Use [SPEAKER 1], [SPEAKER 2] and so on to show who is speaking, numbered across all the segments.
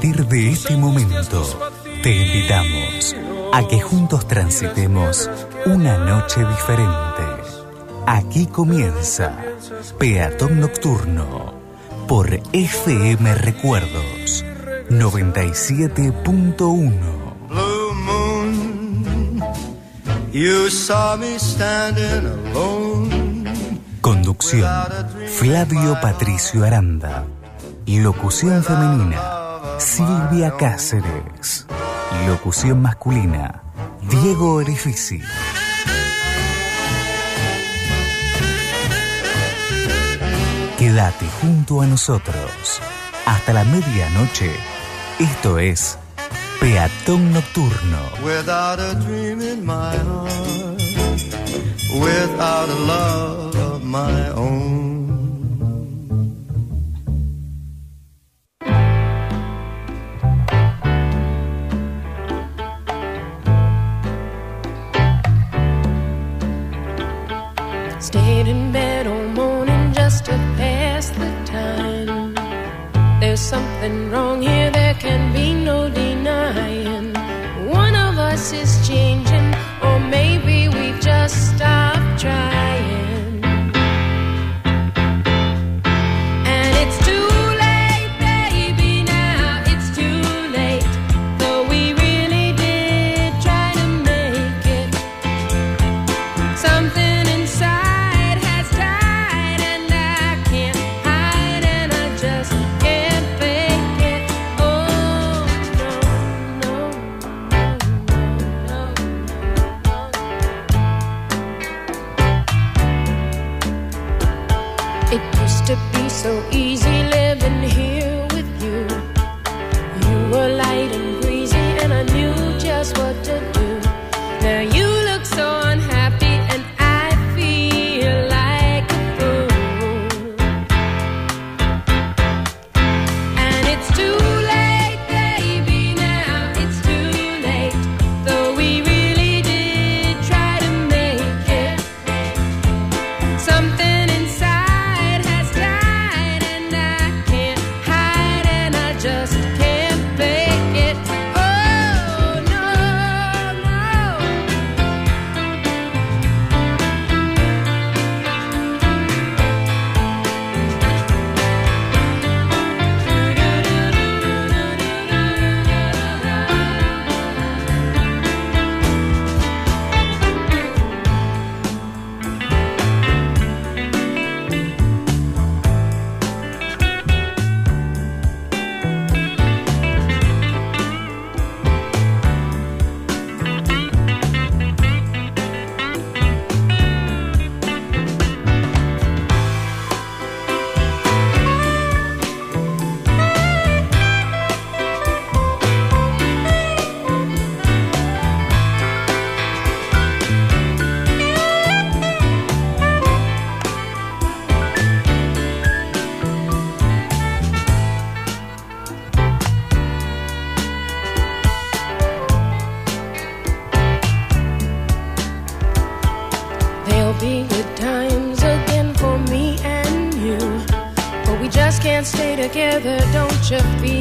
[SPEAKER 1] partir de este momento, te invitamos a que juntos transitemos una noche diferente. Aquí comienza Peatón Nocturno por FM Recuerdos 97.1.
[SPEAKER 2] You saw.
[SPEAKER 1] Conducción, Flavio Patricio Aranda. Locución femenina, Silvia Cáceres. Locución masculina, Diego Orifici. Quédate junto a nosotros. Hasta la medianoche. Esto es Peatón Nocturno.
[SPEAKER 2] Without a dream in my without a love of my own.
[SPEAKER 3] together, don't you feel?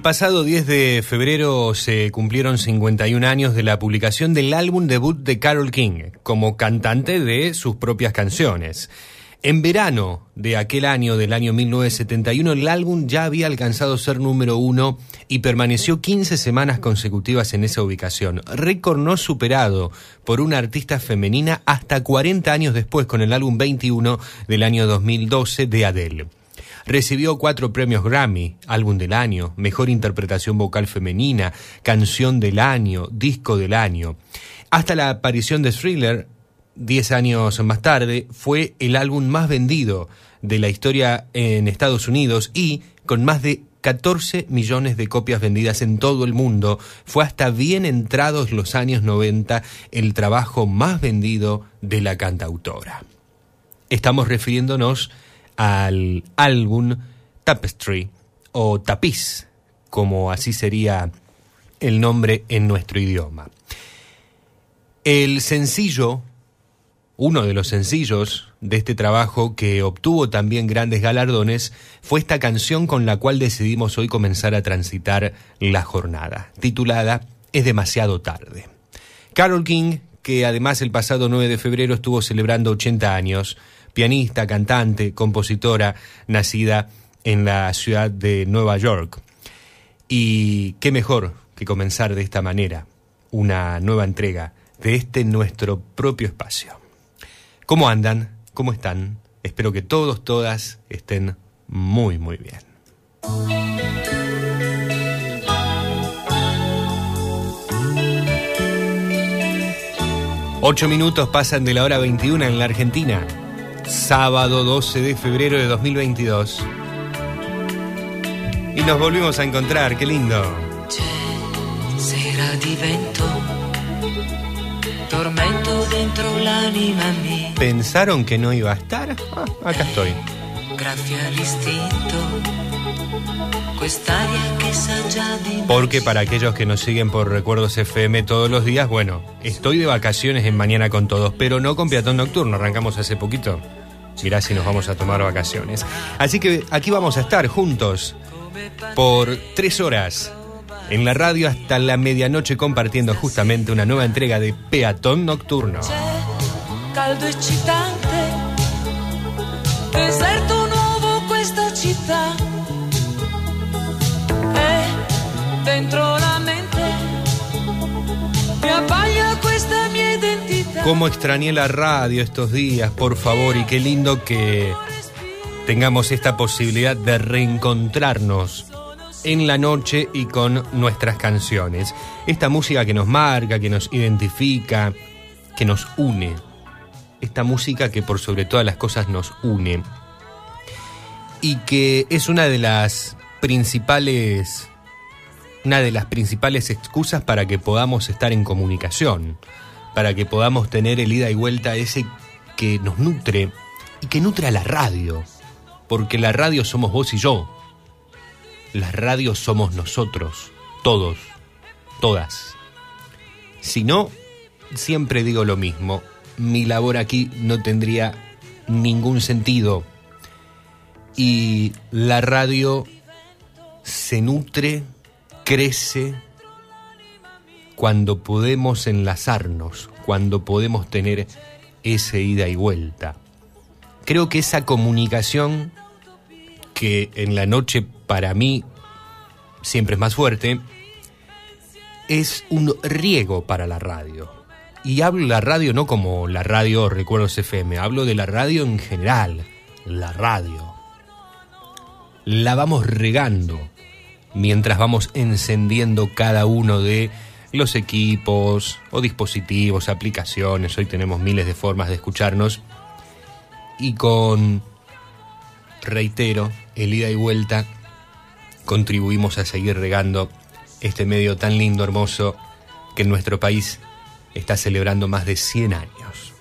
[SPEAKER 3] El pasado 10 de febrero se cumplieron 51 años de la publicación del álbum debut de Carol King como cantante de sus propias canciones. En verano de aquel año, del año 1971, el álbum ya había alcanzado ser número uno y permaneció 15 semanas consecutivas en esa ubicación. Récord no superado por una artista femenina hasta 40 años después con el álbum 21 del año 2012 de Adele. Recibió cuatro premios Grammy, álbum del año, mejor interpretación vocal femenina, canción del año, disco del año. Hasta la aparición de Thriller, diez años más tarde, fue el álbum más vendido de la historia en Estados Unidos y con más de 14 millones de copias vendidas en todo el mundo, fue hasta bien entrados los años 90 el trabajo más vendido de la cantautora. Estamos refiriéndonos al álbum Tapestry o Tapiz, como así sería el nombre en nuestro idioma. El sencillo, uno de los sencillos de este trabajo que obtuvo también grandes galardones, fue esta canción con la cual decidimos hoy comenzar a transitar la jornada, titulada Es demasiado tarde. Carol King, que además el pasado 9 de febrero estuvo celebrando 80 años, pianista, cantante, compositora, nacida en la ciudad de Nueva York. Y qué mejor que comenzar de esta manera una nueva entrega de este nuestro propio espacio. ¿Cómo andan? ¿Cómo están? Espero que todos, todas estén muy, muy bien. Ocho minutos pasan de la hora 21 en la Argentina sábado 12 de febrero de 2022. Y nos volvimos a encontrar, qué lindo. tormento dentro l'anima mia. ¿Pensaron que no iba a estar? Ah, acá estoy. Porque para aquellos que nos siguen por Recuerdos FM todos los días, bueno, estoy de vacaciones en Mañana con Todos, pero no con Peatón Nocturno, arrancamos hace poquito. Mirá si nos vamos a tomar vacaciones. Así que aquí vamos a estar juntos por tres horas en la radio hasta la medianoche compartiendo justamente una nueva entrega de Peatón Nocturno. E dentro la mente Cómo extrañé la radio estos días, por favor, y qué lindo que tengamos esta posibilidad de reencontrarnos en la noche y con nuestras canciones. Esta música que nos marca, que nos identifica, que nos une. Esta música que por sobre todas las cosas nos une. Y que es una de las principales una de las principales excusas para que podamos estar en comunicación, para que podamos tener el ida y vuelta ese que nos nutre y que nutre a la radio, porque la radio somos vos y yo, las radios somos nosotros, todos, todas. Si no, siempre digo lo mismo, mi labor aquí no tendría ningún sentido. Y la radio se nutre, crece, cuando podemos enlazarnos, cuando podemos tener ese ida y vuelta. Creo que esa comunicación que en la noche para mí siempre es más fuerte, es un riego para la radio. Y hablo de la radio no como la radio Recuerdos FM, hablo de la radio en general, la radio. La vamos regando mientras vamos encendiendo cada uno de los equipos o dispositivos, aplicaciones, hoy tenemos miles de formas de escucharnos y con, reitero, el ida y vuelta contribuimos a seguir regando este medio tan lindo, hermoso, que en nuestro país está celebrando más de 100 años.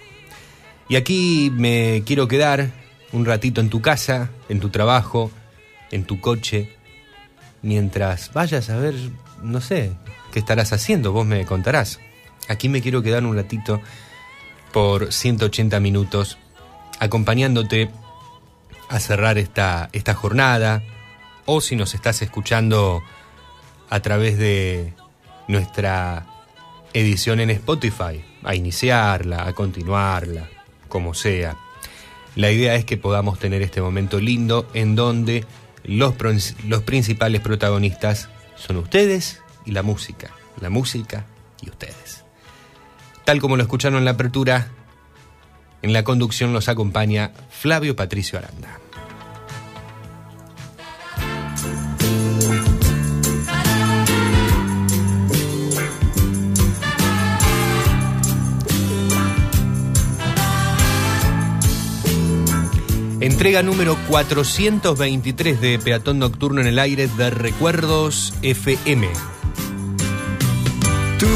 [SPEAKER 3] Y aquí me quiero quedar un ratito en tu casa, en tu trabajo, en tu coche, mientras vayas a ver, no sé, qué estarás haciendo, vos me contarás. Aquí me quiero quedar un ratito por 180 minutos, acompañándote a cerrar esta, esta jornada, o si nos estás escuchando a través de nuestra edición en Spotify, a iniciarla, a continuarla, como sea. La idea es que podamos tener este momento lindo en donde los, los principales protagonistas son ustedes y la música, la música y ustedes. Tal como lo escucharon en la apertura, en la conducción los acompaña Flavio Patricio Aranda. Entrega número 423 de Peatón Nocturno en el aire de Recuerdos FM. Tú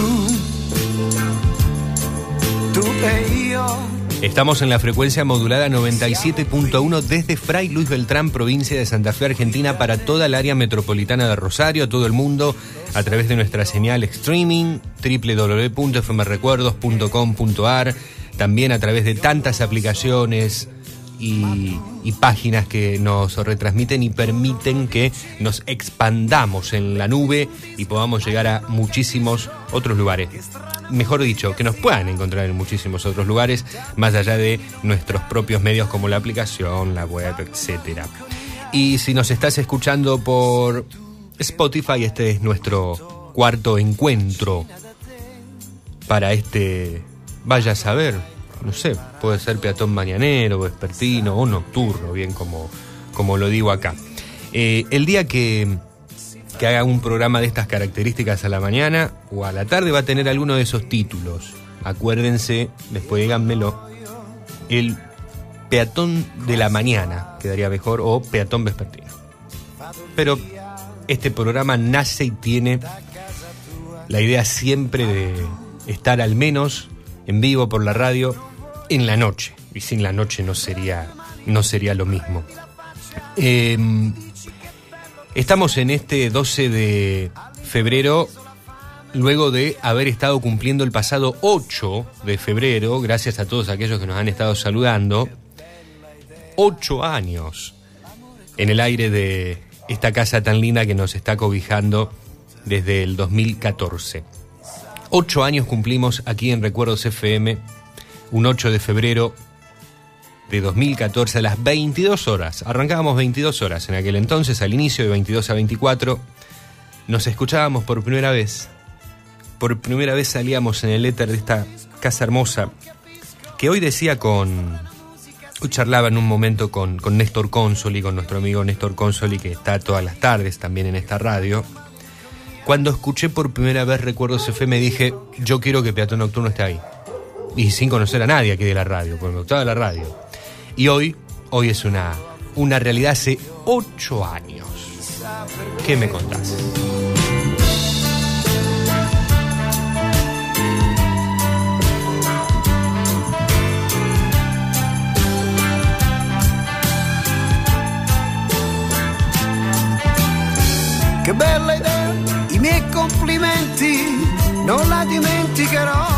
[SPEAKER 3] Estamos en la frecuencia modulada 97.1 desde Fray Luis Beltrán, provincia de Santa Fe, Argentina, para toda el área metropolitana de Rosario, todo el mundo, a través de nuestra señal streaming www.fmrecuerdos.com.ar, también a través de tantas aplicaciones, y, páginas que nos retransmiten y permiten que nos expandamos en la nube y podamos llegar a muchísimos otros lugares. Mejor dicho, que nos puedan encontrar en muchísimos otros lugares, más allá de nuestros propios medios como la aplicación, la web, etc. Y si nos estás escuchando por Spotify, este es nuestro cuarto encuentro para este, vaya a saber, no sé, puede ser peatón mañanero, vespertino o nocturno, bien como, como lo digo acá. Eh, el día que, que haga un programa de estas características a la mañana o a la tarde va a tener alguno de esos títulos. Acuérdense, después díganmelo, el peatón de la mañana quedaría mejor o peatón vespertino. Pero este programa nace y tiene la idea siempre de estar al menos en vivo por la radio en la noche. Y sin la noche no sería, no sería lo mismo. Em, estamos en este 12 de febrero, luego de haber estado cumpliendo el pasado 8 de febrero, gracias a todos aquellos que nos han estado saludando, 8 años en el aire de esta casa tan linda que nos está cobijando desde el 2014. Ocho años cumplimos aquí en Recuerdos FM un 8 de febrero de 2014 a las 22 horas. Arrancábamos 22 horas en aquel entonces, al inicio de 22 a 24. Nos escuchábamos por primera vez. Por primera vez salíamos en el éter de esta casa hermosa que hoy decía con... Hoy charlaba en un momento con, con Néstor Consoli, con nuestro amigo Néstor Consoli, que está todas las tardes también en esta radio. Cuando escuché por primera vez Recuerdos FM dije, yo quiero que Peatón Nocturno esté ahí y sin conocer a nadie aquí de la radio, porque me gustaba la radio. Y hoy, hoy es una, una realidad hace ocho años. ¿Qué me contás?
[SPEAKER 4] Che bella idea, i miei complimenti non la dimenticherò.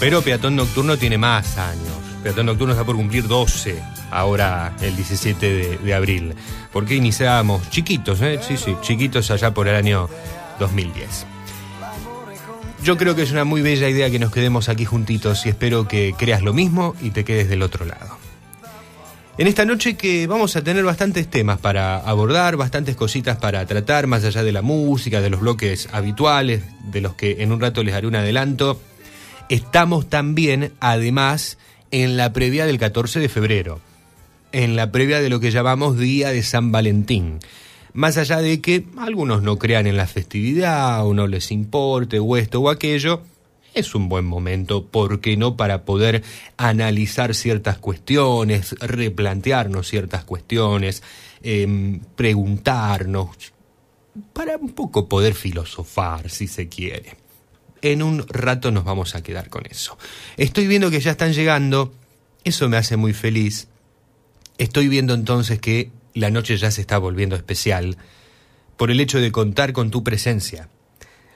[SPEAKER 3] Pero Peatón Nocturno tiene más años. Peatón Nocturno está por cumplir 12 ahora el 17 de, abril. Porque iniciábamos chiquitos, ¿eh? Sí, sí, chiquitos allá por el año 2010. Yo creo que es una muy bella idea que nos quedemos aquí juntitos y espero que creas lo mismo y te quedes del otro lado. En esta noche que vamos a tener bastantes temas para abordar, bastantes cositas para tratar, más allá de la música, de los bloques habituales, de los que en un rato les haré un adelanto. Estamos también, además, en la previa del 14 de febrero, en la previa de lo que llamamos Día de San Valentín. Más allá de que algunos no crean en la festividad o no les importe o esto o aquello, es un buen momento, ¿por qué no?, para poder analizar ciertas cuestiones, replantearnos ciertas cuestiones, em, preguntarnos, para un poco poder filosofar, si se quiere en un rato nos vamos a quedar con eso. Estoy viendo que ya están llegando, eso me hace muy feliz. Estoy viendo entonces que la noche ya se está volviendo especial por el hecho de contar con tu presencia,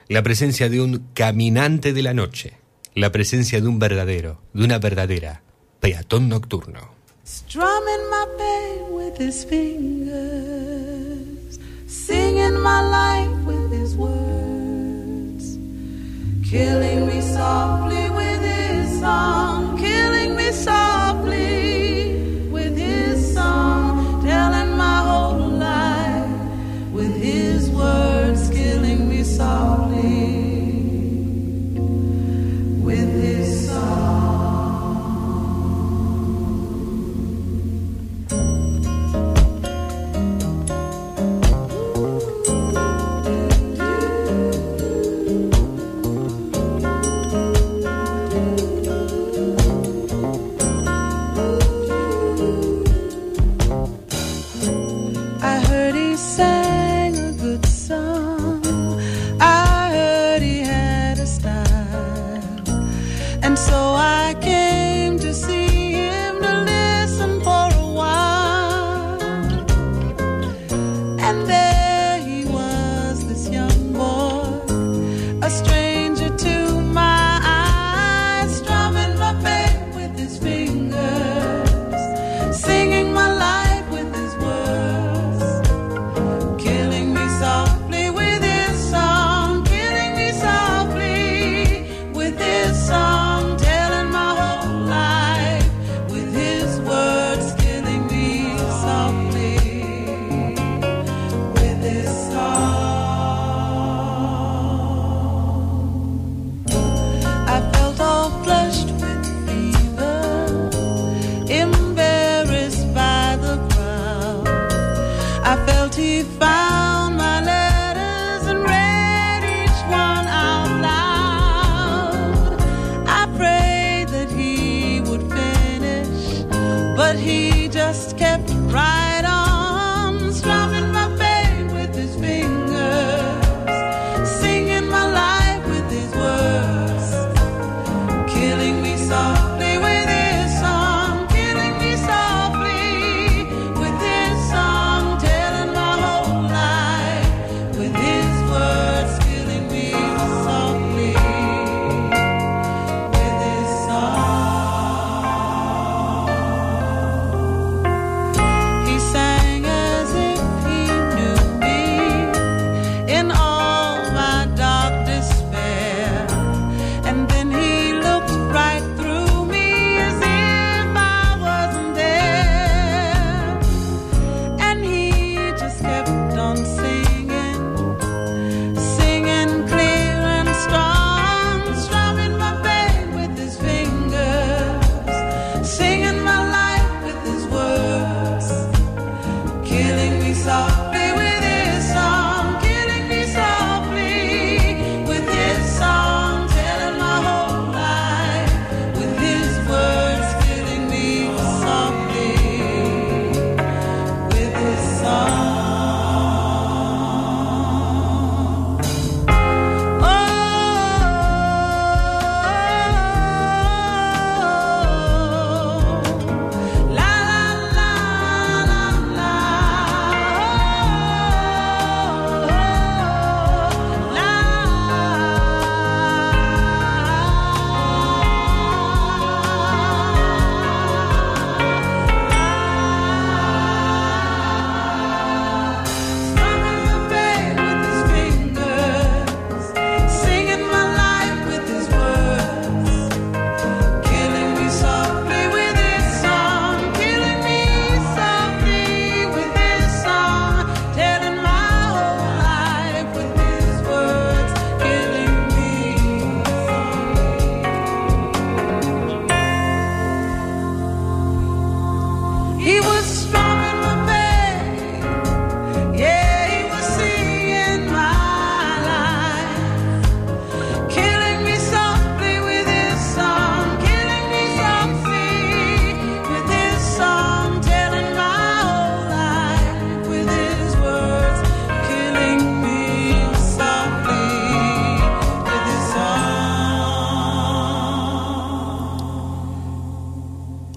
[SPEAKER 3] la presencia de un caminante de la noche, la presencia de un verdadero, de una verdadera peatón nocturno. my with his fingers, singing my life with his words. Killing me softly with his song, killing me softly.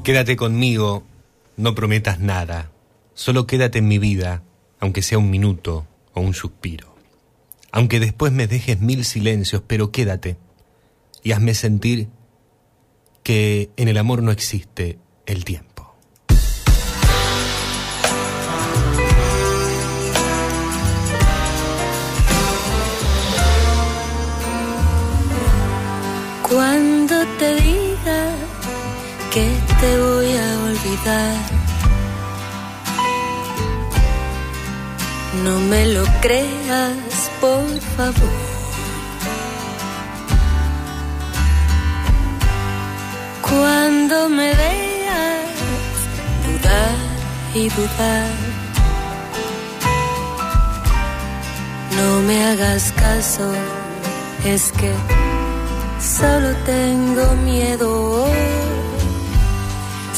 [SPEAKER 3] Quédate conmigo, no prometas nada, solo quédate en mi vida, aunque sea un minuto o un suspiro. Aunque después me dejes mil silencios, pero quédate y hazme sentir que en el amor no existe el tiempo.
[SPEAKER 5] Lo creas, por favor. Cuando me veas dudar y dudar, no me hagas caso, es que solo tengo miedo.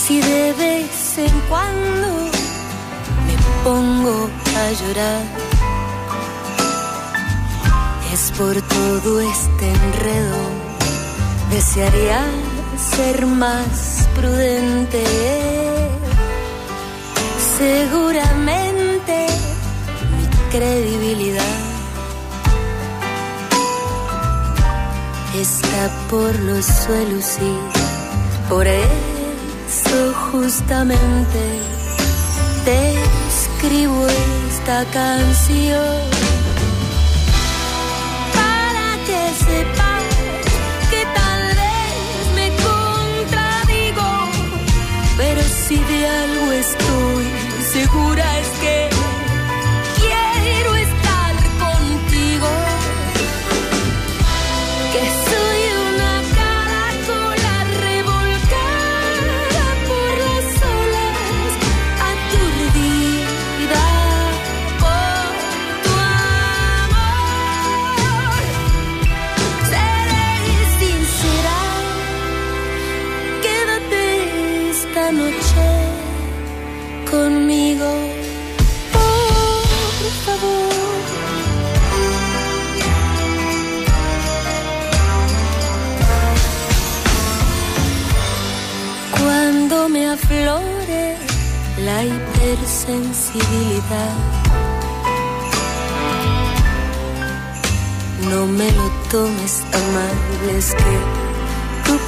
[SPEAKER 5] Si de vez en cuando me pongo a llorar, por todo este enredo, desearía ser más prudente. Seguramente mi credibilidad está por los suelos y por eso justamente te escribo esta canción estoy segura es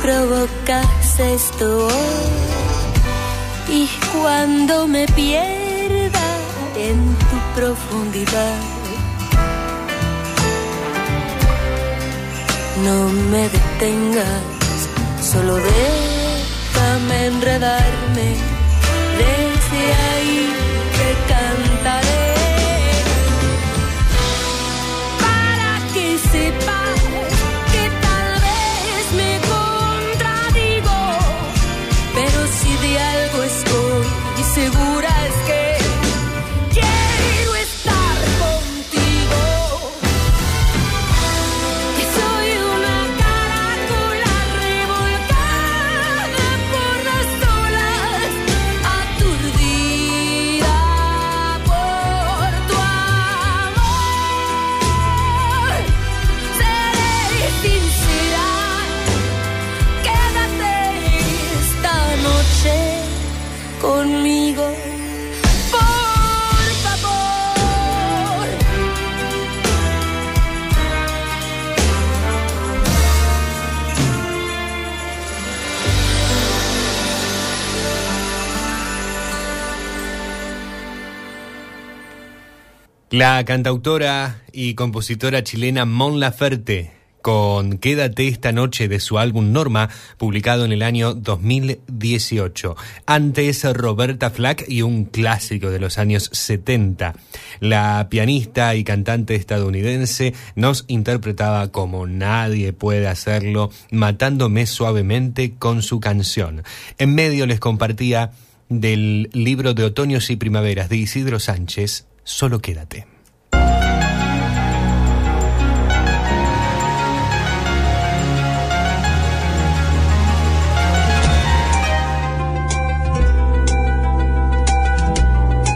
[SPEAKER 5] provocas esto. Y cuando me pierda en tu profundidad, no me detengas, solo déjame enredarme, desde ahí estoy
[SPEAKER 3] La cantautora y compositora chilena Mon Laferte con Quédate esta noche de su álbum Norma, publicado en el año 2018. Antes Roberta Flack y un clásico de los años 70. La pianista y cantante estadounidense nos interpretaba como nadie puede hacerlo, matándome suavemente con su canción. En medio les compartía del libro de Otoños y Primaveras de Isidro Sánchez, Solo quédate.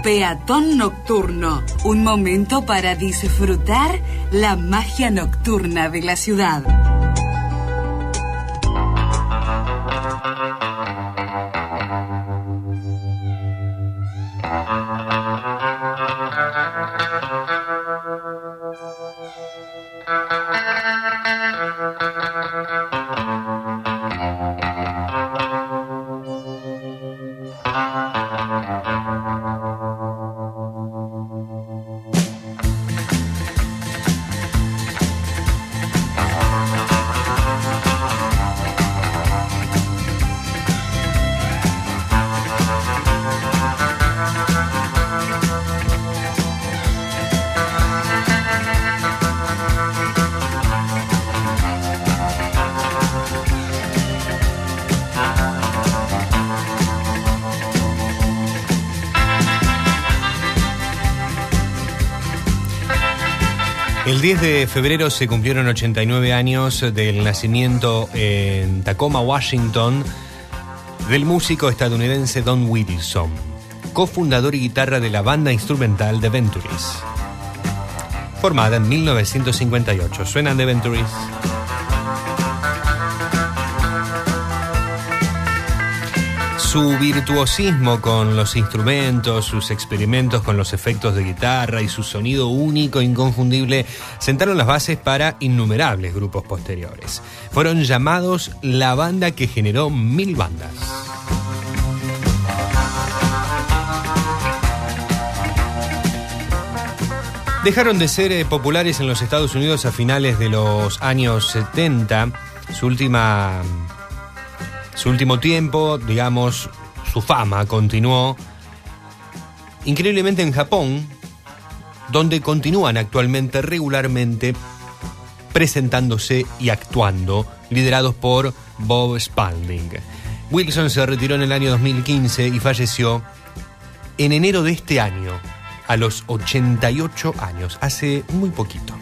[SPEAKER 6] Peatón Nocturno, un momento para disfrutar la magia nocturna de la ciudad.
[SPEAKER 3] 10 de febrero se cumplieron 89 años del nacimiento en Tacoma, Washington, del músico estadounidense Don Wilson, cofundador y guitarra de la banda instrumental The Ventures, formada en 1958. ¿Suenan The Ventures? Su virtuosismo con los instrumentos, sus experimentos con los efectos de guitarra y su sonido único e inconfundible sentaron las bases para innumerables grupos posteriores. Fueron llamados la banda que generó mil bandas. Dejaron de ser eh, populares en los Estados Unidos a finales de los años 70. Su última su último tiempo, digamos, su fama continuó increíblemente en Japón, donde continúan actualmente regularmente presentándose y actuando, liderados por Bob Spalding. Wilson se retiró en el año 2015 y falleció en enero de este año, a los 88 años, hace muy poquito.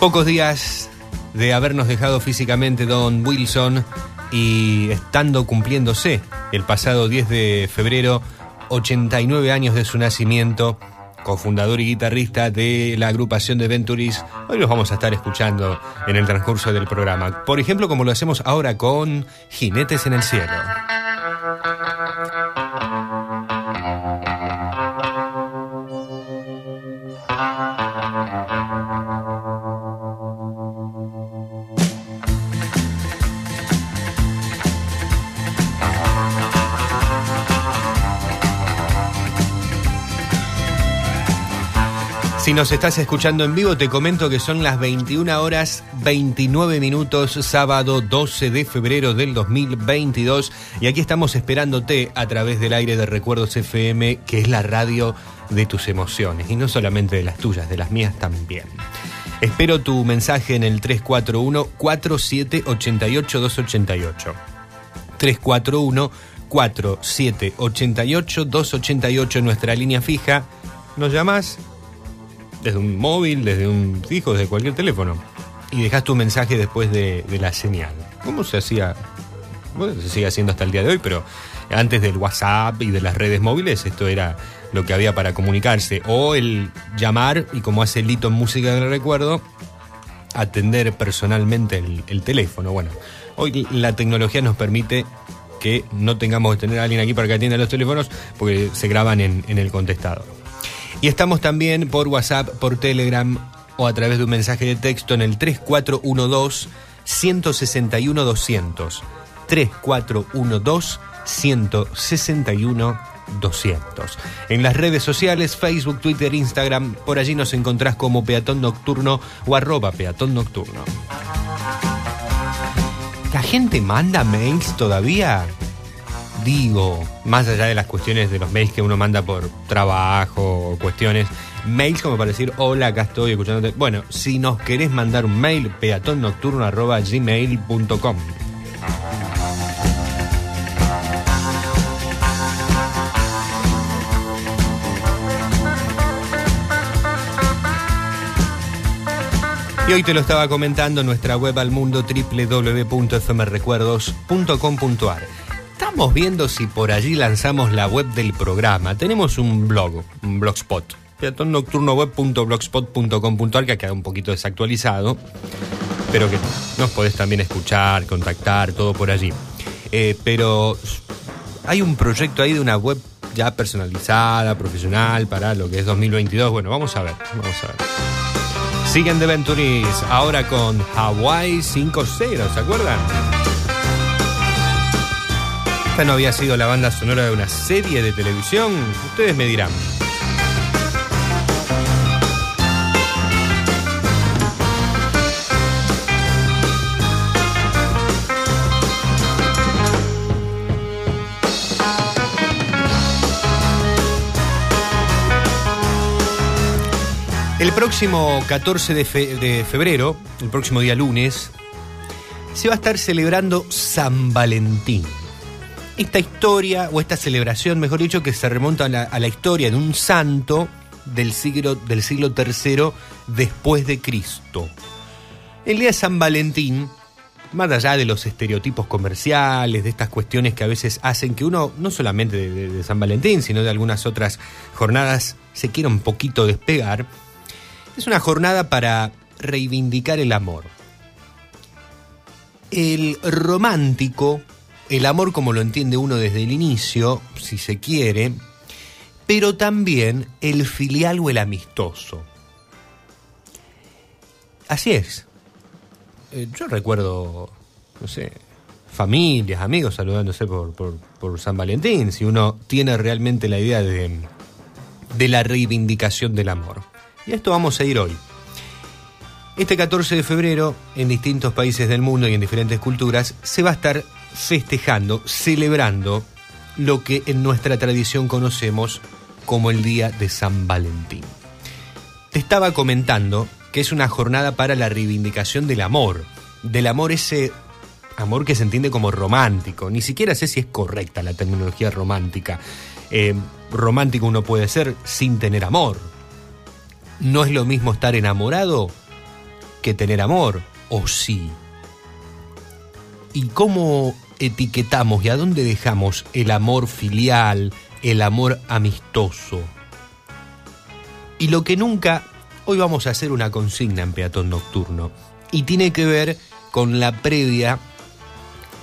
[SPEAKER 3] Pocos días de habernos dejado físicamente Don Wilson y estando cumpliéndose el pasado 10 de febrero 89 años de su nacimiento, cofundador y guitarrista de la agrupación de Venturis, hoy los vamos a estar escuchando en el transcurso del programa. Por ejemplo, como lo hacemos ahora con Jinetes en el Cielo. Si nos estás escuchando en vivo, te comento que son las 21 horas 29 minutos, sábado 12 de febrero del 2022. Y aquí estamos esperándote a través del aire de Recuerdos FM, que es la radio de tus emociones. Y no solamente de las tuyas, de las mías también. Espero tu mensaje en el 341-4788-288. 341-4788-288 en nuestra línea fija. Nos llamas desde un móvil, desde un fijo, desde cualquier teléfono. Y dejas tu mensaje después de, la señal. ¿Cómo se hacía? Bueno, se sigue haciendo hasta el día de hoy, pero antes del WhatsApp y de las redes móviles, esto era lo que había para comunicarse. O el llamar, y como hace Lito en Música del Recuerdo, atender personalmente el, teléfono. Bueno, hoy la tecnología nos permite que no tengamos que tener a alguien aquí para que atienda los teléfonos, porque se graban en, el contestador. Y estamos también por WhatsApp, por Telegram o a través de un mensaje de texto en el 3412 161 200. 3412 161 200. En las redes sociales, Facebook, Twitter, Instagram, por allí nos encontrás como Peatón Nocturno o arroba Peatón. ¿La gente manda mails todavía? Digo, más allá de las cuestiones de los mails que uno manda por trabajo o cuestiones, mails como para decir, hola, acá estoy escuchándote. Bueno, si nos querés mandar un mail, peatonnocturno.gmail.com. Y hoy te lo estaba comentando en nuestra web al mundo www.fmrecuerdos.com.ar. Estamos viendo si por allí lanzamos la web del programa. Tenemos un blog, un blogspot. peatonnocturnoweb.blogspot.com.ar que ha quedado un poquito desactualizado, pero que nos podés también escuchar, contactar, todo por allí. Eh, pero hay un proyecto ahí de una web ya personalizada, profesional para lo que es 2022. Bueno, vamos a ver, vamos a ver. Siguen de Venturis ahora con Hawaii 5.0, ¿se acuerdan? Esta no había sido la banda sonora de una serie de televisión? Ustedes me dirán. El próximo 14 de, de, febrero, el próximo día lunes, se va a estar celebrando San Valentín. Esta historia, o esta celebración, mejor dicho, que se remonta a la, historia de un santo del siglo, del siglo III después de Cristo. El día de San Valentín, más allá de los estereotipos comerciales, de estas cuestiones que a veces hacen que uno, no solamente de San Valentín, sino de algunas otras jornadas, se quiera un poquito despegar, es una jornada para reivindicar el amor. El romántico, el amor como lo entiende uno desde el inicio, si se quiere, pero también el filial o el amistoso. Así es. Eh, yo recuerdo, no sé, familias, amigos saludándose por, San Valentín, si uno tiene realmente la idea de, de la reivindicación del amor. Y a esto vamos a ir hoy. Este 14 de febrero, en distintos países del mundo y en diferentes culturas, se va a estar festejando, celebrando lo que en nuestra tradición conocemos como el Día de San Valentín. Te estaba comentando que es una jornada para la reivindicación del amor, del amor ese amor que se entiende como romántico. Ni siquiera sé si es correcta la terminología romántica. Eh, romántico uno puede ser sin tener amor. No es lo mismo estar enamorado que tener amor, o sí. ¿Y cómo etiquetamos y a dónde dejamos el amor filial, el amor amistoso? Y lo que nunca, hoy vamos a hacer una consigna en Peatón Nocturno. Y tiene que ver con la previa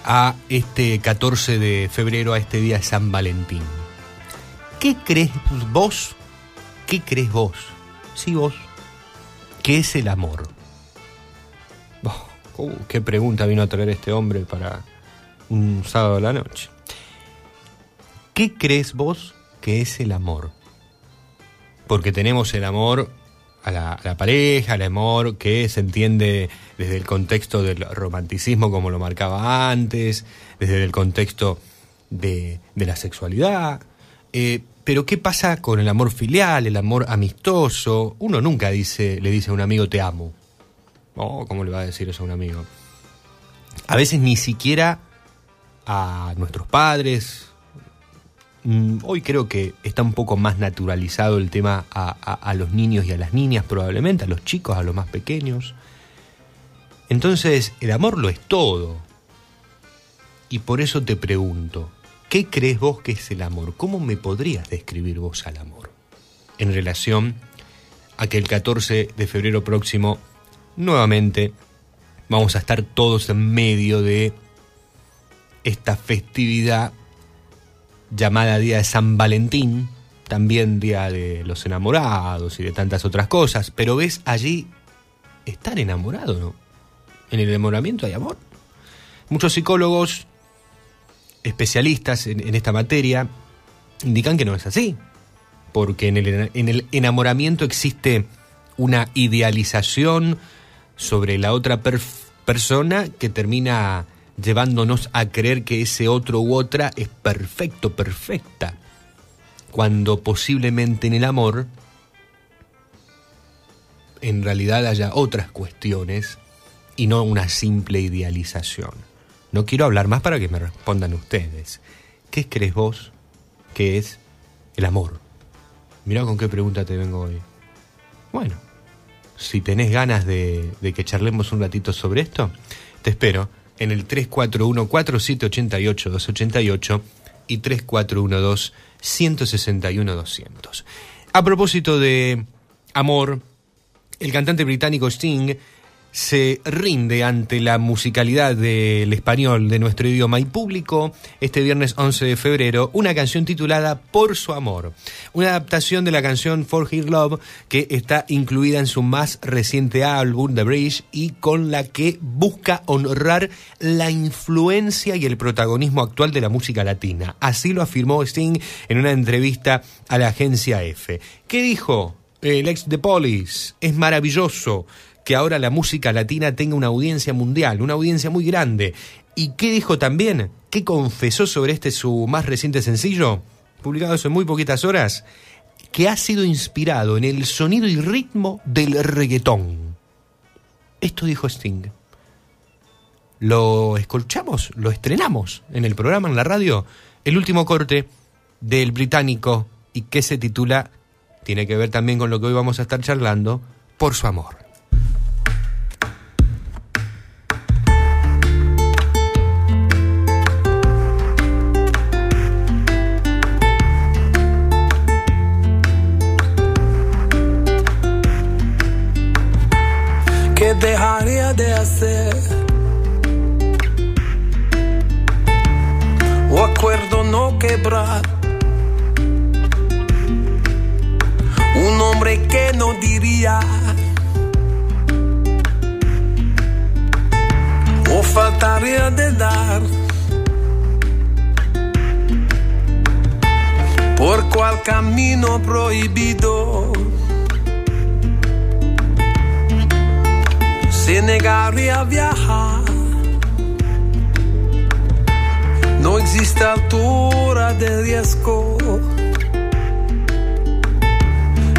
[SPEAKER 3] a este 14 de febrero, a este día de San Valentín. ¿Qué crees vos? ¿Qué crees vos? Sí, vos. ¿Qué es el amor? Oh, uh, qué pregunta vino a traer este hombre para un sábado a la noche. ¿Qué crees vos que es el amor? Porque tenemos el amor a la, pareja, el amor que se entiende desde el contexto del romanticismo como lo marcaba antes, desde el contexto de, de la sexualidad. Eh, pero ¿qué pasa con el amor filial, el amor amistoso? Uno nunca dice, le dice a un amigo te amo. Oh, ¿cómo le va a decir eso a un amigo? A veces ni siquiera a nuestros padres. Mm, Hoy creo que está un poco más naturalizado el tema a, los niños y a las niñas probablemente, a los chicos, a los más pequeños. Entonces, el amor lo es todo. Y por eso te pregunto, ¿qué crees vos que es el amor? ¿Cómo me podrías describir vos al amor? En relación a que el 14 de febrero próximo, nuevamente, vamos a estar todos en medio de esta festividad llamada Día de San Valentín, también Día de los Enamorados y de tantas otras cosas, pero ves allí estar enamorado, ¿no? En el enamoramiento hay amor. Muchos psicólogos, especialistas en, esta materia, indican que no es así, porque en el, en el enamoramiento existe una idealización sobre la otra persona que termina llevándonos a creer que ese otro u otra es perfecto, perfecta, cuando posiblemente en el amor en realidad haya otras cuestiones y no una simple idealización. No quiero hablar más para que me respondan ustedes. ¿Qué crees vos que es el amor? Mirá con qué pregunta te vengo hoy. Bueno, si tenés ganas de, de que charlemos un ratito sobre esto, te espero en el 341-4788-288 y 3412-161-200. A propósito de amor, el cantante británico Sting se rinde ante la musicalidad del español de nuestro idioma y publicó este viernes 11 de febrero una canción titulada Por su amor, una adaptación de la canción For His Love que está incluida en su más reciente álbum The Bridge y con la que busca honrar la influencia y el protagonismo actual de la música latina. Así lo afirmó Sting en una entrevista a la agencia F. ¿Qué dijo? El ex de Police es maravilloso que ahora la música latina tenga una audiencia mundial, una audiencia muy grande. ¿Y qué dijo también? ¿Qué confesó sobre este su más reciente sencillo? Publicado hace muy poquitas horas, que ha sido inspirado en el sonido y ritmo del reggaetón. Esto dijo Sting. lo escuchamos, lo estrenamos en el programa, en la radio, el último corte del británico y que se titula, tiene que ver también con lo que hoy vamos a estar charlando, Por su amor.
[SPEAKER 7] Un hombre que no diría. O faltaría de dar. Por cual camino prohibido. se negaría a viajar. No existe altura de riesgo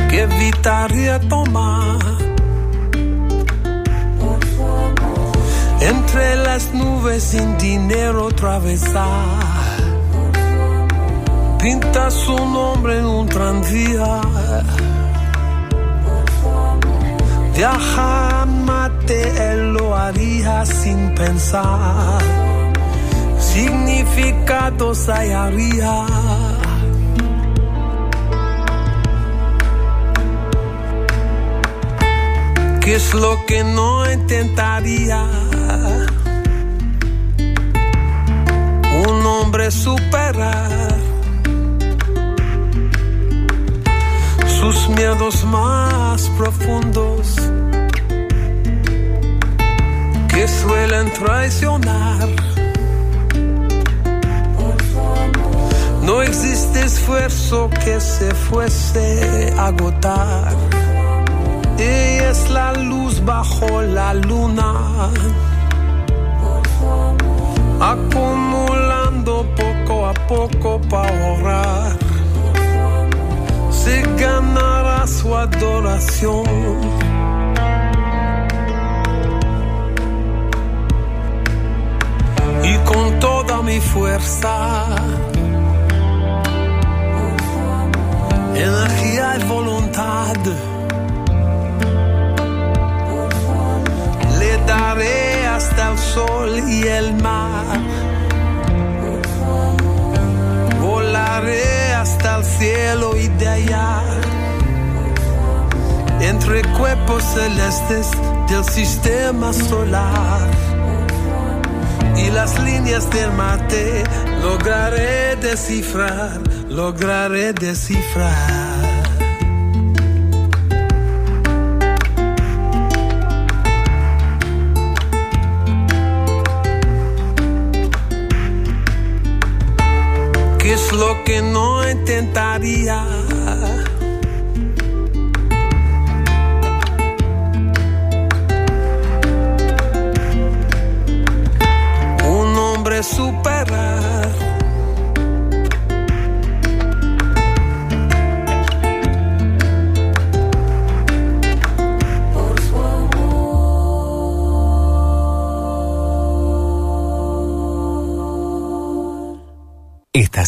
[SPEAKER 7] que evitaría tomar. Entre las nubes sin dinero atravesar. Pinta su nombre en un tranvía. Viajar mate, él lo haría sin pensar. Significados hallaría. ¿Qué es lo que no intentaría? Un hombre superar sus miedos más profundos que suelen traicionar. No existe esfuerzo que se fuese a agotar. Ella es la luz bajo la luna, acumulando poco a poco para ahorrar. Se ganará su adoración. y con toda mi fuerza, energía y voluntad, le daré hasta el sol y el mar. Volaré hasta el cielo y de allá, entre cuerpos celestes del sistema solar. Y las líneas del mate lograré descifrar, lograré descifrar. ¿Qué es lo que no intentaría?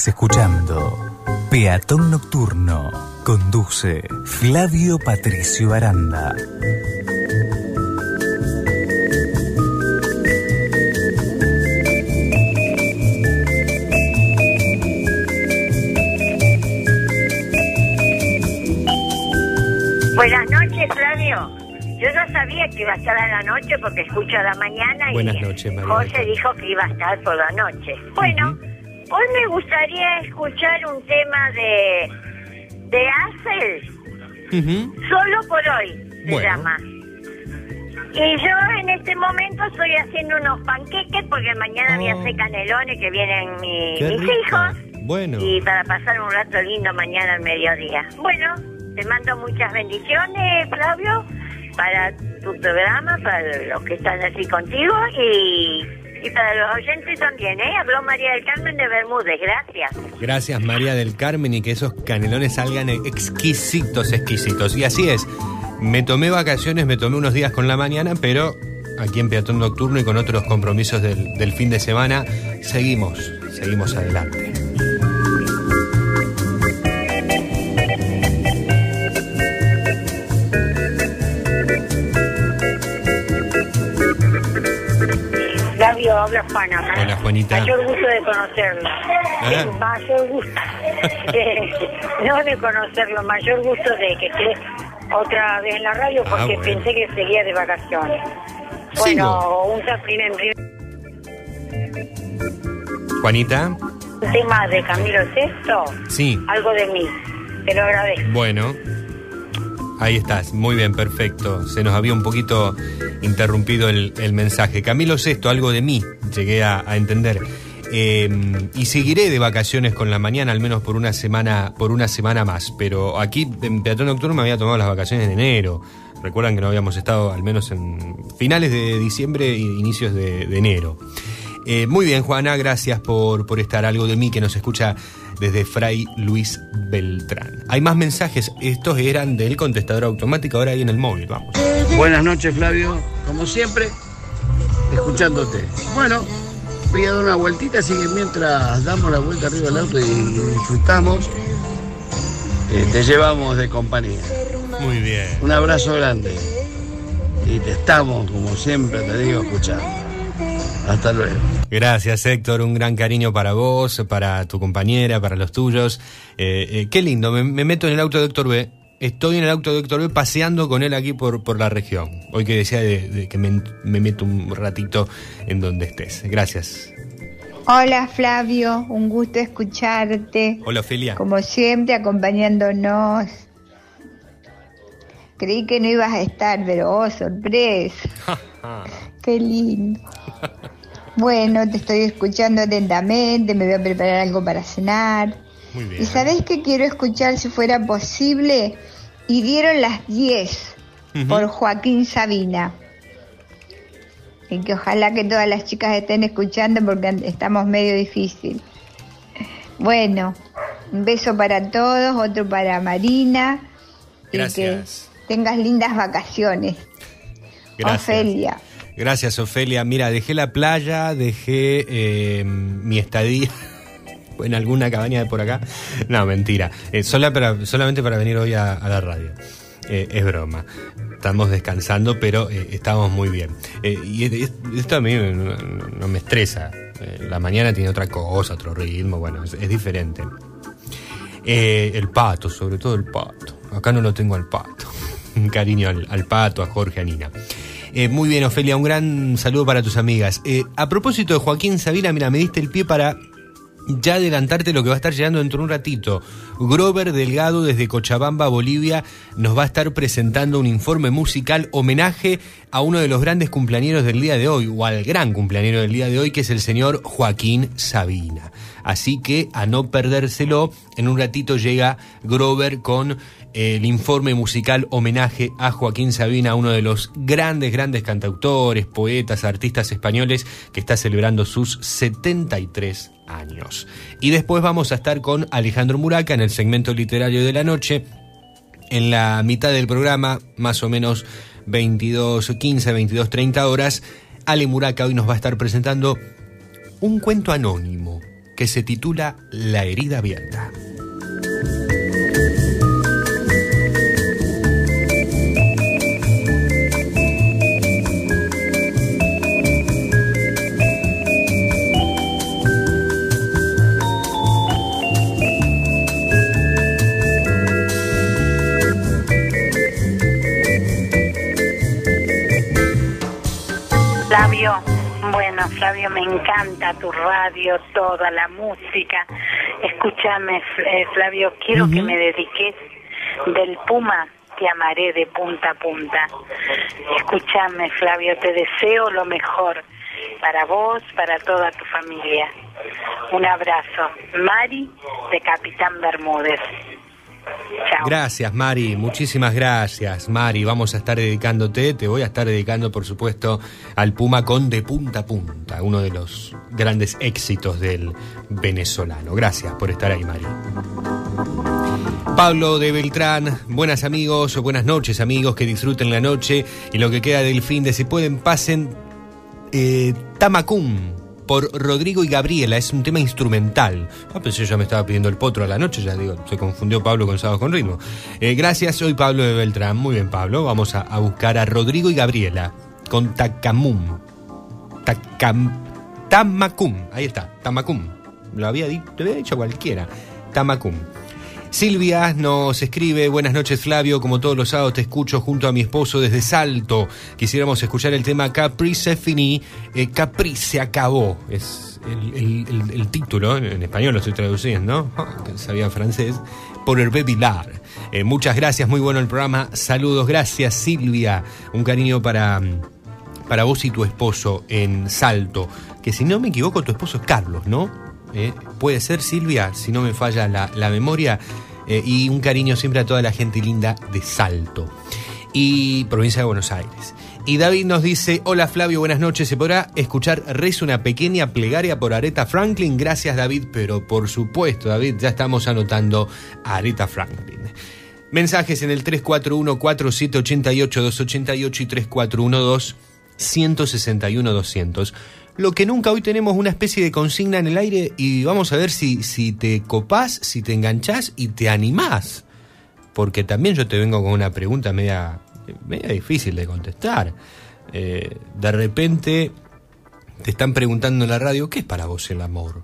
[SPEAKER 1] Estás escuchando Peatón Nocturno. Conduce Flavio Patricio Aranda.
[SPEAKER 8] Buenas noches, Flavio. Yo no sabía que iba a estar a la noche porque escucho a la mañana
[SPEAKER 3] Buenas
[SPEAKER 8] y
[SPEAKER 3] noches, María
[SPEAKER 8] José dijo que iba a estar por la noche. Me gustaría escuchar un tema de de Axel, solo por hoy se
[SPEAKER 3] Bueno.
[SPEAKER 8] llama. Y yo en este momento estoy haciendo unos panqueques porque mañana voy a
[SPEAKER 3] Oh.
[SPEAKER 8] hacer canelones que vienen mi- mis
[SPEAKER 3] rico.
[SPEAKER 8] hijos.
[SPEAKER 3] Bueno.
[SPEAKER 8] Y para pasar un rato lindo mañana al mediodía. Bueno, te mando muchas bendiciones, Flavio, para tu programa, para los que están así contigo y, y para los oyentes también, ¿eh? Habló María del Carmen de Bermúdez, gracias.
[SPEAKER 3] Gracias María del Carmen y que esos canelones salgan exquisitos, exquisitos. Y así es, me tomé vacaciones, me tomé unos días con la mañana, pero aquí en Peatón Nocturno y con otros compromisos del, del fin de semana. Seguimos, seguimos adelante.
[SPEAKER 9] Flavio, habla Juana.
[SPEAKER 3] Hola, Juanita.
[SPEAKER 9] Mayor gusto de conocerlo.
[SPEAKER 3] Ah.
[SPEAKER 9] Eh, Mayor gusto. Eh, no de conocerlo, mayor gusto de que esté otra vez en la radio
[SPEAKER 3] Ah,
[SPEAKER 9] porque
[SPEAKER 3] bueno.
[SPEAKER 9] pensé que seguía de vacaciones. Bueno, un primer,
[SPEAKER 3] Juanita,
[SPEAKER 9] tema de Camilo Sexto,
[SPEAKER 3] sí,
[SPEAKER 9] algo de mí. Te lo agradezco.
[SPEAKER 3] bueno. Ahí estás, muy bien, perfecto. Se nos había un poquito interrumpido el, mensaje. Camilo Sexto, algo de mí, llegué a, entender. Eh, y seguiré de vacaciones con la mañana, al menos por una semana, por una semana más. Pero aquí en Peatón Nocturno me había tomado las vacaciones de enero. Recuerdan que no habíamos estado al menos en finales de diciembre e inicios de enero. Eh, muy bien, Juana, gracias por, por estar. Algo de mí que nos escucha desde Fray Luis Beltrán. Hay más mensajes, estos eran del contestador automático, ahora hay en el móvil, vamos.
[SPEAKER 10] Buenas noches, Flavio. Como siempre, escuchándote. Bueno, voy a dar una vueltita, así que mientras damos la vuelta arriba del auto y disfrutamos, eh, te llevamos de compañía.
[SPEAKER 3] Muy bien.
[SPEAKER 10] Un abrazo grande. Y te estamos, como siempre, te digo, escuchando. Hasta luego.
[SPEAKER 3] Gracias, Héctor. Un gran cariño para vos, para tu compañera, para los tuyos. Eh, eh, qué lindo. Me, me meto en el auto de Héctor B. Estoy en el auto de Héctor B paseando con él aquí por, por la región. Hoy que decía de, de que me, me meto un ratito en donde estés. Gracias.
[SPEAKER 11] Hola Flavio, un gusto escucharte.
[SPEAKER 3] Hola, Ofelia.
[SPEAKER 11] Como siempre, acompañándonos. Creí que no ibas a estar, pero oh, sorpresa. Qué lindo. Bueno, te estoy escuchando atentamente, me voy a preparar algo para cenar.
[SPEAKER 3] Muy bien.
[SPEAKER 11] ¿Y sabés qué quiero escuchar si fuera posible? Y dieron las 10
[SPEAKER 3] Ujú.
[SPEAKER 11] por Joaquín Sabina. Y que ojalá que todas las chicas estén escuchando porque estamos medio difícil. Bueno, un beso para todos, otro para Marina.
[SPEAKER 3] Gracias.
[SPEAKER 11] Y que tengas lindas vacaciones.
[SPEAKER 3] Gracias.
[SPEAKER 11] Ofelia.
[SPEAKER 3] Gracias, Ofelia. Mira, dejé la playa, dejé eh, mi estadía en alguna cabaña de por acá. No, mentira. Eh, para- solamente para venir hoy a, la radio. Eh, es broma. Estamos descansando, pero estamos muy bien. Y es- esto a mí no, me estresa. La mañana tiene otra cosa, otro ritmo, bueno, es, diferente. El pato, sobre todo el pato. Acá no lo tengo al pato. Un cariño al, al pato, a Jorge, a Nina. Eh, muy bien, Ofelia, un gran saludo para tus amigas. Eh, a propósito de Joaquín Sabina, mira, me diste el pie para ya adelantarte lo que va a estar llegando dentro de un ratito. Grover Delgado desde Cochabamba, Bolivia, nos va a estar presentando un informe musical homenaje a uno de los grandes cumpleañeros del día de hoy, o al gran cumpleañero del día de hoy, que es el señor Joaquín Sabina. Así que a no perdérselo, en un ratito llega Grover con el informe musical homenaje a Joaquín Sabina, uno de los grandes, grandes cantautores, poetas, artistas españoles que está celebrando sus 73 años. Y después vamos a estar con Alejandro Muraca en el segmento literario de la noche. En la mitad del programa, más o menos 22, 15, 22, 30 horas, Ale Muraca hoy nos va a estar presentando un cuento anónimo que se titula La herida abierta.
[SPEAKER 9] Bueno, Flavio, me encanta tu radio, toda la música. Escúchame, eh, Flavio, quiero que me dediques del Puma, te amaré de punta a punta. Escúchame, Flavio, te deseo lo mejor para vos, para toda tu familia. Un abrazo. Mari, de Capitán Bermúdez.
[SPEAKER 3] Gracias, Mari. Muchísimas gracias, Mari. Vamos a estar dedicándote. Te voy a estar dedicando, por supuesto, al Puma con De Punta a Punta, uno de los grandes éxitos del venezolano. Gracias por estar ahí, Mari. Pablo de Beltrán, buenas amigos o buenas noches amigos, que disfruten la noche y lo que queda del fin de si pueden pasen eh, Tamacum por Rodrigo y Gabriela, es un tema instrumental. Ah, pensé ya me estaba pidiendo el potro a la noche, ya digo, se confundió Pablo con Sábado con Ritmo. Eh, gracias, soy Pablo de Beltrán, muy bien Pablo, vamos a, buscar a Rodrigo y Gabriela con Tacamum. Tacam, Tamacum, ahí está, Tamacum. Lo había dicho cualquiera. Tamacum. Silvia nos escribe, buenas noches Flavio, como todos los sábados te escucho junto a mi esposo desde Salto. Quisiéramos escuchar el tema Capri se finí, eh, Capri se acabó. Es el, título, en español lo estoy traduciendo, que sabía francés, por el Bebilar. Eh, muchas gracias, muy bueno el programa. Saludos, gracias Silvia. Un cariño para, para vos y tu esposo en Salto. Que si no me equivoco, tu esposo es Carlos, ¿no? Eh, puede ser Silvia, si no me falla la, la memoria. Eh, y un cariño siempre a toda la gente linda de Salto. Y provincia de Buenos Aires. Y David nos dice, hola Flavio, buenas noches. ¿Se podrá escuchar Rezo una pequeña plegaria por Aretha Franklin? Gracias David, pero por supuesto David, ya estamos anotando a Aretha Franklin. Mensajes en el 341-4788-288 y 341-2-161-200. Lo que nunca hoy tenemos una especie de consigna en el aire y vamos a ver si, si te copás, si te enganchás y te animás. Porque también yo te vengo con una pregunta media, media difícil de contestar. Eh, de repente te están preguntando en la radio, ¿qué es para vos el amor?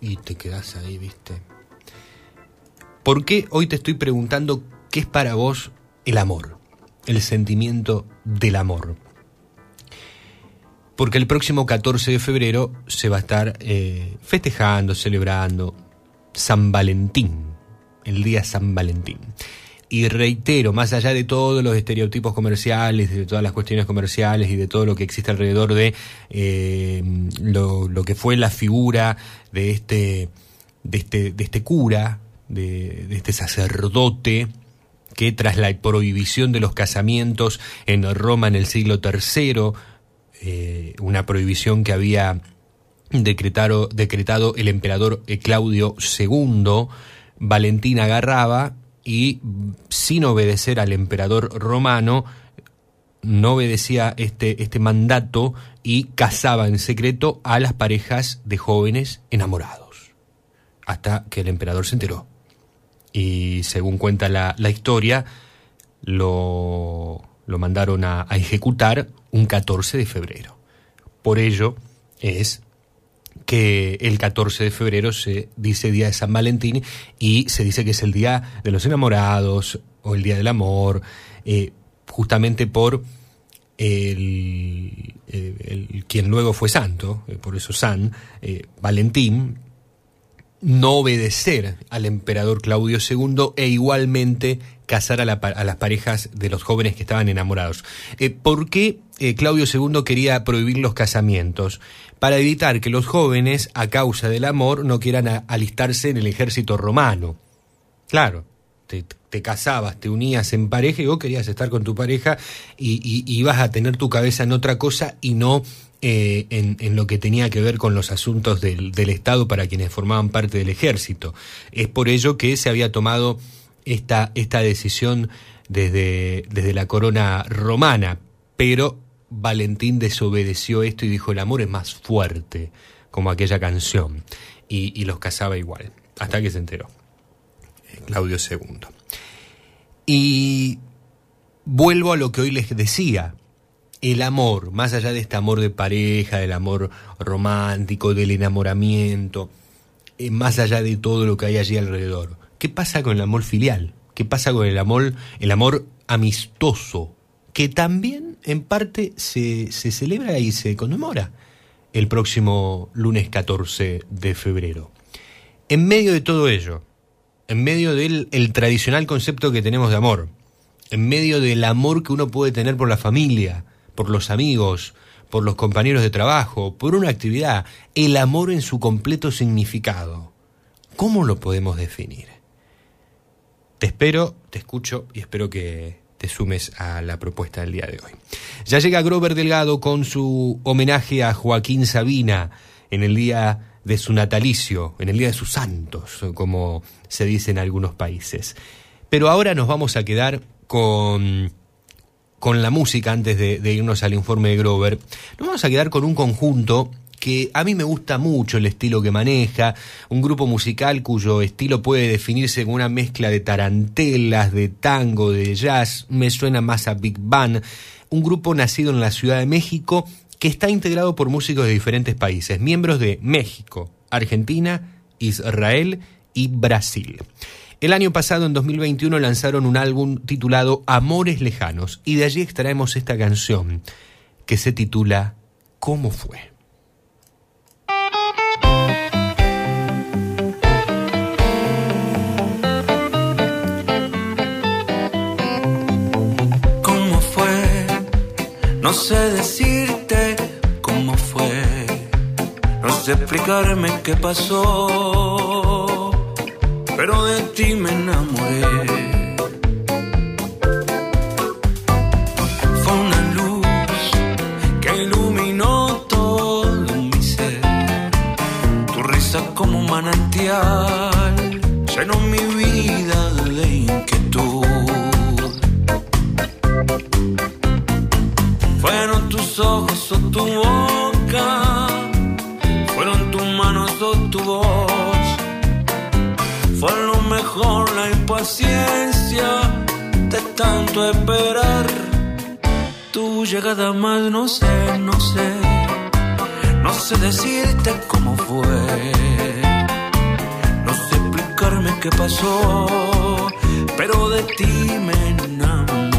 [SPEAKER 3] Y te quedás ahí, viste. ¿Por qué hoy te estoy preguntando qué es para vos el amor? El sentimiento del amor. Porque el próximo 14 de febrero se va a estar eh, festejando, celebrando San Valentín, el día San Valentín. Y reitero, más allá de todos los estereotipos comerciales, de todas las cuestiones comerciales y de todo lo que existe alrededor de eh, lo, lo que fue la figura de este, de este, de este cura, de, de este sacerdote, que tras la prohibición de los casamientos en Roma en el siglo III, eh, una prohibición que había decretado, el emperador eh, Claudio II, Valentín agarraba y sin obedecer al emperador romano, no obedecía este, este mandato y casaba en secreto a las parejas de jóvenes enamorados, hasta que el emperador se enteró. Y según cuenta la, la historia, lo, lo mandaron a, ejecutar un 14 de febrero. Por ello es que el 14 de febrero se dice Día de San Valentín y se dice que es el Día de los Enamorados o el Día del Amor, eh, justamente por el, el- quien luego fue santo, eh, por eso San, eh, Valentín, no obedecer al emperador Claudio II e igualmente casar a, la a las parejas de los jóvenes que estaban enamorados. Eh, ¿Por qué eh, Claudio II quería prohibir los casamientos? Para evitar que los jóvenes, a causa del amor, no quieran alistarse en el ejército romano. Claro, te, casabas, te unías en pareja y vos querías estar con tu pareja y, ibas a tener tu cabeza en otra cosa y no eh, en, en lo que tenía que ver con los asuntos del, del Estado para quienes formaban parte del ejército. Es por ello que se había tomado esta, esta decisión desde, desde la corona romana, pero Valentín desobedeció esto y dijo el amor es más fuerte, como aquella canción, y, y los casaba igual, hasta que se enteró. Claudio II. Y vuelvo a lo que hoy les decía. El amor, más allá de este amor de pareja, del amor romántico, del enamoramiento, eh, más allá de todo lo que hay allí alrededor. ¿Qué pasa con el amor filial? ¿Qué pasa con el amor, el amor amistoso? Que también en parte se, se celebra y se conmemora el próximo lunes 14 de febrero. En medio de todo ello, en medio del el tradicional concepto que tenemos de amor, en medio del amor que uno puede tener por la familia, por los amigos, por los compañeros de trabajo, por una actividad, el amor en su completo significado. ¿Cómo lo podemos definir? Te espero, te escucho y espero que te sumes a la propuesta del día de hoy. Ya llega Grover Delgado con su homenaje a Joaquín Sabina en el día de su natalicio, en el día de sus santos, como se dice en algunos países. Pero ahora nos vamos a quedar con, con la música antes de, de irnos al informe de Grover. Nos vamos a quedar con un conjunto que a mí me gusta mucho el estilo que maneja, un grupo musical cuyo estilo puede definirse como una mezcla de tarantelas, de tango, de jazz, me suena más a Big Band, un grupo nacido en la Ciudad de México que está integrado por músicos de diferentes países, miembros de México, Argentina, Israel y Brasil. El año pasado, en 2021, lanzaron un álbum titulado Amores Lejanos y de allí extraemos esta canción que se titula ¿Cómo fue?
[SPEAKER 12] No sé decirte cómo fue, no sé explicarme qué pasó, pero de ti me enamoré. Fue una luz que iluminó todo mi ser, tu risa como un manantial llenó mi vida ojos o tu boca, fueron tus manos o tu voz. Fue lo mejor la impaciencia de tanto esperar. Tu llegada más no sé, no sé, no sé decirte cómo fue. No sé explicarme qué pasó, pero de ti me enamoré.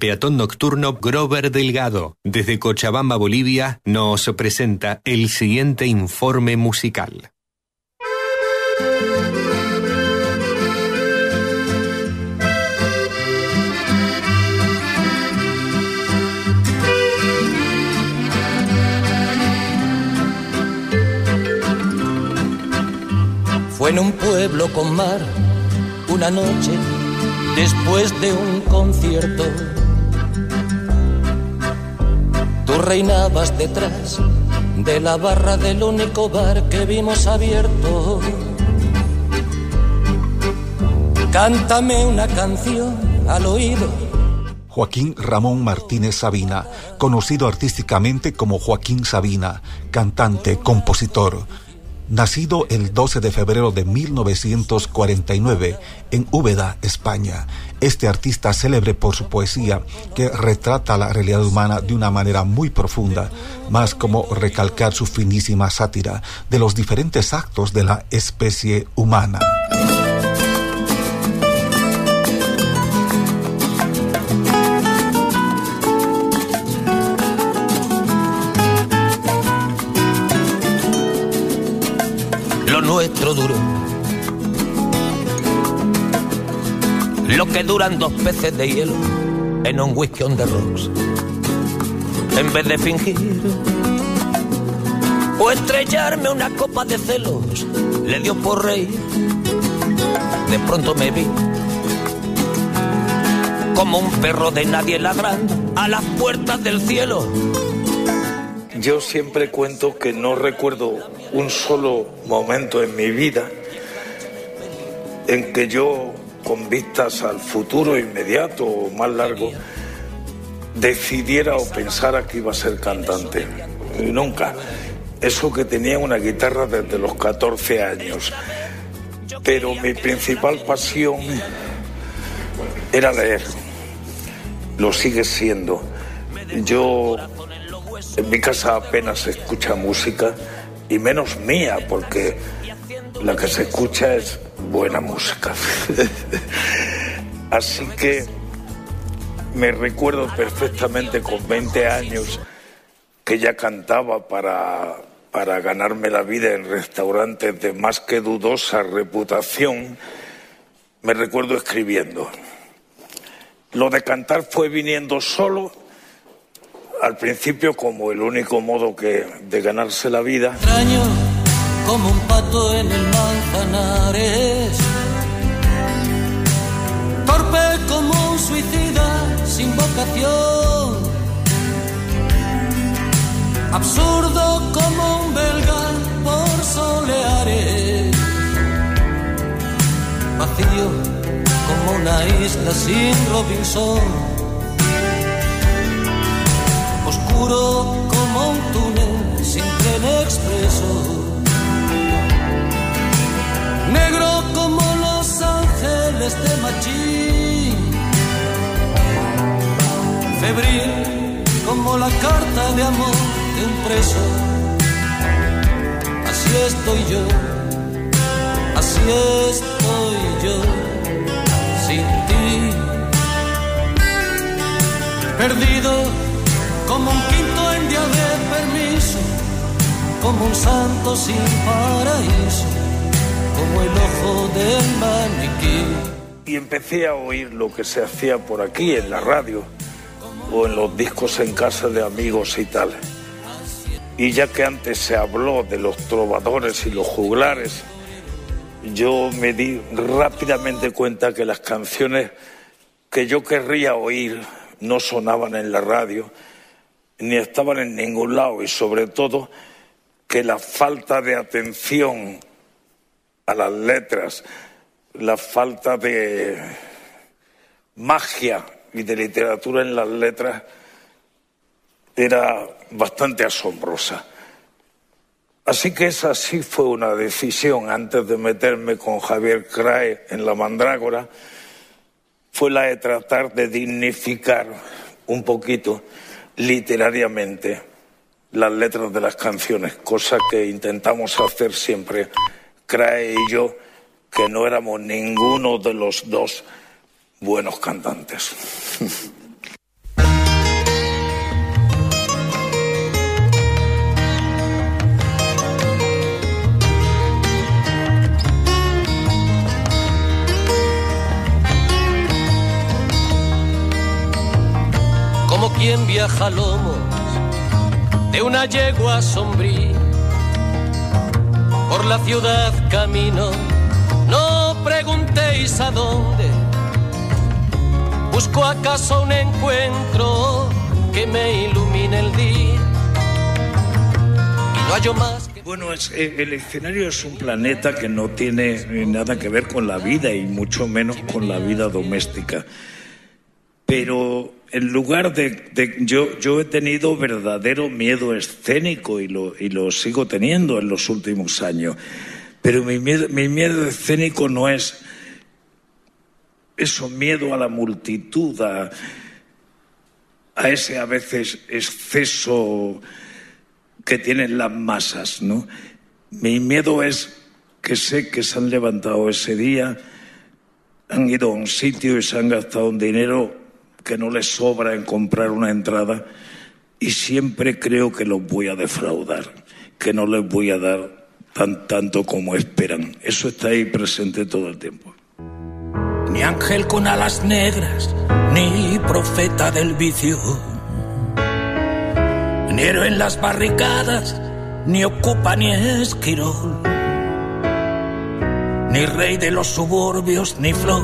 [SPEAKER 3] Peatón Nocturno, Grover Delgado, desde Cochabamba, Bolivia, nos presenta el siguiente informe musical.
[SPEAKER 13] Fue en un pueblo con mar, una noche después de un concierto. Reinabas detrás de la barra del único bar que vimos abierto. Cántame una canción al oído.
[SPEAKER 14] Joaquín Ramón Martínez Sabina, conocido artísticamente como Joaquín Sabina, cantante, compositor, nacido el 12 de febrero de 1949 en Úbeda, España. Este artista célebre por su poesía que retrata la realidad humana de una manera muy profunda, más como recalcar su finísima sátira de los diferentes actos de la especie humana.
[SPEAKER 13] Nuestro duró. Lo que duran dos peces de hielo en un whisky on the rocks. En vez de fingir o estrellarme una copa de celos, le dio por rey. De pronto me vi como un perro de nadie ladrando a las puertas del cielo.
[SPEAKER 15] Yo siempre cuento que no recuerdo un solo momento en mi vida en que yo, con vistas al futuro inmediato o más largo, decidiera o pensara que iba a ser cantante. Nunca. Eso que tenía una guitarra desde los 14 años. Pero mi principal pasión era leer. Lo sigue siendo. Yo en mi casa apenas se escucha música y menos mía porque la que se escucha es buena música. Así que me recuerdo perfectamente con 20 años que ya cantaba para, para ganarme la vida en restaurantes de más que dudosa reputación. Me recuerdo escribiendo. Lo de cantar fue viniendo solo, al principio como el único modo que, de ganarse la vida.
[SPEAKER 13] Extraño como un pato en el manzanares. Torpe como un suicida sin vocación. Absurdo como un belga por soleares. Vacío como una isla sin Robinson. Oscuro como un túnel sin tren expreso. Negro como los ángeles de Machín. Febril como la carta de amor de un preso. Así estoy yo, así estoy yo, sin ti. Perdido como un quinto en día de permiso, como un santo sin paraíso, como el ojo del maniquí.
[SPEAKER 15] Y empecé a oír lo que se hacía por aquí en la radio o en los discos en casa de amigos y tal. Y ya que antes se habló de los trovadores y los juglares, yo me di rápidamente cuenta que las canciones que yo querría oír no sonaban en la radio, ni estaban en ningún lado, y sobre todo que la falta de atención a las letras, la falta de magia y de literatura en las letras era bastante asombrosa. Así que esa sí fue una decisión antes de meterme con Javier Crae en la mandrágora, fue la de tratar de dignificar un poquito literariamente las letras de las canciones, cosa que intentamos hacer siempre Crae y yo, que no éramos ninguno de los dos buenos cantantes.
[SPEAKER 13] quien viaja a lomos de una yegua sombría. Por la ciudad camino, no preguntéis a dónde. Busco acaso un encuentro que me ilumine el día. Y no hallo más.
[SPEAKER 15] Bueno, es, eh, el escenario es un planeta que no tiene eh, nada que ver con la vida y mucho menos con la vida doméstica. Pero en lugar de, yo, yo he tenido verdadero miedo escénico y lo, y lo sigo teniendo en los últimos años. Pero mi miedo, mi miedo escénico no es eso, miedo a la multitud, a, a ese a veces exceso que tienen las masas, ¿no? Mi miedo es que sé que se han levantado ese día, han ido a un sitio y se han gastado un dinero que no les sobra en comprar una entrada y siempre creo que los voy a defraudar, que no les voy a dar tan tanto como esperan. Eso está ahí presente todo el tiempo.
[SPEAKER 13] Ni ángel con alas negras, ni profeta del vicio. Ni héroe en las barricadas,
[SPEAKER 12] ni ocupa ni esquirol, ni rey de los suburbios, ni flor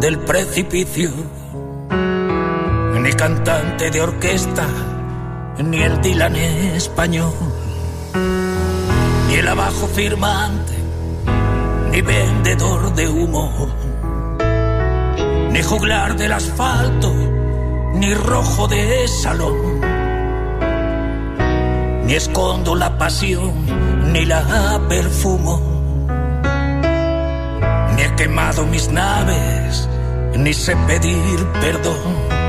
[SPEAKER 12] del precipicio, ni cantante de orquesta, ni el Dylan español, ni el abajo firmante, ni vendedor de humo, ni juglar del asfalto, ni rojo de salón ni escondo la pasión, ni la perfumo, ni he quemado mis naves, ni sé pedir perdón,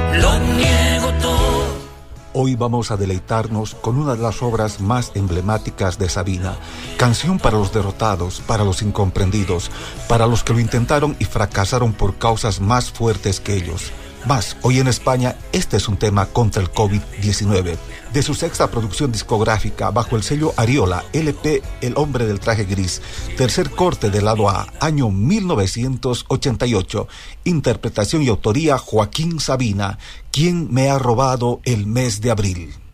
[SPEAKER 14] Hoy vamos a deleitarnos con una de las obras más emblemáticas de Sabina, canción para los derrotados, para los incomprendidos, para los que lo intentaron y fracasaron por causas más fuertes que ellos. Más, hoy en España, este es un tema contra el COVID-19. De su sexta producción discográfica, bajo el sello Ariola, LP El hombre del traje gris, tercer corte del lado A, año 1988, interpretación y autoría Joaquín Sabina, quien me ha robado el mes de abril.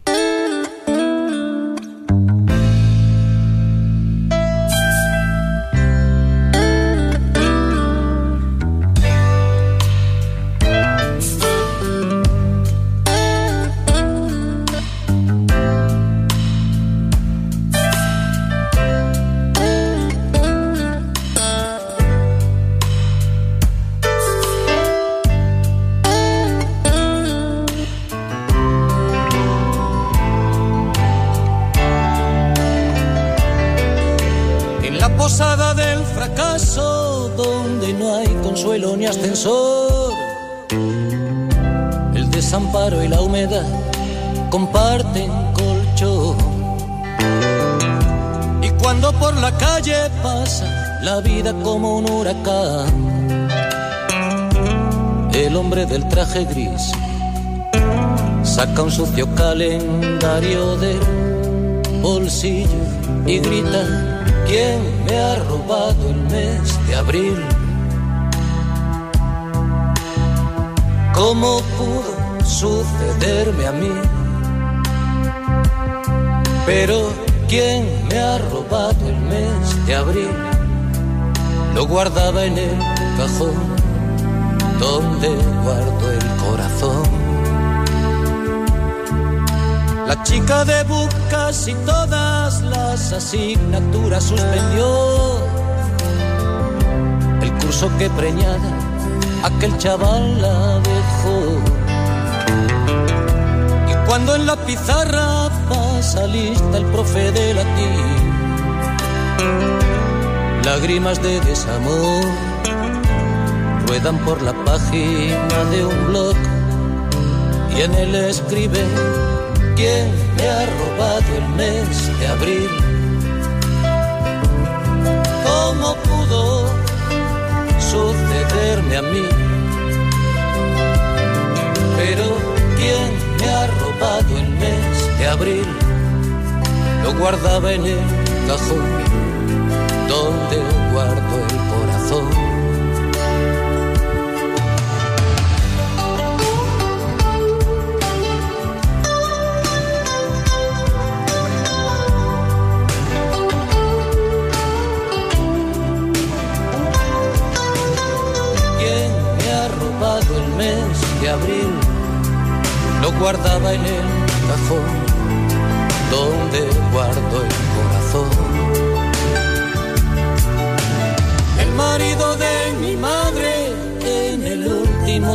[SPEAKER 13] La vida como un huracán, el hombre del traje gris saca un sucio calendario del bolsillo y grita, ¿quién me ha robado el mes de abril? ¿Cómo pudo sucederme a mí? Pero ¿quién me ha robado el mes de abril? Lo guardaba en el cajón donde guardo el corazón. La chica de book casi todas las asignaturas suspendió. El curso que preñada aquel chaval la dejó. Y cuando en la pizarra pasa lista el profe de latín, lágrimas de desamor ruedan por la página de un blog y en él escribe ¿Quién me ha robado el mes de abril? ¿Cómo pudo sucederme a mí? Pero ¿quién me ha robado el mes de abril? Lo guardaba en el cajón donde guardo el corazón.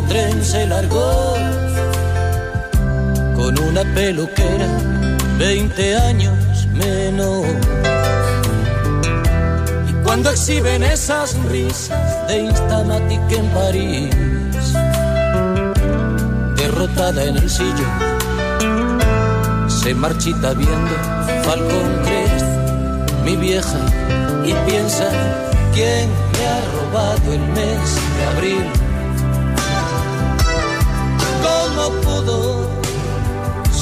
[SPEAKER 13] Tren se largó con una peluquera 20 años menos. Y cuando exhiben esas risas de Instamatic en París, derrotada en el sillón, se marchita viendo Falcon Crest, mi vieja, y piensa, ¿quién me ha robado el mes de abril?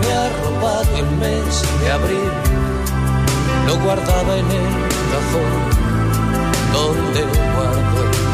[SPEAKER 13] me ha robado el mes de abril, lo guardaba en el cajón donde guardo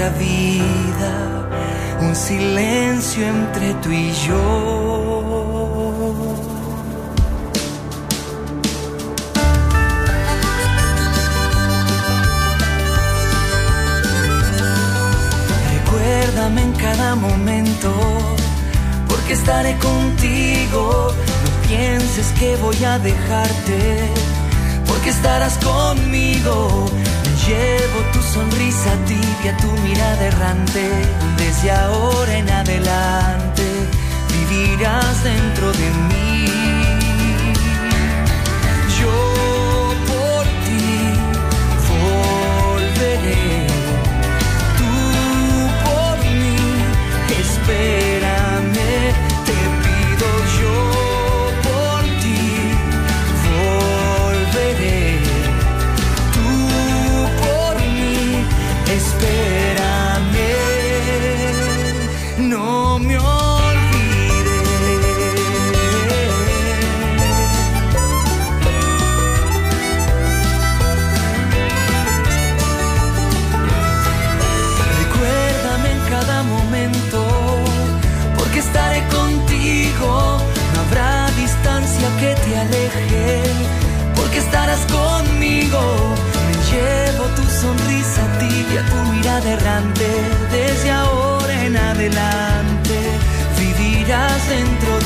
[SPEAKER 16] Nuestra vida, un silencio entre tú y yo. Recuérdame en cada momento, porque estaré contigo. No pienses que voy a dejarte, porque estarás conmigo. Llevo tu sonrisa tibia, tu mirada errante. Desde ahora en adelante, vivirás dentro de mí. Yo por ti volveré. Tú por mí, espérame, porque estarás conmigo. Me llevo tu sonrisa tibia, tu mirada errante. Desde ahora en adelante, vivirás dentro de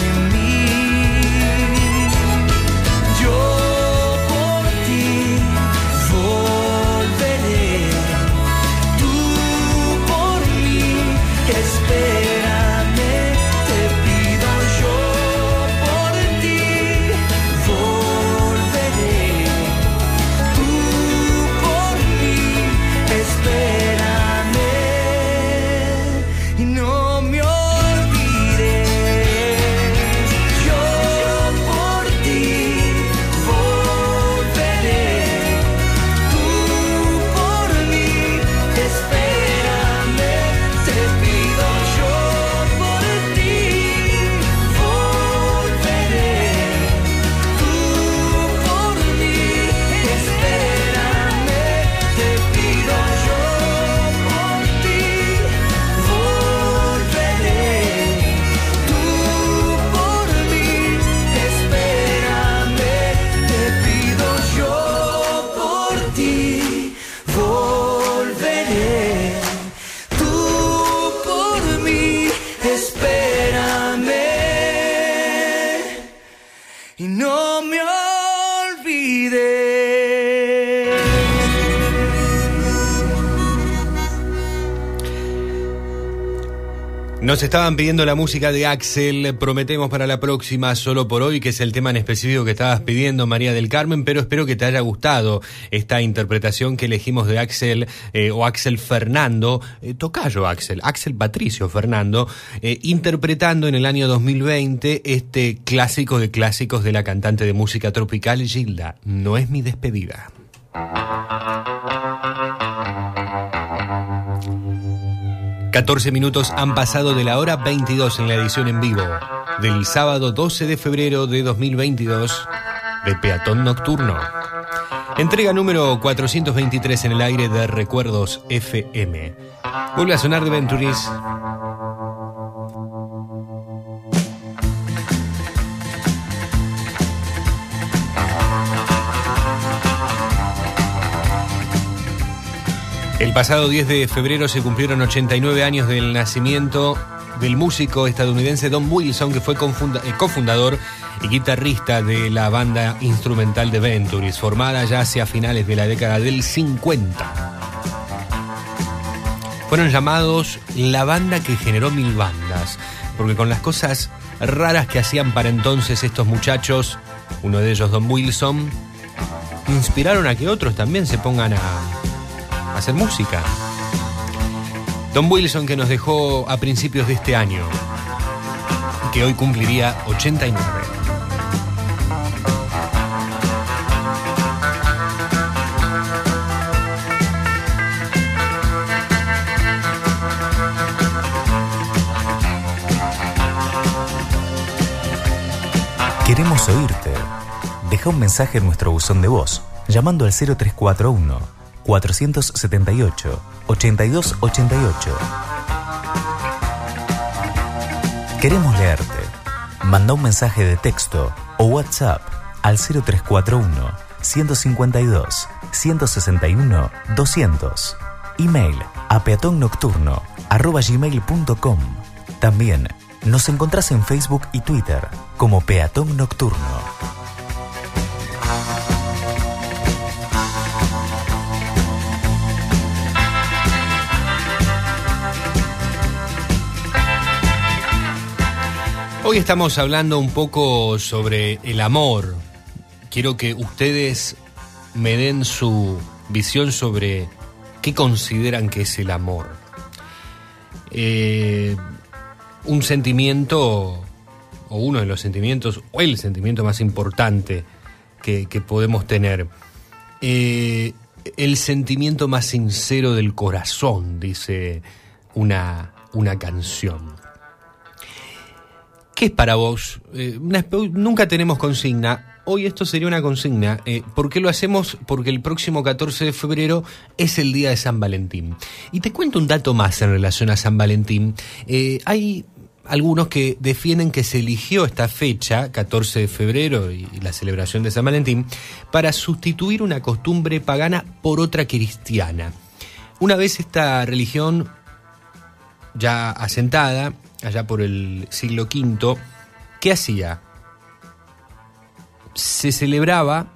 [SPEAKER 3] Nos estaban pidiendo la música de Axel, prometemos para la próxima solo por hoy, que es el tema en específico que estabas pidiendo, María del Carmen, pero espero que te haya gustado esta interpretación que elegimos de Axel eh, o Axel Fernando, eh, tocayo Axel, Axel Patricio Fernando, eh, interpretando en el año 2020 este clásico de clásicos de la cantante de música tropical Gilda, No es mi despedida. 14 minutos han pasado de la hora 22 en la edición en vivo del sábado 12 de febrero de 2022 de Peatón Nocturno. Entrega número 423 en el aire de Recuerdos FM. Vuelve a sonar de Venturis. El pasado 10 de febrero se cumplieron 89 años del nacimiento del músico estadounidense Don Wilson, que fue eh, cofundador y guitarrista de la banda instrumental de Venturis, formada ya hacia finales de la década del 50. Fueron llamados la banda que generó mil bandas, porque con las cosas raras que hacían para entonces estos muchachos, uno de ellos Don Wilson, inspiraron a que otros también se pongan a hacer música. Don Wilson que nos dejó a principios de este año, que hoy cumpliría 89.
[SPEAKER 1] Queremos oírte. Deja un mensaje en nuestro buzón de voz llamando al 0341 478 8288. Queremos leerte. Manda un mensaje de texto o WhatsApp al 0341 152 161 200. Email a peatonnocturno@gmail.com. También nos encontrás en Facebook y Twitter como Peatón Nocturno.
[SPEAKER 3] Hoy estamos hablando un poco sobre el amor. Quiero que ustedes me den su visión sobre qué consideran que es el amor. Eh, un sentimiento, o uno de los sentimientos, o el sentimiento más importante que, podemos tener. Eh, el sentimiento más sincero del corazón, dice una, una canción. ¿Qué es para vos? Eh, nunca tenemos consigna. Hoy esto sería una consigna. Eh, ¿Por qué lo hacemos? Porque el próximo 14 de febrero es el día de San Valentín. Y te cuento un dato más en relación a San Valentín. Eh, hay algunos que defienden que se eligió esta fecha, 14 de febrero y la celebración de San Valentín, para sustituir una costumbre pagana por otra cristiana. Una vez esta religión ya asentada, allá por el siglo V, ¿qué hacía? Se celebraba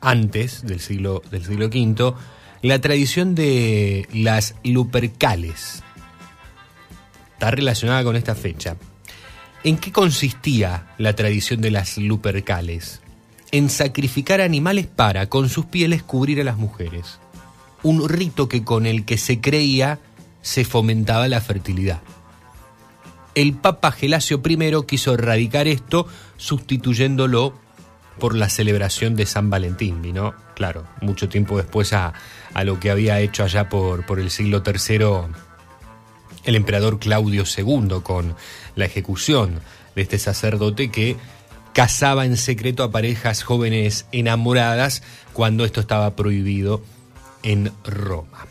[SPEAKER 3] antes del siglo, del siglo V la tradición de las Lupercales. Está relacionada con esta fecha. ¿En qué consistía la tradición de las Lupercales? En sacrificar animales para, con sus pieles, cubrir a las mujeres. Un rito que con el que se creía se fomentaba la fertilidad el Papa Gelasio I quiso erradicar esto sustituyéndolo por la celebración de San Valentín. Vino, claro, mucho tiempo después a, lo que había hecho allá por, por el siglo III el emperador Claudio II con la ejecución de este sacerdote que casaba en secreto a parejas jóvenes enamoradas cuando esto estaba prohibido en Roma.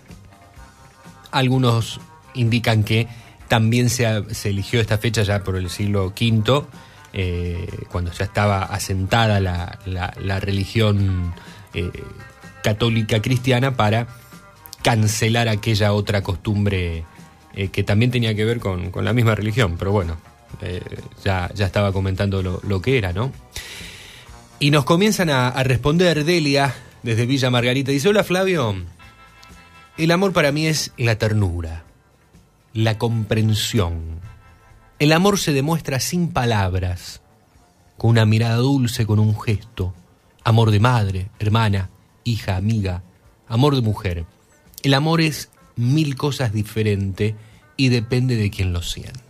[SPEAKER 3] Algunos indican que también se, eligió esta fecha ya por el siglo V, eh, cuando ya estaba asentada la, religión eh, católica cristiana para cancelar aquella otra costumbre eh, que también tenía que ver con, la misma religión, pero bueno, ya, ya, estaba comentando lo, que era, ¿no? Y nos comienzan a, a responder Delia desde Villa Margarita. Dice, hola Flavio, el amor para mí es la ternura la comprensión. El amor se demuestra sin palabras, con una mirada dulce, con un gesto. Amor de madre, hermana, hija, amiga, amor de mujer. El amor es mil cosas diferentes y depende de quien lo siente.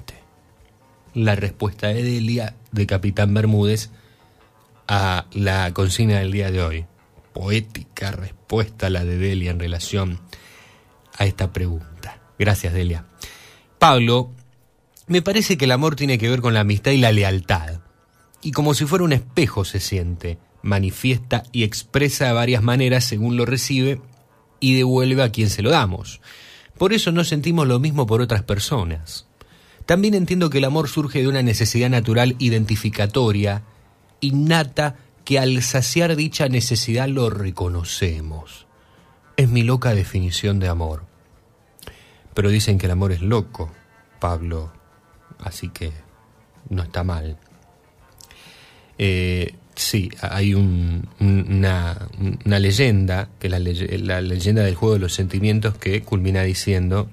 [SPEAKER 3] La respuesta de Delia de Capitán Bermúdez a la consigna del día de hoy. Poética respuesta la de Delia en relación a esta pregunta. Gracias, Delia. Pablo, me parece que el amor tiene que ver con la amistad y la lealtad. Y como si fuera un espejo se siente, manifiesta y expresa de varias maneras según lo recibe y devuelve a quien se lo damos. Por eso no sentimos lo mismo por otras personas. También entiendo que el amor surge de una necesidad natural identificatoria, innata, que al saciar dicha necesidad lo reconocemos. Es mi loca definición de amor. Pero dicen que el amor es loco, Pablo, así que no está mal. Eh, sí, hay una, leyenda, que la, leyenda del juego de los sentimientos, que culmina diciendo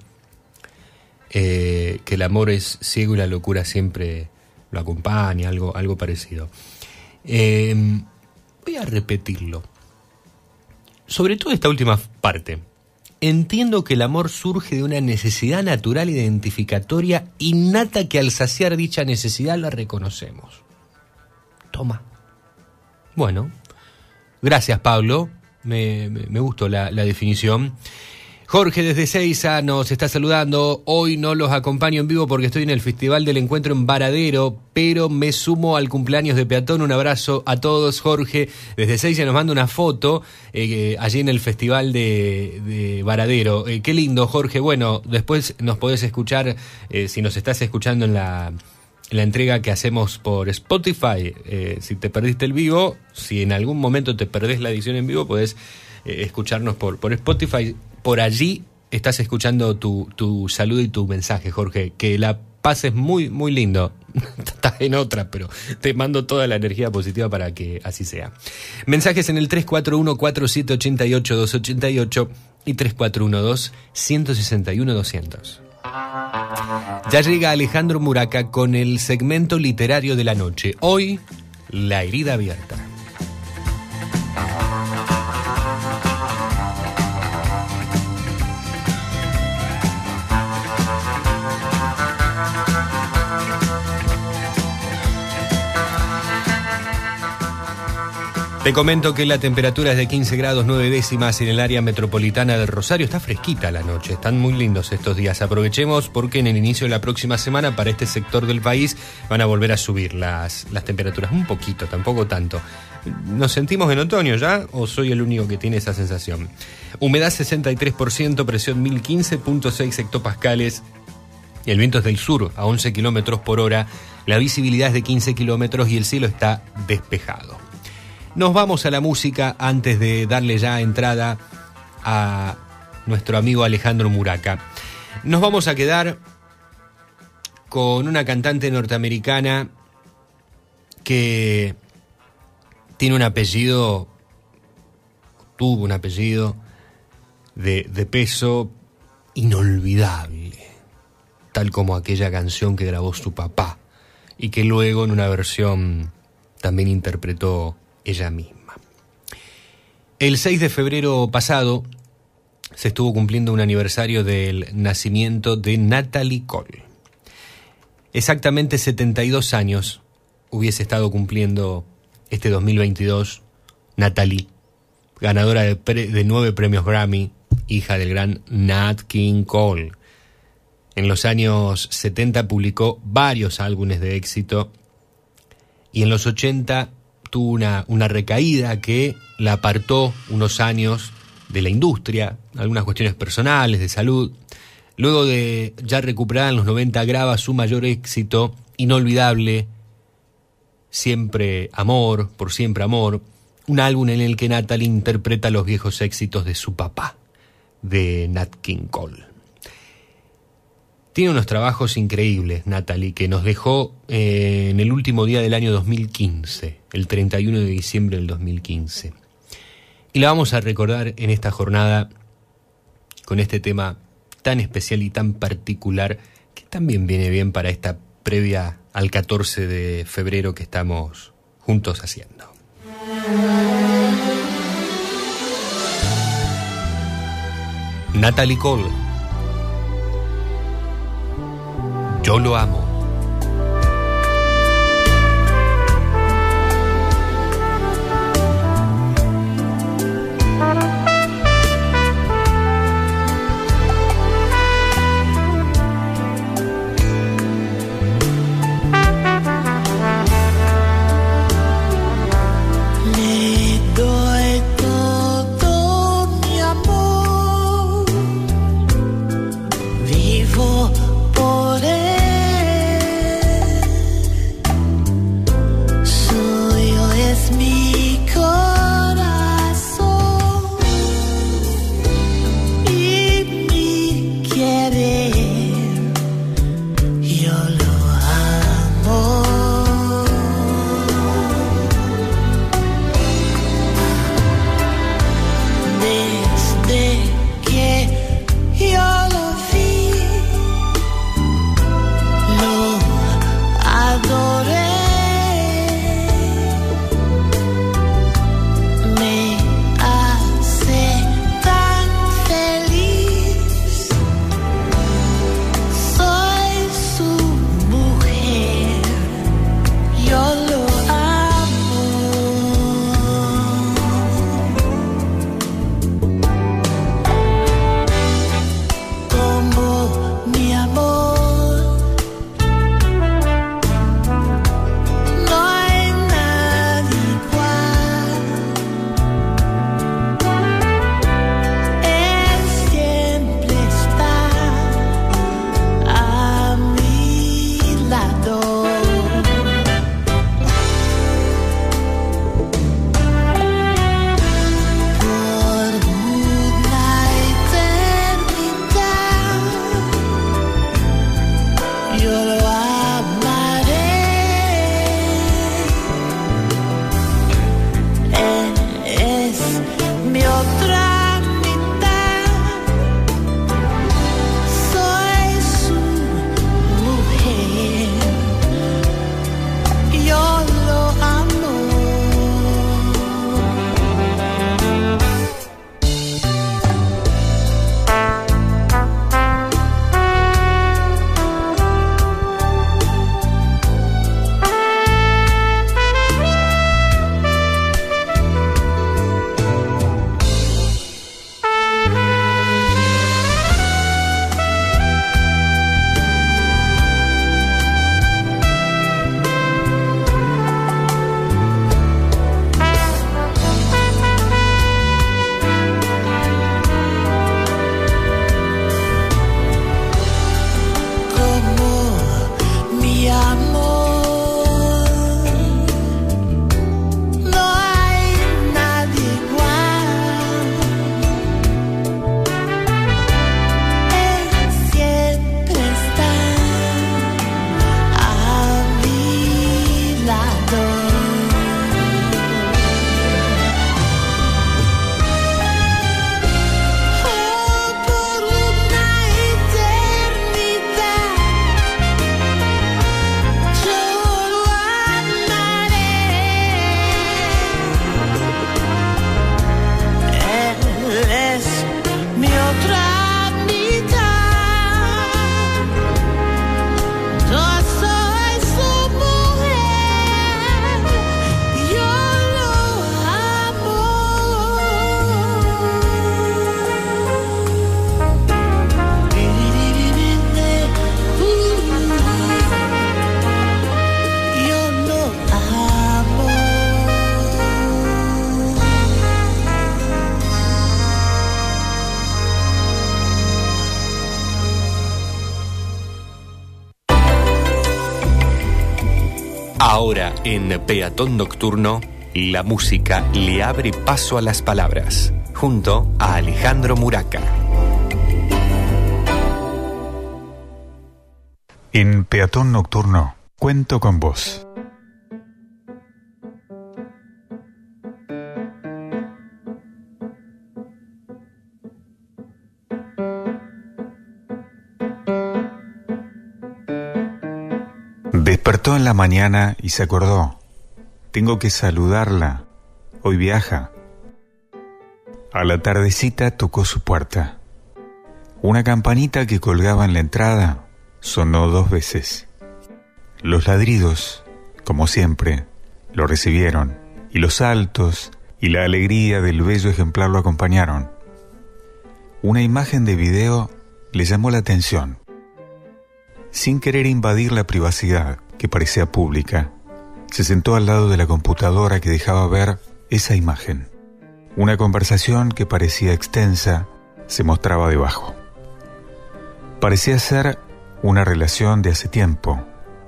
[SPEAKER 3] eh, que el amor es ciego y la locura siempre lo acompaña, algo, algo parecido. Eh, voy a repetirlo. Sobre todo esta última parte. Entiendo que el amor surge de una necesidad natural identificatoria innata que al saciar dicha necesidad la reconocemos. Toma. Bueno, gracias Pablo, me, gustó la, la definición. Jorge desde Seiza nos está saludando. Hoy no los acompaño en vivo porque estoy en el Festival del Encuentro en Varadero, pero me sumo al cumpleaños de Peatón. Un abrazo a todos, Jorge. Desde Seiza nos manda una foto eh, allí en el Festival de, Varadero. Eh, qué lindo, Jorge. Bueno, después nos podés escuchar, eh, si nos estás escuchando en la la entrega que hacemos por Spotify. si te perdiste el vivo, si en algún momento te perdés la edición en vivo, podés escucharnos por, por Spotify por allí estás escuchando tu, tu saludo y tu mensaje, Jorge. Que la pases muy, muy lindo. Estás en otra, pero te mando toda la energía positiva para que así sea. Mensajes en el 341-4788-288 y 3412-161-200. Ya llega Alejandro Muraca con el segmento literario de la noche. Hoy, La herida abierta. Te comento que la temperatura es de 15 grados 9 décimas en el área metropolitana de Rosario. Está fresquita la noche, están muy lindos estos días. Aprovechemos porque en el inicio de la próxima semana para este sector del país van a volver a subir las, las temperaturas. Un poquito, tampoco tanto. ¿Nos sentimos en otoño ya o soy el único que tiene esa sensación? Humedad 63%, presión 1015.6 hectopascales. El viento es del sur a 11 kilómetros por hora. La visibilidad es de 15 kilómetros y el cielo está despejado. Nos vamos a la música antes de darle ya entrada a nuestro amigo Alejandro Muraca. Nos vamos a quedar con una cantante norteamericana que tiene un apellido, tuvo un apellido de, peso inolvidable, tal como aquella canción que grabó su papá y que luego en una versión también interpretó ella misma. El 6 de febrero pasado se estuvo cumpliendo un aniversario del nacimiento de Natalie Cole. Exactamente 72 años hubiese estado cumpliendo este 2022 Natalie, ganadora de, nueve premios Grammy, hija del gran Nat King Cole. En los años 70 publicó varios álbumes de éxito y en los 80 tuvo una, una recaída que la apartó unos años de la industria, algunas cuestiones personales, de salud. Luego de ya recuperar en los 90 graba su mayor éxito, inolvidable, Siempre Amor, por Siempre Amor, un álbum en el que Natalie interpreta los viejos éxitos de su papá, de Nat King Cole. Tiene unos trabajos increíbles, Natalie, que nos dejó eh, en el último día del año 2015, el 31 de diciembre del 2015. Y la vamos a recordar en esta jornada con este tema
[SPEAKER 17] tan especial y tan particular que también viene bien para esta previa al 14 de febrero que estamos juntos haciendo. Natalie Cole. Yo lo amo. peatón nocturno, la música le abre paso a las palabras, junto a Alejandro Muraca.
[SPEAKER 18] En Peatón Nocturno, cuento con vos. Despertó en la mañana y se acordó tengo que saludarla. Hoy viaja. A la tardecita tocó su puerta. Una campanita que colgaba en la entrada sonó dos veces. Los ladridos, como siempre, lo recibieron, y los saltos y la alegría del bello ejemplar lo acompañaron. Una imagen de video le llamó la atención. Sin querer invadir la privacidad, que parecía pública, se sentó al lado de la computadora que dejaba ver esa imagen. Una conversación que parecía extensa se mostraba debajo. Parecía ser una relación de hace tiempo,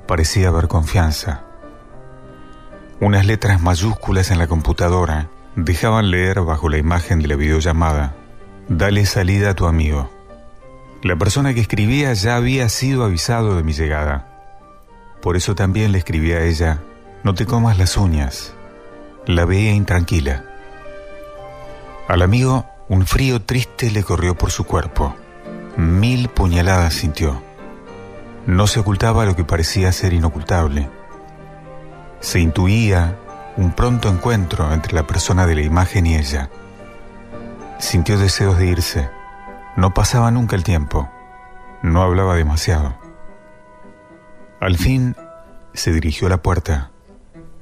[SPEAKER 18] parecía haber confianza. Unas letras mayúsculas en la computadora dejaban leer bajo la imagen de la videollamada, Dale salida a tu amigo. La persona que escribía ya había sido avisado de mi llegada. Por eso también le escribí a ella, no te comas las uñas. La veía intranquila. Al amigo un frío triste le corrió por su cuerpo. Mil puñaladas sintió. No se ocultaba lo que parecía ser inocultable. Se intuía un pronto encuentro entre la persona de la imagen y ella. Sintió deseos de irse. No pasaba nunca el tiempo. No hablaba demasiado. Al fin se dirigió a la puerta,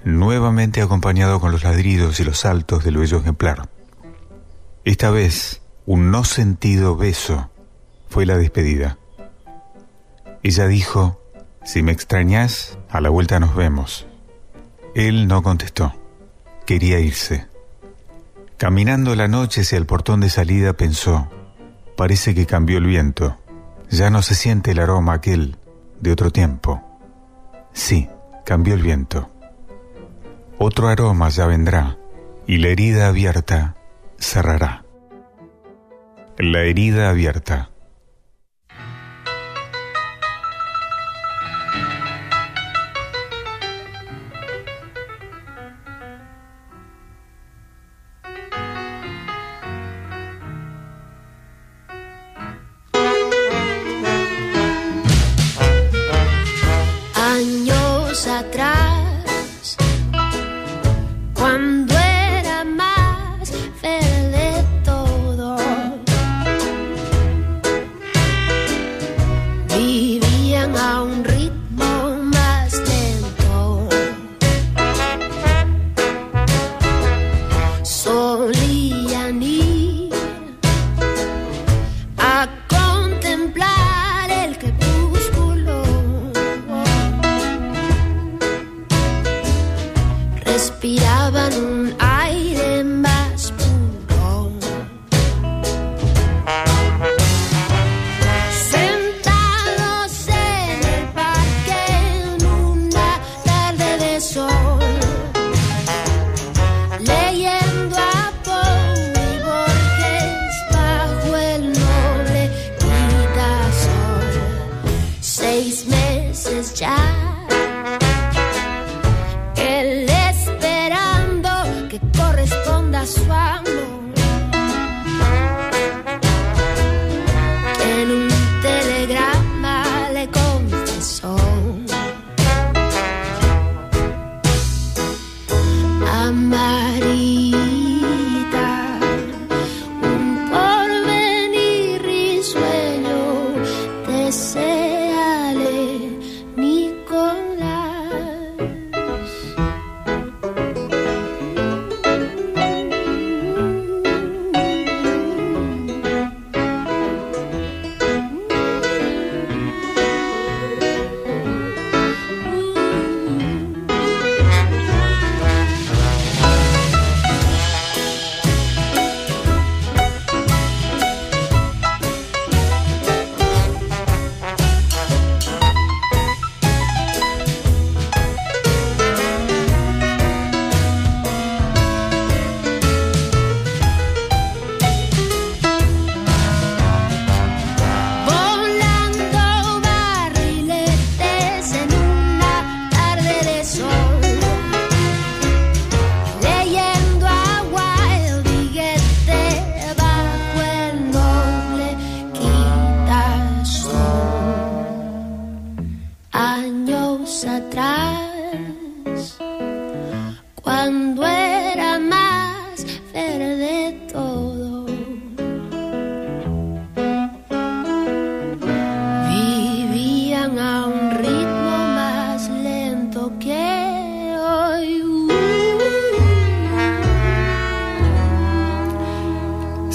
[SPEAKER 18] nuevamente acompañado con los ladridos y los saltos del bello ejemplar. Esta vez, un no sentido beso fue la despedida. Ella dijo, si me extrañas, a la vuelta nos vemos. Él no contestó. Quería irse. Caminando la noche hacia el portón de salida pensó, parece que cambió el viento. Ya no se siente el aroma aquel de otro tiempo. Sí, cambió el viento. Otro aroma ya vendrá y la herida abierta cerrará. La herida abierta.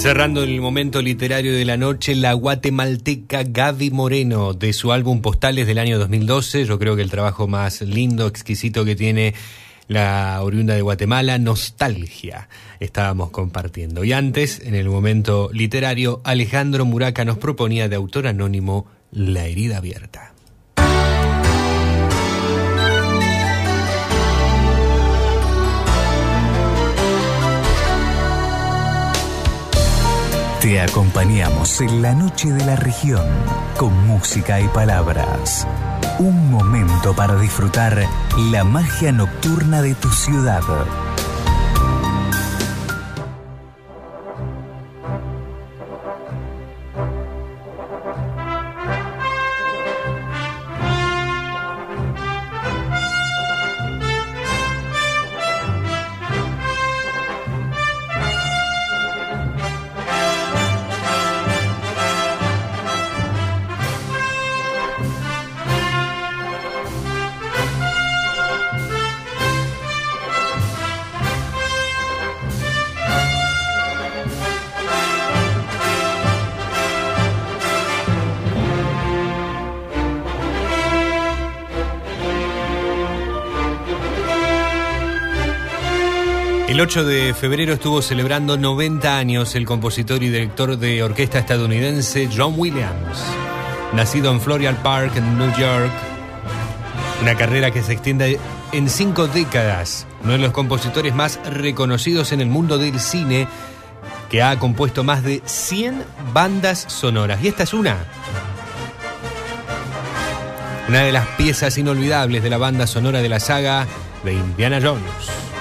[SPEAKER 3] Cerrando el momento literario de la noche, la guatemalteca Gaby Moreno, de su álbum Postales del año 2012, yo creo que el trabajo más lindo, exquisito que tiene la oriunda de Guatemala, Nostalgia, estábamos compartiendo. Y antes, en el momento literario, Alejandro Muraca nos proponía de autor anónimo La herida abierta.
[SPEAKER 1] Te acompañamos en la noche de la región con música y palabras. Un momento para disfrutar la magia nocturna de tu ciudad.
[SPEAKER 3] 8 de febrero estuvo celebrando 90 años el compositor y director de orquesta estadounidense John Williams. Nacido en Floral Park, en New York, una carrera que se extiende en cinco décadas, uno de los compositores más reconocidos en el mundo del cine, que ha compuesto más de 100 bandas sonoras. Y esta es una. Una de las piezas inolvidables de la banda sonora de la saga de Indiana Jones.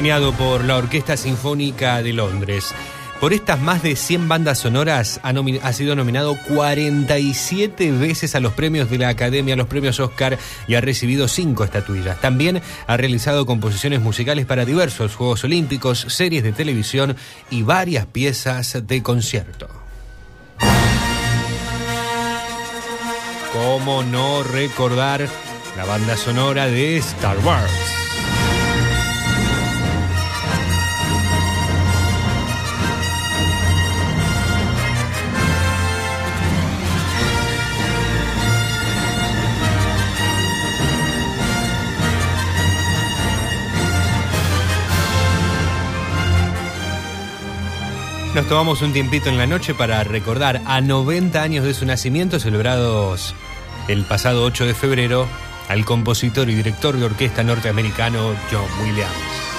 [SPEAKER 3] Acompañado por la Orquesta Sinfónica de Londres. Por estas más de 100 bandas sonoras ha, sido nominado 47 veces a los premios de la Academia, a los premios Oscar y ha recibido 5 estatuillas. También ha realizado composiciones musicales para diversos Juegos Olímpicos, series de televisión y varias piezas de concierto. ¿Cómo no recordar la banda sonora de Star Wars? Nos tomamos un tiempito en la noche para recordar a 90 años de su nacimiento, celebrados el pasado 8 de febrero, al compositor y director de orquesta norteamericano John Williams.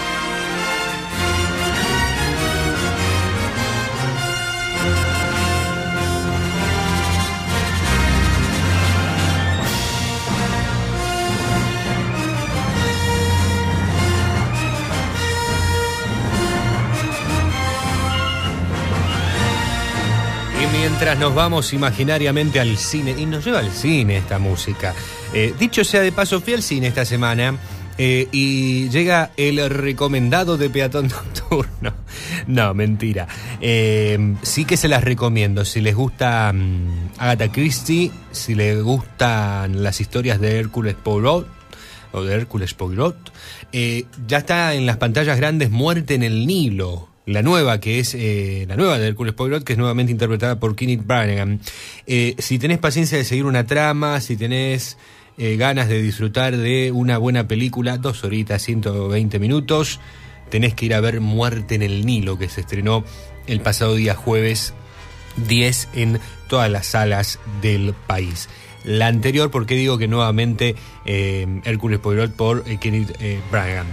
[SPEAKER 3] Nos vamos imaginariamente al cine, y nos lleva al cine esta música. Eh, dicho sea de paso, fui al cine esta semana eh, y llega el recomendado de peatón nocturno. No, mentira. Eh, sí que se las recomiendo. Si les gusta mm, Agatha Christie, si les gustan las historias de Hércules Poirot, o de Hércules Poirot, eh, ya está en las pantallas grandes Muerte en el Nilo. La nueva, que es eh, la nueva de Hércules Poirot, que es nuevamente interpretada por Kenneth Branagh. Eh, si tenés paciencia de seguir una trama, si tenés eh, ganas de disfrutar de una buena película, dos horitas, 120 minutos, tenés que ir a ver Muerte en el Nilo, que se estrenó el pasado día jueves 10 en todas las salas del país. La anterior, porque digo que nuevamente eh, Hércules Poirot por Kenneth Branagh?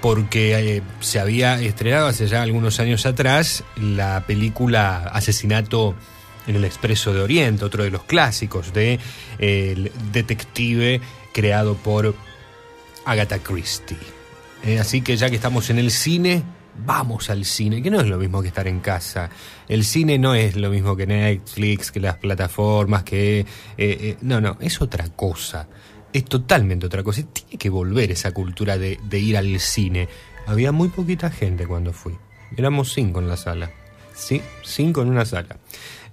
[SPEAKER 3] Porque eh, se había estrenado hace ya algunos años atrás la película Asesinato en el Expreso de Oriente, otro de los clásicos de el detective creado por Agatha Christie. Eh, así que ya que estamos en el cine, vamos al cine, que no es lo mismo que estar en casa. El cine no es lo mismo que Netflix, que las plataformas, que... eh, no, no, es otra cosa. Es totalmente otra cosa. Tiene que volver esa cultura de, ir al cine. Había muy poquita gente cuando fui. Éramos cinco en la sala. Sí, cinco en una sala.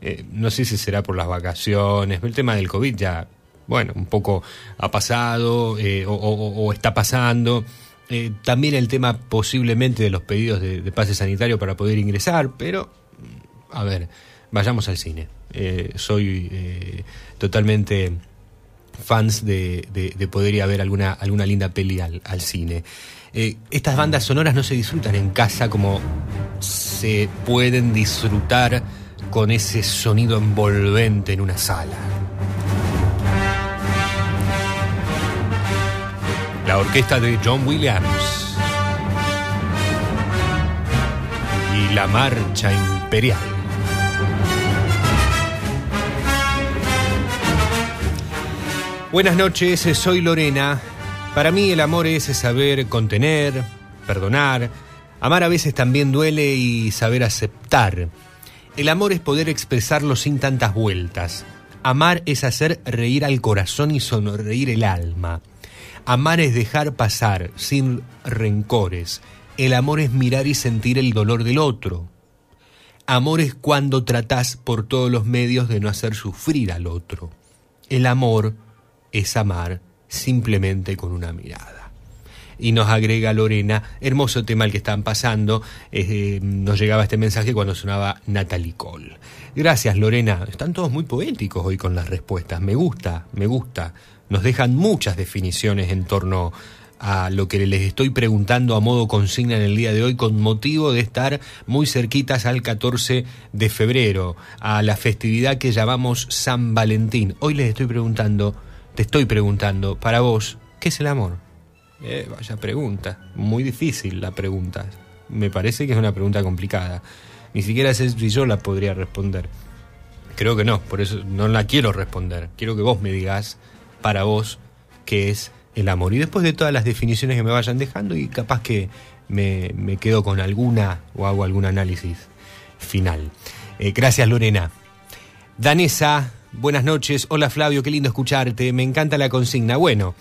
[SPEAKER 3] Eh, no sé si será por las vacaciones, el tema del COVID ya, bueno, un poco ha pasado eh, o, está pasando. Eh, también el tema posiblemente de los pedidos de, de pase sanitario para poder ingresar, pero mm, a ver, vayamos al cine. Soy totalmente fans de, de- de poder ir a ver alguna, alguna linda peli al, al cine. Eh, estas bandas sonoras no se disfrutan en casa como se pueden disfrutar con ese sonido envolvente en una sala. La orquesta de John Williams y la marcha imperial. Buenas noches, soy Lorena. Para mí el amor es saber contener, perdonar. Amar a veces también duele y saber aceptar. El amor es poder expresarlo sin tantas vueltas. Amar es hacer reír al corazón y sonreír el alma. Amar es dejar pasar sin rencores. El amor es mirar y sentir el dolor del otro. Amor es cuando tratás por todos los medios de no hacer sufrir al otro. El amor es amar simplemente con una mirada. Y nos agrega Lorena, hermoso tema el que están pasando. eh, nos llegaba este mensaje cuando sonaba Natalie Cole. Gracias Lorena, están todos muy poéticos hoy con las respuestas. Me gusta, me gusta. Nos dejan muchas definiciones en torno a lo que les estoy preguntando a modo consigna en el día de hoy con motivo de estar muy cerquitas al 14 de febrero, a la festividad que llamamos San Valentín. Hoy les estoy preguntando, te estoy preguntando, para vos, ¿qué es el amor? Eh, vaya pregunta, muy difícil la pregunta. Me parece que es una pregunta complicada. Ni siquiera sé si yo la podría responder. Creo que no, por eso no la quiero responder. Quiero que vos me digas, para vos, qué es el amor. Y después de todas las definiciones que me vayan dejando, y capaz que me, me quedo con alguna o hago algún análisis final. Eh, gracias, Lorena. Danesa, buenas noches. Hola, Flavio, qué lindo escucharte. Me encanta la consigna. Bueno,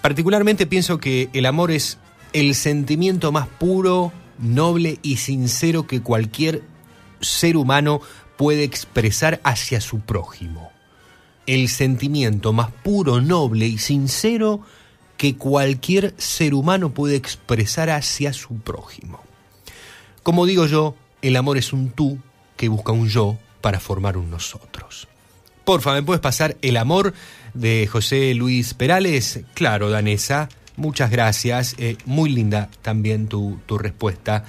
[SPEAKER 3] particularmente pienso que el amor es el sentimiento más puro, noble y sincero que cualquier ser humano puede expresar hacia su prójimo. El sentimiento más puro, noble y sincero que cualquier ser humano puede expresar hacia su prójimo. Como digo yo, el amor es un tú que busca un yo para formar un nosotros. Porfa, ¿me puedes pasar el amor de José Luis Perales? Claro, Danesa, muchas gracias. Eh, muy linda también tu, tu respuesta.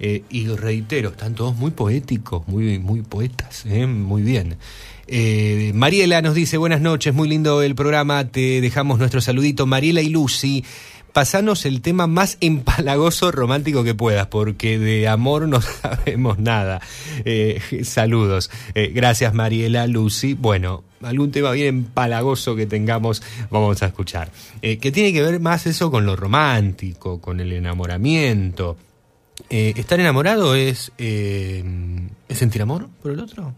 [SPEAKER 3] Eh, y reitero, están todos muy poéticos, muy, muy poetas, eh, muy bien. Mariela nos dice, buenas noches, muy lindo el programa, te dejamos nuestro saludito. Mariela y Lucy, pasanos el tema más empalagoso romántico que puedas, porque de amor no sabemos nada. Eh, saludos. Eh, gracias Mariela, Lucy. Bueno, algún tema bien empalagoso que tengamos, vamos a escuchar. Eh, que tiene que ver más eso con lo romántico, con el enamoramiento. Eh, ¿Estar enamorado es, es sentir amor por el otro?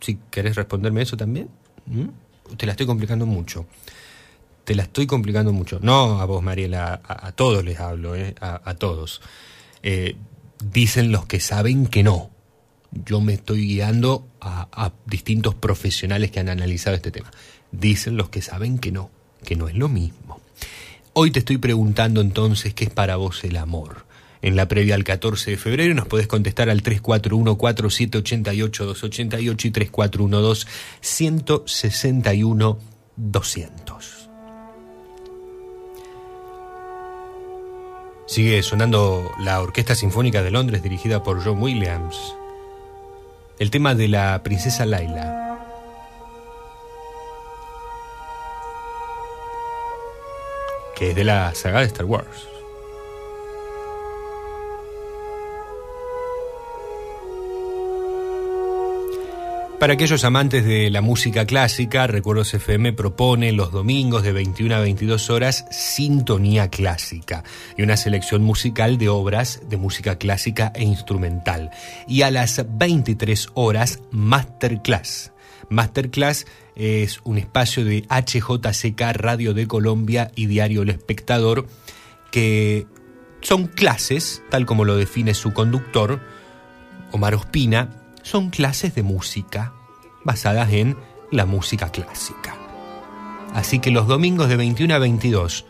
[SPEAKER 3] Si querés responderme eso también. ¿Mm? Te la estoy complicando mucho. Te la estoy complicando mucho. No a vos, Mariela, a, todos les hablo, eh, a, todos. Eh, dicen los que saben que no. Yo me estoy guiando a distintos profesionales que han analizado este tema. Dicen los que saben que no, que no es lo mismo. Hoy te estoy preguntando entonces qué es para vos el amor. En la previa al 14 de febrero nos podés contestar al 3414-788-288 y 3412-161-200. Sigue sonando la Orquesta Sinfónica de Londres dirigida por John Williams. El tema de la princesa Laila. Que es de la saga de Star Wars. Para aquellos amantes de la música clásica, Recuerdos FM propone los domingos de 21 a 22 horas Sintonía Clásica y una selección musical de obras de música clásica e instrumental. Y a las 23 horas Masterclass. Masterclass es un espacio de HJCK Radio de Colombia y Diario El Espectador que son clases, tal como lo define su conductor, Omar Ospina, son clases de música basadas en la música clásica. Así que los domingos de 21 a 22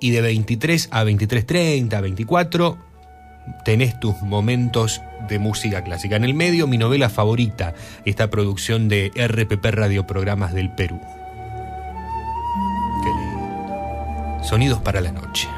[SPEAKER 3] y de 23 a 23.30, 24, tenés tus momentos de música clásica. En el medio, mi novela favorita, esta producción de RPP Radio Programas del Perú. Qué lindo. Sonidos para la noche.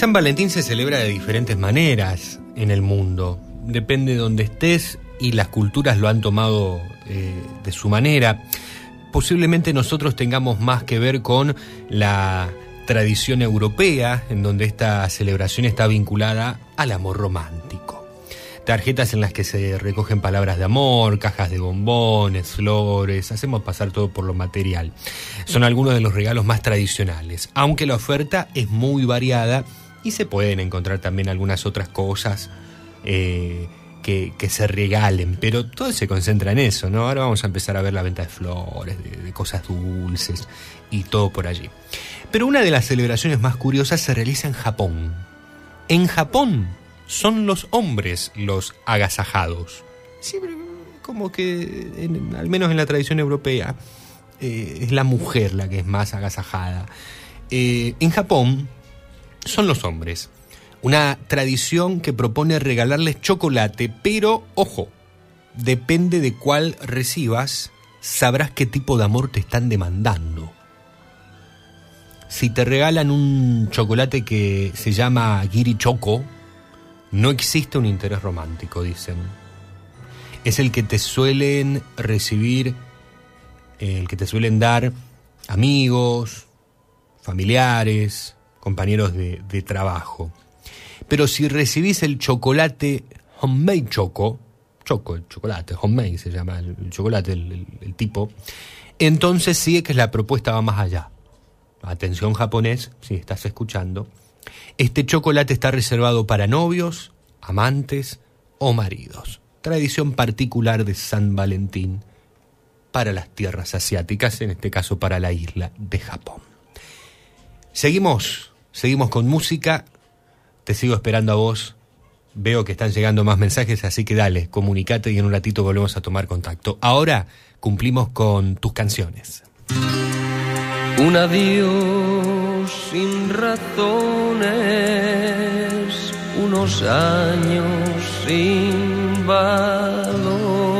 [SPEAKER 3] San Valentín se celebra de diferentes maneras en el mundo. Depende de donde estés y las culturas lo han tomado eh, de su manera. Posiblemente nosotros tengamos más que ver con la tradición europea, en donde esta celebración está vinculada al amor romántico. Tarjetas en las que se recogen palabras de amor, cajas de bombones, flores, hacemos pasar todo por lo material. Son algunos de los regalos más tradicionales, aunque la oferta es muy variada y se pueden encontrar también algunas otras cosas eh, que, se regalen, pero todo se concentra en eso, ¿no? Ahora vamos a empezar a ver la venta de flores, de, cosas dulces y todo por allí. Pero una de las celebraciones más curiosas se realiza en Japón. En Japón son los hombres los agasajados. Pero como que, al menos en la tradición europea, eh, es la mujer la que es más agasajada. Eh, en Japón son los hombres. Una tradición que propone regalarles chocolate, pero ojo, depende de cuál recibas, sabrás qué tipo de amor te están demandando. Si te regalan un chocolate que se llama Giri Choco, no existe un interés romántico, dicen. Es el que te suelen recibir, el que te suelen dar amigos, familiares, compañeros de, trabajo. Pero si recibís el chocolate homemade choco, choco, el chocolate, homemade se llama el, chocolate, el, el- tipo, entonces es que la propuesta va más allá. Atención japonés, si estás escuchando. Este chocolate está reservado para novios, amantes o maridos. Tradición particular de San Valentín para las tierras asiáticas, en este caso para la isla de Japón. Seguimos, seguimos con música. Te sigo esperando a vos. Veo que están llegando más mensajes, así que dale, comunicate y en un ratito volvemos a tomar contacto. Ahora cumplimos con tus canciones.
[SPEAKER 13] Un adiós sin razones, unos años sin valor.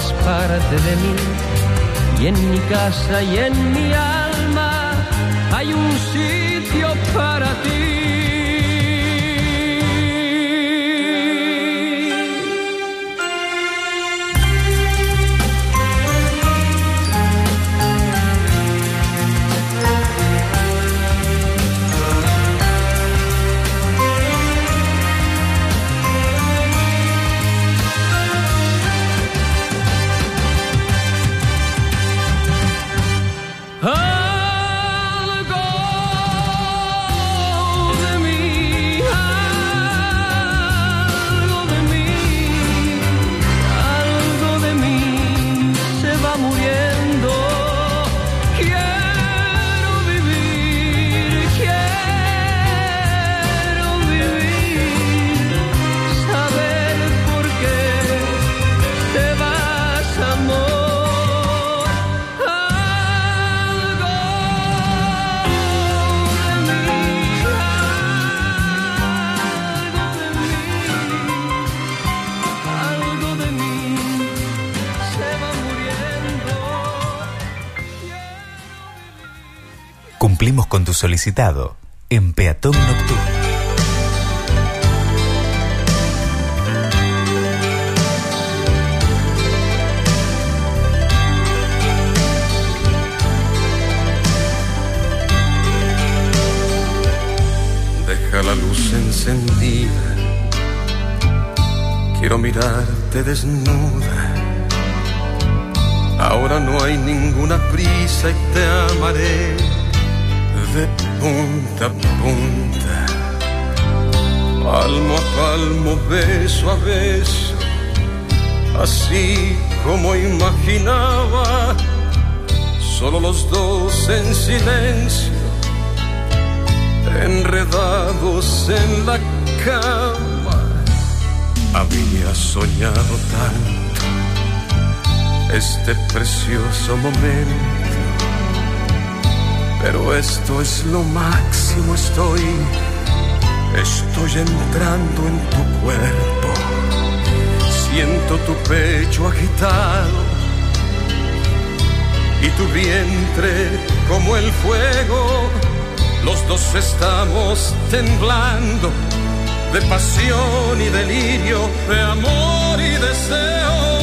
[SPEAKER 19] formas parte de mí. Y en mi casa y en mi alma hay un sitio
[SPEAKER 1] Solicitado en Peatón Nocturno.
[SPEAKER 20] Deja la luz encendida. Quiero mirarte desnuda. Ahora no hay ninguna prisa y te amaré de punta a punta. Palmo a palmo, beso a beso. Así como imaginaba. Solo los dos en silencio enredados en la cama. Había soñado tanto este precioso momento, pero esto es lo máximo, estoy, estoy entrando en tu cuerpo, siento tu pecho agitado y tu vientre como el fuego los dos estamos temblando de pasión y delirio, de amor y deseo.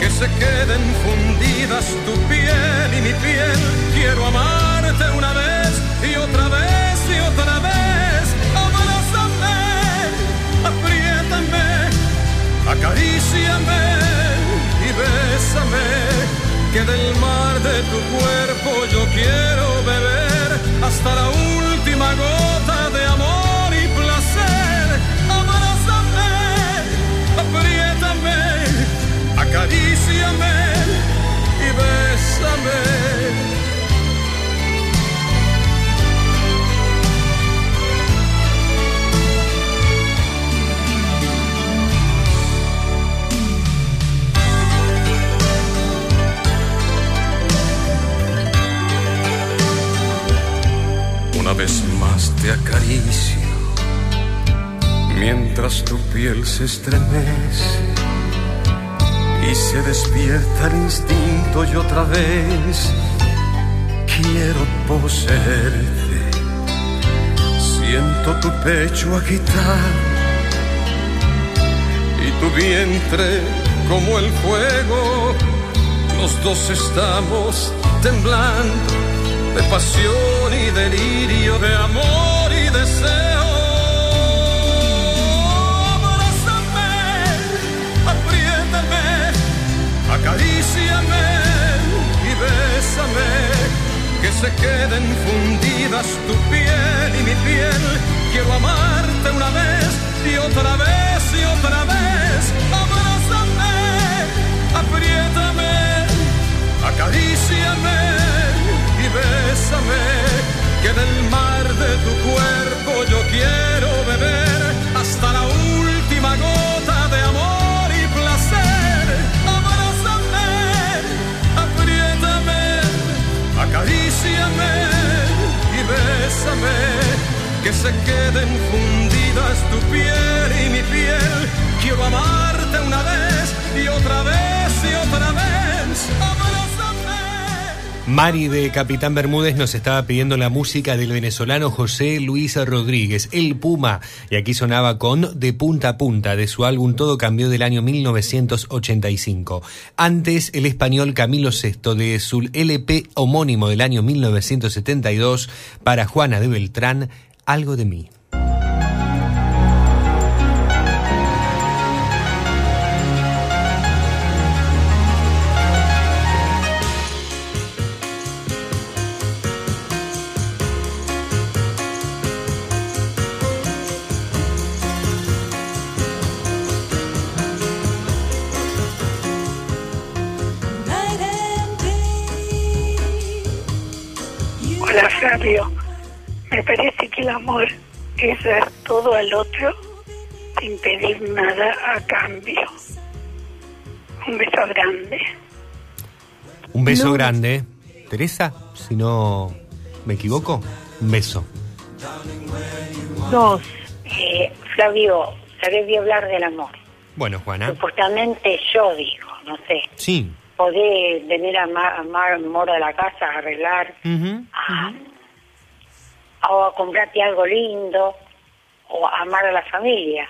[SPEAKER 20] Que se queden fundidas tu piel y mi piel. Quiero amarte una vez y otra vez y otra vez. Abrázame, apriétame, acaríciame y bésame, que del mar de tu cuerpo yo quiero beber hasta la última gota de amor acaríciame y bésame. Una vez más te acaricio mientras tu piel se estremece y se despierta el instinto y otra vez quiero poseerte. Siento tu pecho agitar y tu vientre como el fuego. Los dos estamos temblando de pasión y delirio, de amor y deseo. Acaríciame y bésame, que se queden fundidas tu piel y mi piel. Quiero amarte una vez y otra vez y otra vez. Abrázame, apriétame, acaríciame y bésame, que del mar de tu cuerpo yo quiero beber hasta la última acaríciame y bésame, que se queden fundidas tu piel y mi piel. Quiero amarte una vez y otra vez y otra vez.
[SPEAKER 3] Mari de Capitán Bermúdez nos estaba pidiendo la música del venezolano José Luis Rodríguez, El Puma, y aquí sonaba con De Punta a Punta de su álbum Todo Cambió del año 1985. Antes, el español Camilo VI de su LP homónimo del año 1972 para Juana de Beltrán, Algo de mí.
[SPEAKER 21] Es dar todo al otro sin pedir nada a cambio. Un beso grande.
[SPEAKER 3] Un beso
[SPEAKER 21] No.
[SPEAKER 3] grande. Teresa, si no me equivoco, un beso.
[SPEAKER 9] Dos. Eh, Flavio, sabés de hablar del amor.
[SPEAKER 3] Bueno, Juana.
[SPEAKER 9] Supuestamente yo digo, no sé.
[SPEAKER 3] Sí.
[SPEAKER 9] Podés venir a amar, amar amor a la casa, a arreglar, a, o a comprarte algo lindo, o a amar a la familia.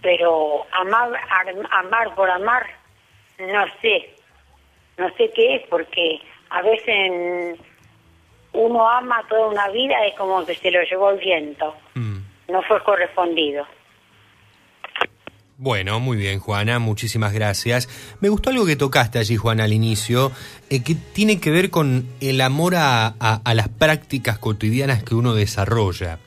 [SPEAKER 9] Pero amar, ar- amar por amar, no sé. No sé qué es, porque a veces uno ama toda una vida, es como que se lo llevó el viento. No fue correspondido.
[SPEAKER 3] Bueno, muy bien, Juana, muchísimas gracias. Me gustó algo que tocaste allí, Juana, al inicio, eh, que tiene que ver con el amor a, las prácticas cotidianas que uno desarrolla.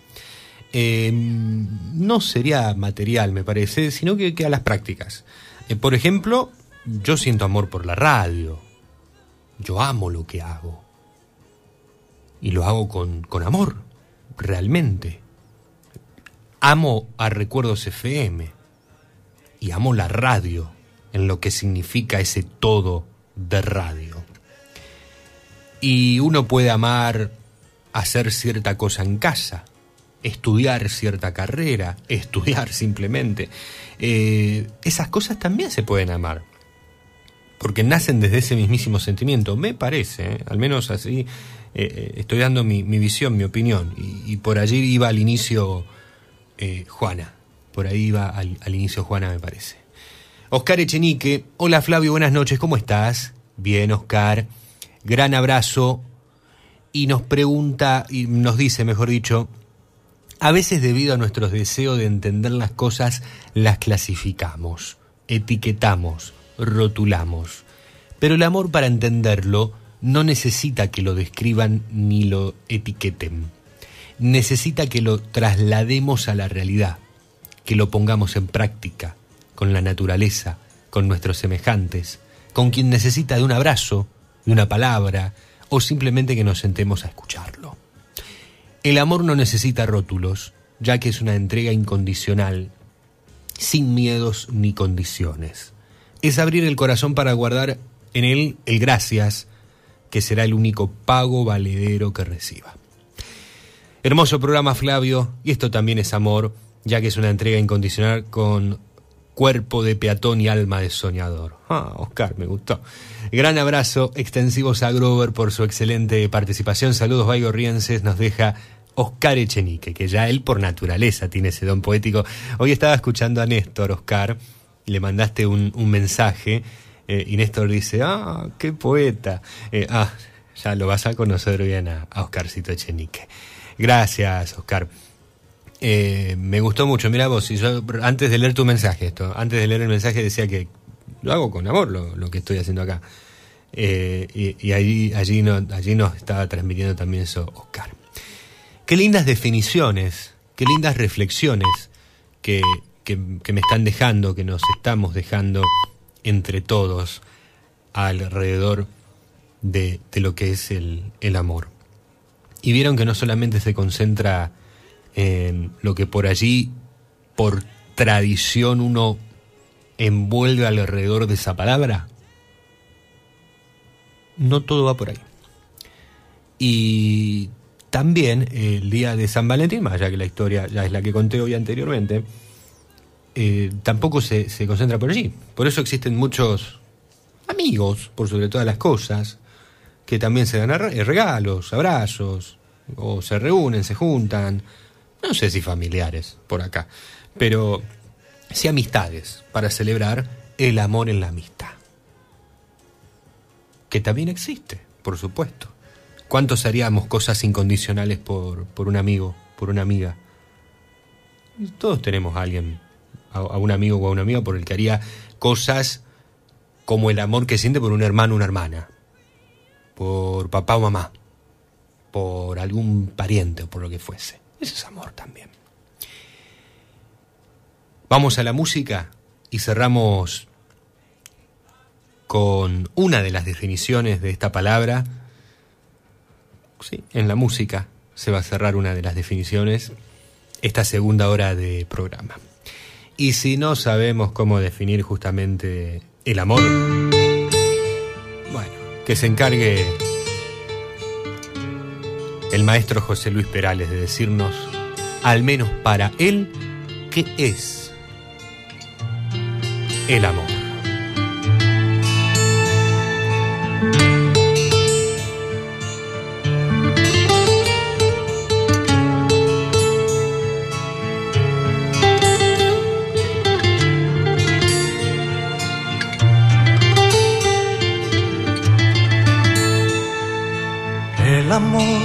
[SPEAKER 3] Eh, no sería material, me parece, sino que, que a las prácticas. Eh, por ejemplo, yo siento amor por la radio. Yo amo lo que hago. Y lo hago con, con amor, realmente. Amo a Recuerdos FM y amo la radio en lo que significa ese todo de radio. Y uno puede amar hacer cierta cosa en casa, estudiar cierta carrera, estudiar simplemente. Eh, esas cosas también se pueden amar. Porque nacen desde ese mismísimo sentimiento, me parece, ¿eh? al menos así eh, estoy dando mi, visión, mi opinión. Y, por allí iba al inicio Juana. Por ahí iba al, inicio Juana, me parece. Oscar Echenique, hola Flavio, buenas noches, ¿cómo estás? Bien, Oscar, gran abrazo. Y nos pregunta, y nos dice, mejor dicho, a veces debido a nuestros deseos de entender las cosas, las clasificamos, etiquetamos, rotulamos. Pero el amor para entenderlo no necesita que lo describan ni lo etiqueten. Necesita que lo traslademos a la realidad, que lo pongamos en práctica, con la naturaleza, con nuestros semejantes, con quien necesita de un abrazo, de una palabra, o simplemente que nos sentemos a escucharlo. El amor no necesita rótulos, ya que es una entrega incondicional, sin miedos ni condiciones. Es abrir el corazón para guardar en él el gracias, que será el único pago valedero que reciba. Hermoso programa, Flavio, y esto también es amor, ya que es una entrega incondicional con cuerpo de peatón y alma de soñador. Ah, Oscar, me gustó. Gran abrazo, extensivos a Grover por su excelente participación. Saludos baigorrienses, nos deja Oscar Echenique, que ya él por naturaleza tiene ese don poético. Hoy estaba escuchando a Néstor, Oscar, le mandaste un, un mensaje, eh, y Néstor dice, ah, qué poeta. Eh, ah, ya lo vas a conocer bien a, a Oscarcito Echenique. Gracias, Oscar. Eh, me gustó mucho, mira vos, y yo antes de leer tu mensaje, esto, antes de leer el mensaje decía que lo hago con amor lo, lo que estoy haciendo acá. Eh, y allí, allí, no, allí nos estaba transmitiendo también eso Oscar. Qué lindas definiciones, qué lindas reflexiones que, que, que me están dejando, que nos estamos dejando entre todos alrededor de, de lo que es el, el amor. Y vieron que no solamente se concentra en lo que por allí, por tradición, uno envuelve alrededor de esa palabra. No todo va por ahí. Y también el día de San Valentín, más allá que la historia ya es la que conté hoy anteriormente, eh, tampoco se, se concentra por allí. Por eso existen muchos amigos, por sobre todas las cosas, que también se dan regalos, abrazos, o se reúnen, se juntan, no sé si familiares por acá, pero sí amistades para celebrar el amor en la amistad. Que también existe, por supuesto. ¿Cuántos haríamos cosas incondicionales por, por un amigo, por una amiga? Todos tenemos a alguien, a, a un amigo o a una amiga por el que haría cosas como el amor que siente por un hermano o una hermana, por papá o mamá, por algún pariente o por lo que fuese. Ese es amor también. Vamos a la música y cerramos con una de las definiciones de esta palabra. Sí, en la música se va a cerrar una de las definiciones esta segunda hora de programa. Y si no sabemos cómo definir justamente el amor, bueno, que se encargue el maestro José Luis Perales de decirnos, al menos para él, qué es el amor.
[SPEAKER 22] El amor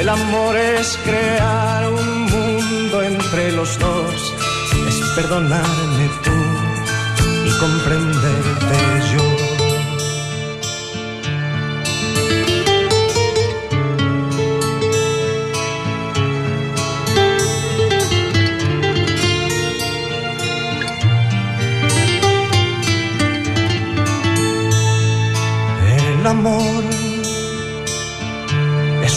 [SPEAKER 22] El amor es crear un mundo entre los dos. Es perdonarme tú y comprenderte yo. El amor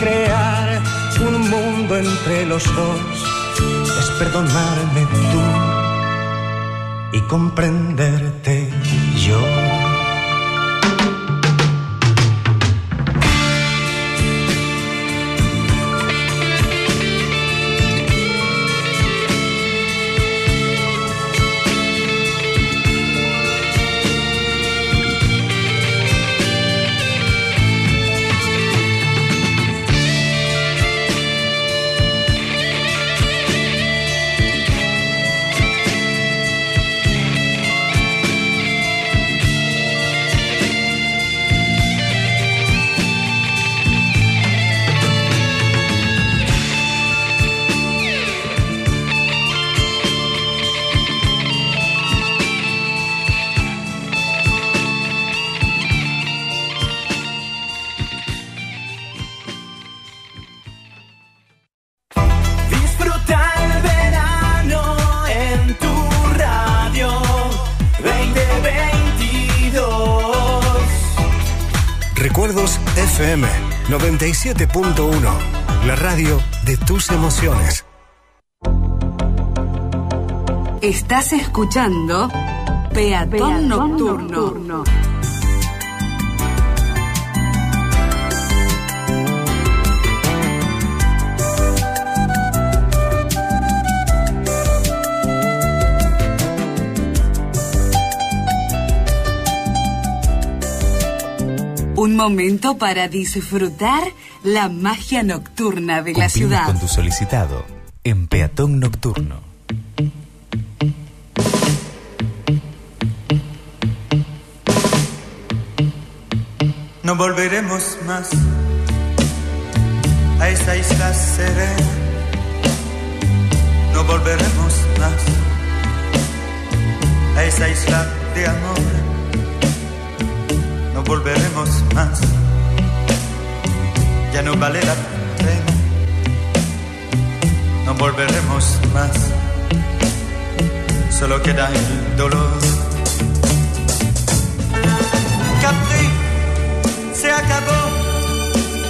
[SPEAKER 22] crear un mundo entre los dos es perdonarme tú y comprenderte
[SPEAKER 23] FM 97.1, la radio de tus emociones.
[SPEAKER 6] Estás escuchando Peatón, Nocturno. Un momento para disfrutar la magia nocturna de la
[SPEAKER 1] Cumple
[SPEAKER 6] ciudad.
[SPEAKER 1] con tu solicitado en Peatón Nocturno.
[SPEAKER 24] No volveremos más a esa isla serena. No volveremos más a esa isla de amor. No volveremos más. Ya no vale la pena. No volveremos más. Solo queda el dolor. Capri se acabó.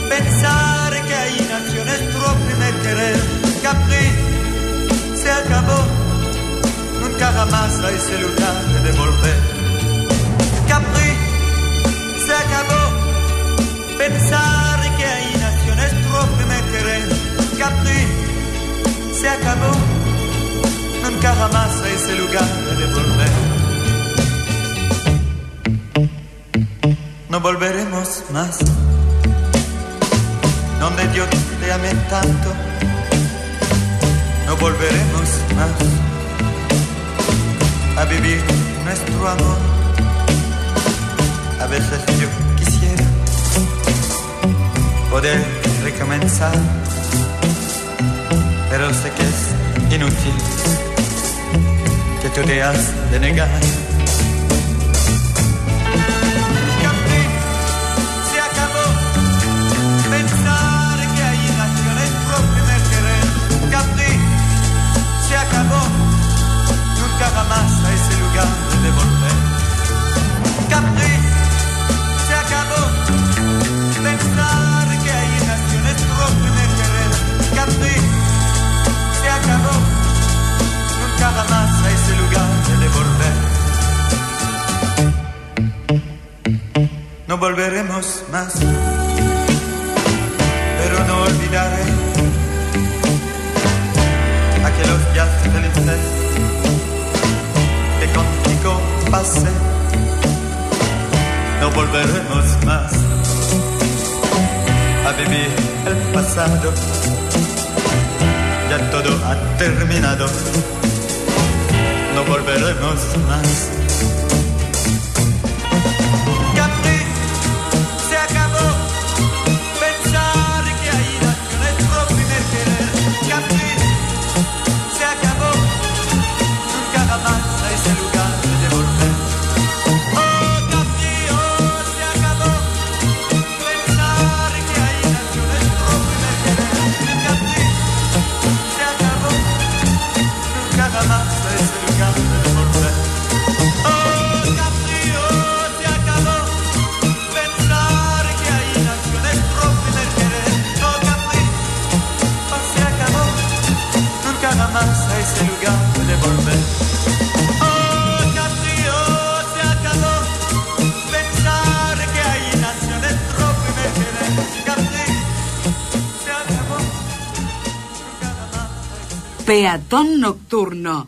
[SPEAKER 24] Pensar que ahí nació nuestro primer querer. Capri se acabó. Nunca jamás a ese lugar de volver. Capri se acabó. Pensar que ahí nació nuestro primer querer. Capri se acabó. Nunca jamás a ese lugar de volver. No volveremos más. Donde yo te amé tanto. No volveremos más a vivir nuestro amor. Veces yo quisiera poder recomenzar, pero sé que es inútil, que tú te has de negar. Volveremos más, pero no olvidaré aquellos días felices que contigo pasé. No volveremos más a vivir el pasado. Ya todo ha terminado. No volveremos más.
[SPEAKER 2] Peatón Nocturno.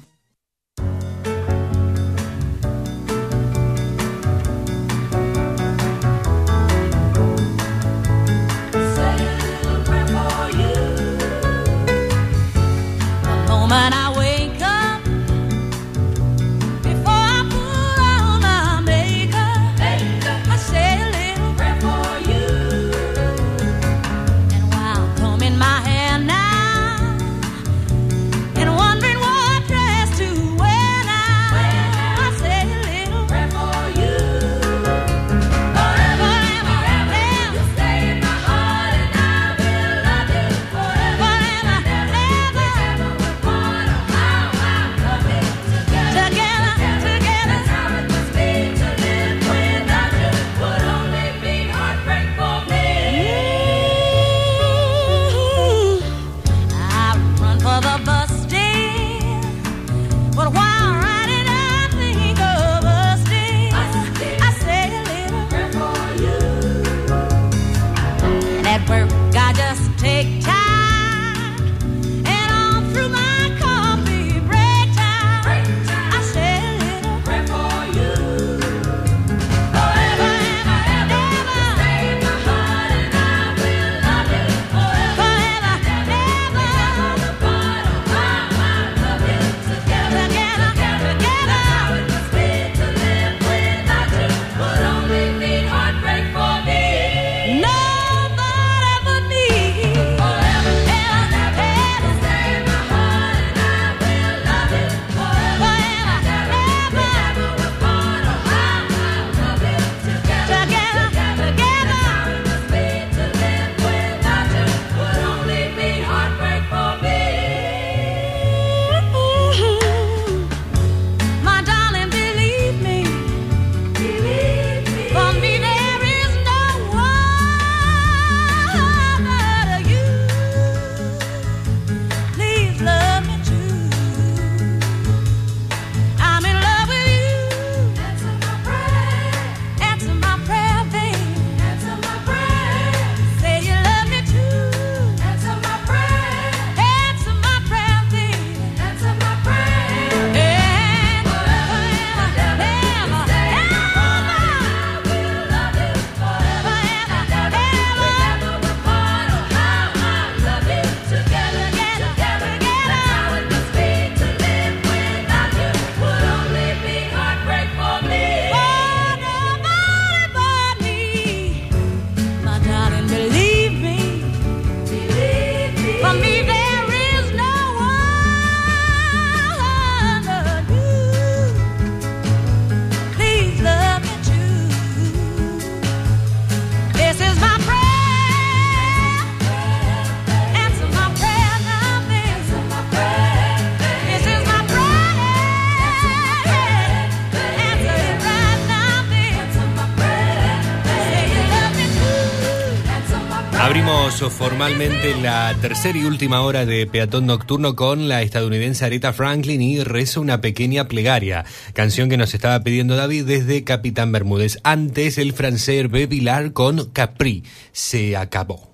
[SPEAKER 3] Formalmente la tercera y última hora de Peatón Nocturno con la estadounidense Aretha Franklin y Rezo una pequeña plegaria, canción que nos estaba pidiendo David desde Capitán Bermúdez. Antes el francés Hervé Vilar con Capri. Se acabó.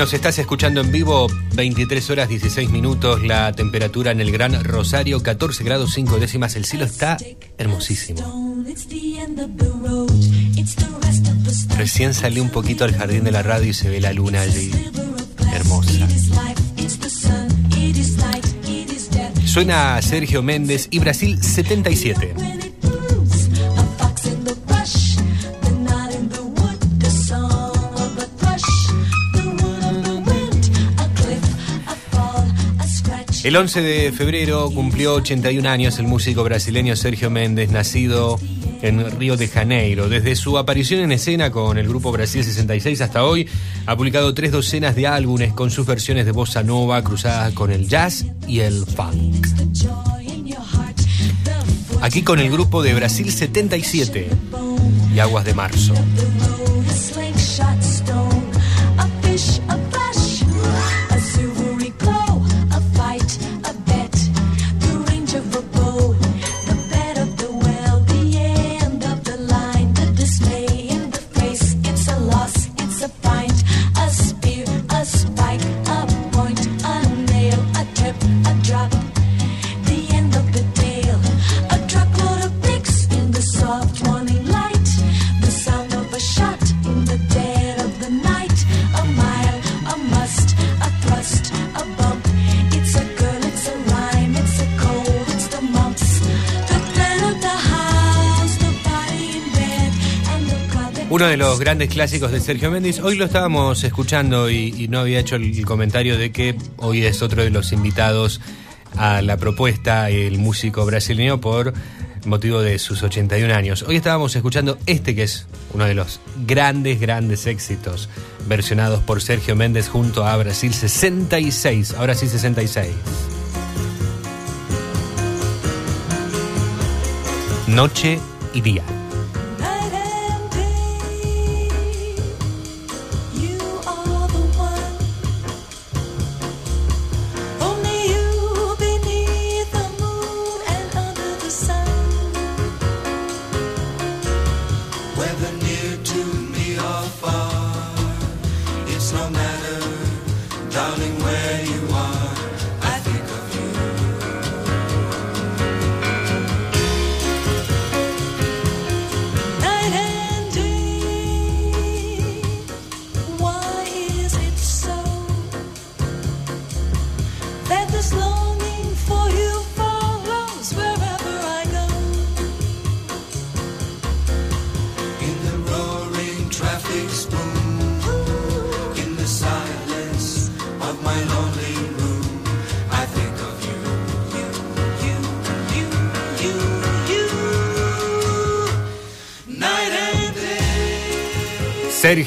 [SPEAKER 3] Nos estás escuchando en vivo, 23 horas 16 minutos, la temperatura en el Gran Rosario, 14 grados 5 décimas, el cielo está hermosísimo. Recién salí un poquito al jardín de la radio y se ve la luna allí, hermosa. Suena Sergio Méndez y Brasil 77. El 11 de febrero cumplió 81 años el músico brasileño Sergio Méndez, nacido en Río de Janeiro. Desde su aparición en escena con el grupo Brasil 66 hasta hoy, ha publicado tres docenas de álbumes con sus versiones de bossa nova cruzadas con el jazz y el funk. Aquí con el grupo de Brasil 77 y Aguas de Marzo. Uno de los grandes clásicos de Sergio Méndez. Hoy lo estábamos escuchando y, no había hecho el, el comentario de que hoy es otro de los invitados a la propuesta, el músico brasileño, por motivo de sus 81 años. Hoy estábamos escuchando este que es uno de los grandes, grandes éxitos versionados por Sergio Méndez junto a Brasil 66. Ahora sí 66. Noche y día.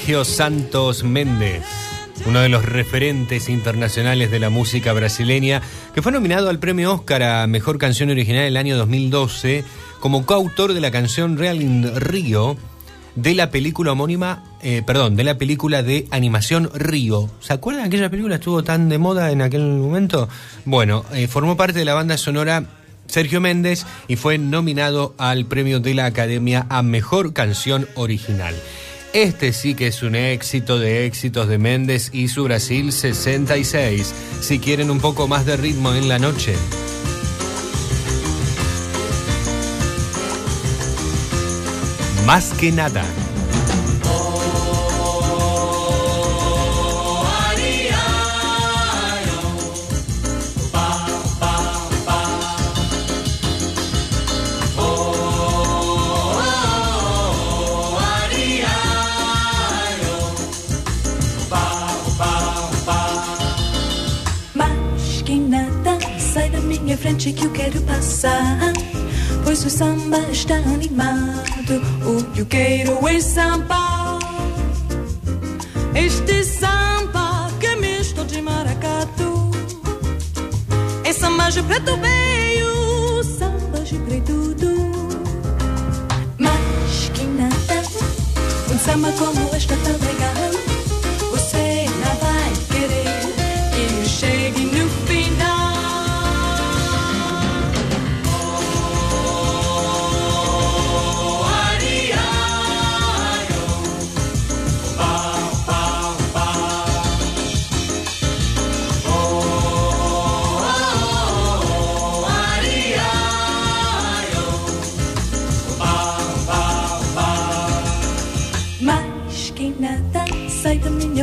[SPEAKER 3] Sergio Santos Méndez, uno de los referentes internacionales de la música brasileña, que fue nominado al premio Oscar a Mejor Canción Original el año 2012 como coautor de la canción Real in Río de la película homónima, eh, perdón, de la película de animación Río. ¿Se acuerdan aquella película estuvo tan de moda en aquel momento? Bueno, eh, formó parte de la banda sonora Sergio Méndez y fue nominado al premio de la Academia a Mejor Canción Original. Este sí que es un éxito de éxitos de Méndez y su Brasil 66. Si quieren un poco más de ritmo en la noche. Más que nada.
[SPEAKER 25] Frente que eu quero passar. Pois o samba está animado, o que eu quero é samba. Este samba que é misto de maracatu. É samba de preto veio, samba de preto do. Mas que nada, um samba como este é tão legal.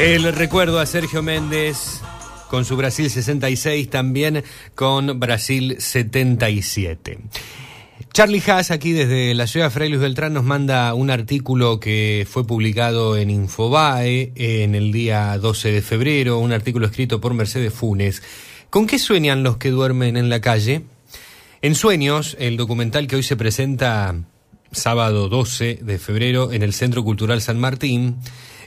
[SPEAKER 3] El recuerdo a Sergio Méndez con su Brasil 66, también con Brasil 77. Charlie Haas, aquí desde la ciudad de Luis Beltrán, nos manda un artículo que fue publicado en Infobae en el día 12 de febrero, un artículo escrito por Mercedes Funes. ¿Con qué sueñan los que duermen en la calle? En Sueños, el documental que hoy se presenta sábado 12 de febrero en el Centro Cultural San Martín,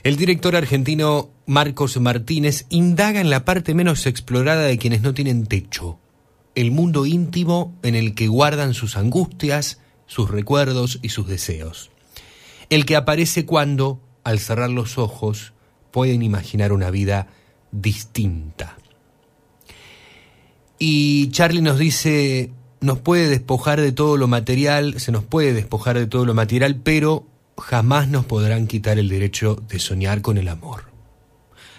[SPEAKER 3] el director argentino Marcos Martínez indaga en la parte menos explorada de quienes no tienen techo, el mundo íntimo en el que guardan sus angustias, sus recuerdos y sus deseos. El que aparece cuando, al cerrar los ojos, pueden imaginar una vida distinta. Y Charlie nos dice, nos puede despojar de todo lo material, se nos puede despojar de todo lo material, pero jamás nos podrán quitar el derecho de soñar con el amor.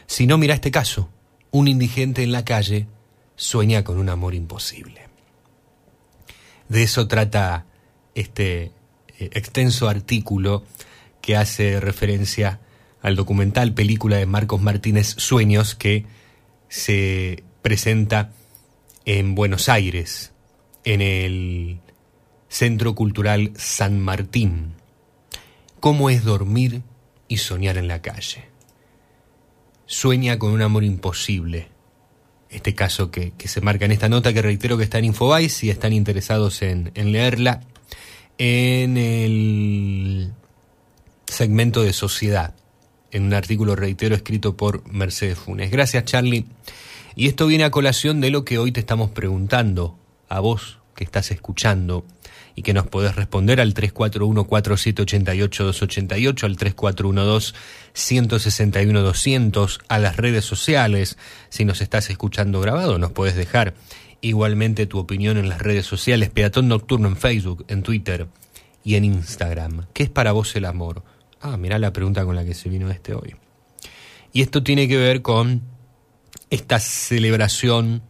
[SPEAKER 3] Si no, mira este caso. Un indigente en la calle sueña con un amor imposible. De eso trata este eh, extenso artículo que hace referencia al documental película de Marcos Martínez Sueños que se presenta en Buenos Aires, en el Centro Cultural San Martín. ¿Cómo es dormir y soñar en la calle? Sueña con un amor imposible. Este caso que, que se marca en esta nota que reitero que está en Infobae, si están interesados en, en leerla, en el segmento de sociedad, en un artículo, reitero, escrito por Mercedes Funes. Gracias, Charlie. Y esto viene a colación de lo que hoy te estamos preguntando, a vos que estás escuchando y que nos podés responder al 341-4788-288, al 3412-161-200, a las redes sociales. Si nos estás escuchando grabado, nos podés dejar igualmente tu opinión en las redes sociales, Peatón Nocturno en Facebook, en Twitter y en Instagram. ¿Qué es para vos el amor? Ah, mirá la pregunta con la que se vino este hoy. Y esto tiene que ver con esta celebración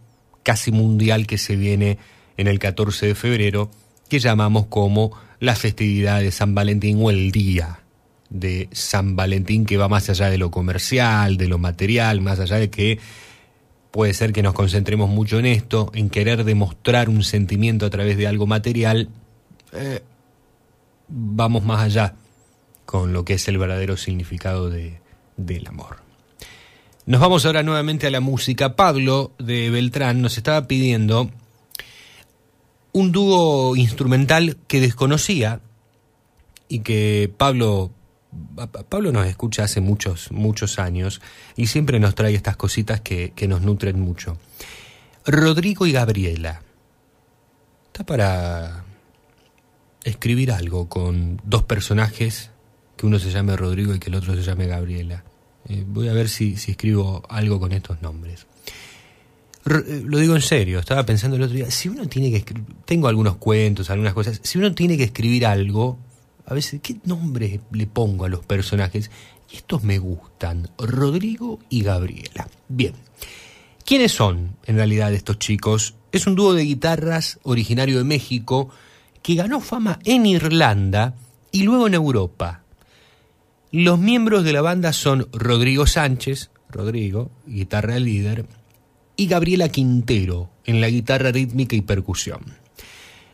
[SPEAKER 3] casi mundial que se viene en el 14 de febrero, que llamamos como la festividad de San Valentín o el día de San Valentín, que va más allá de lo comercial, de lo material, más allá de que puede ser que nos concentremos mucho en esto, en querer demostrar un sentimiento a través de algo material, eh, vamos más allá con lo que es el verdadero significado de, del amor. Nos vamos ahora nuevamente a la música. Pablo de Beltrán nos estaba pidiendo un dúo instrumental que desconocía y que Pablo Pablo nos escucha hace muchos, muchos años y siempre nos trae estas cositas que, que nos nutren mucho. Rodrigo y Gabriela. Está para escribir algo con dos personajes, que uno se llame Rodrigo y que el otro se llame Gabriela. Eh, voy a ver si, si escribo algo con estos nombres. R- lo digo en serio, estaba pensando el otro día, si uno tiene que tengo algunos cuentos, algunas cosas, si uno tiene que escribir algo, a veces, ¿qué nombre le pongo a los personajes? Y estos me gustan, Rodrigo y Gabriela. Bien, ¿quiénes son en realidad estos chicos? Es un dúo de guitarras originario de México que ganó fama en Irlanda y luego en Europa. Los miembros de la banda son Rodrigo Sánchez, Rodrigo, guitarra líder, y Gabriela Quintero en la guitarra rítmica y percusión.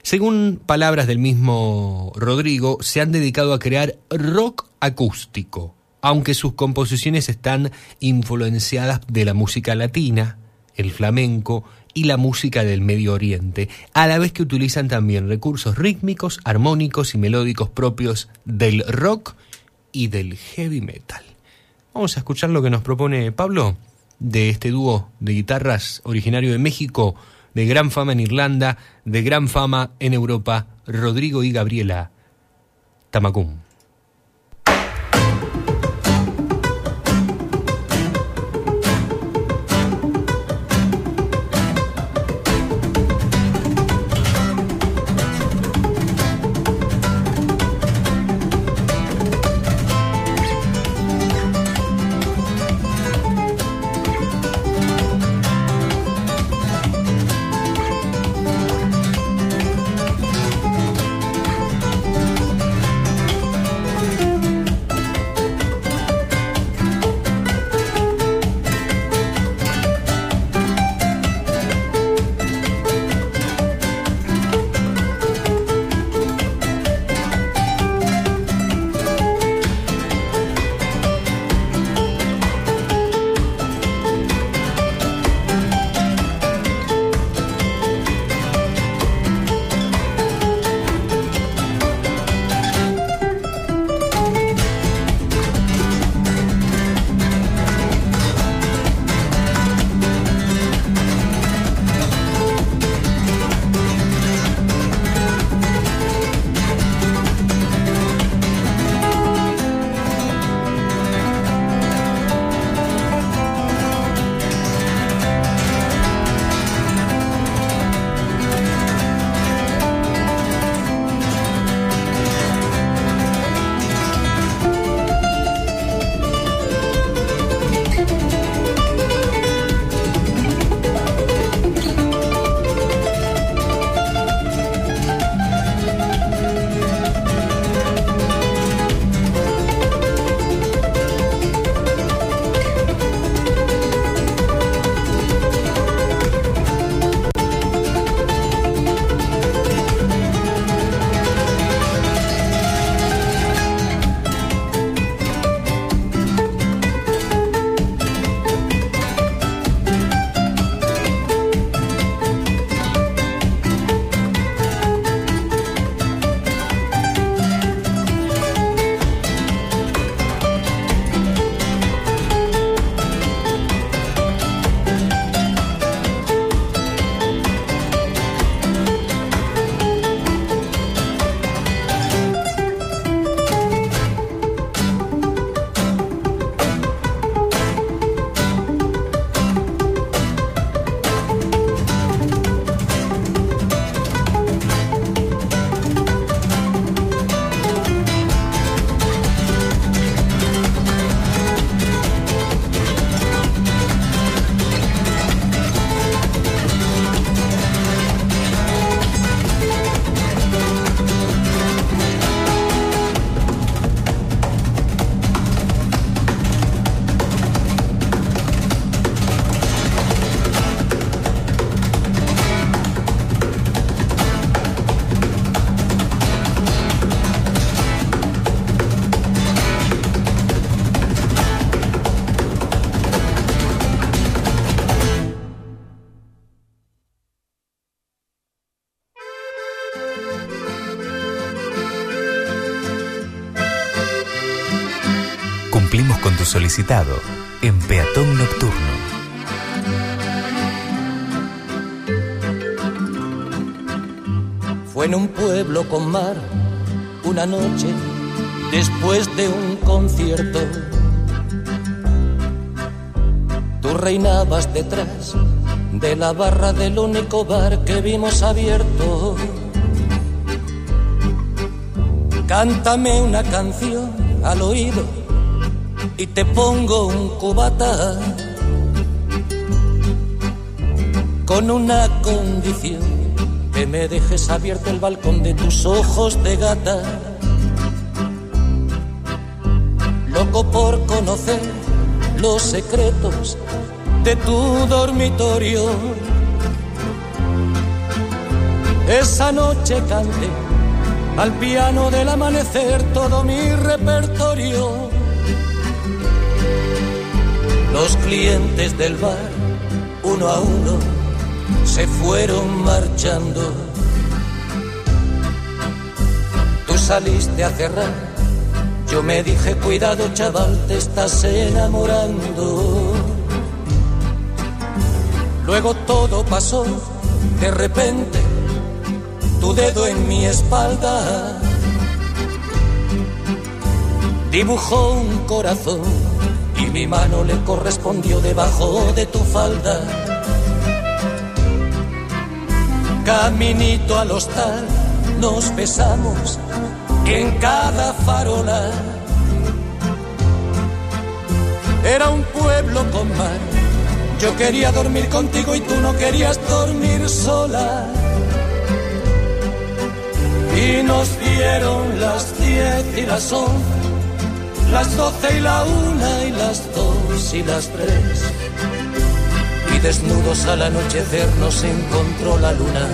[SPEAKER 3] Según palabras del mismo Rodrigo, se han dedicado a crear rock acústico, aunque sus composiciones están influenciadas de la música latina, el flamenco y la música del Medio Oriente, a la vez que utilizan también recursos rítmicos, armónicos y melódicos propios del rock y del heavy metal. Vamos a escuchar lo que nos propone Pablo de este dúo de guitarras originario de México, de gran fama en Irlanda, de gran fama en Europa, Rodrigo y Gabriela Tamacum.
[SPEAKER 1] En Peatón Nocturno.
[SPEAKER 13] Fue en un pueblo con mar, una noche, después de un concierto. Tú reinabas detrás de la barra del único bar que vimos abierto. Cántame una canción al oído y te pongo un cubata con una condición que me dejes abierto el balcón de tus ojos de gata. Loco por conocer los secretos de tu dormitorio. Esa noche canté al piano del amanecer todo mi repertorio. Los clientes del bar, uno a uno, se fueron marchando. Tú saliste a cerrar, yo me dije, cuidado chaval, te estás enamorando. Luego todo pasó, de repente, tu dedo en mi espalda dibujó un corazón y mi mano le correspondió debajo de tu falda. Caminito al hostal nos besamos en cada farola. Era un pueblo con mar. Yo quería dormir contigo y tú no querías dormir sola. Y nos dieron las diez y las once, las doce y la una y las dos y las tres. Y desnudos al anochecer nos encontró la luna.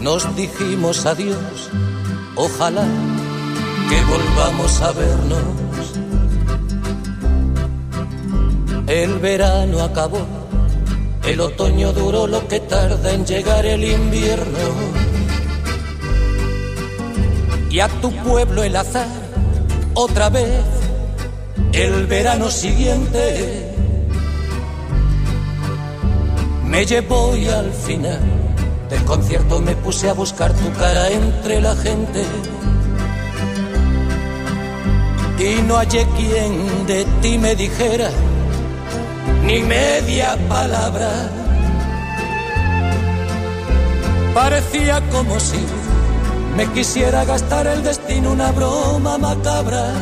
[SPEAKER 13] Nos dijimos adiós, ojalá que volvamos a vernos. El verano acabó, el otoño duró lo que tarda en llegar el invierno. Y a tu pueblo el azar, otra vez, el verano siguiente, me llevó y al final del concierto me puse a buscar tu cara entre la gente. Y no hallé quien de ti me dijera ni media palabra. Parecía como si me quisiera gastar el destino una broma macabra.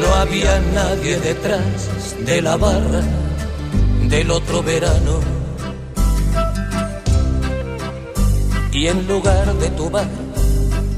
[SPEAKER 13] No había nadie detrás de la barra del otro verano. Y en lugar de tu bar,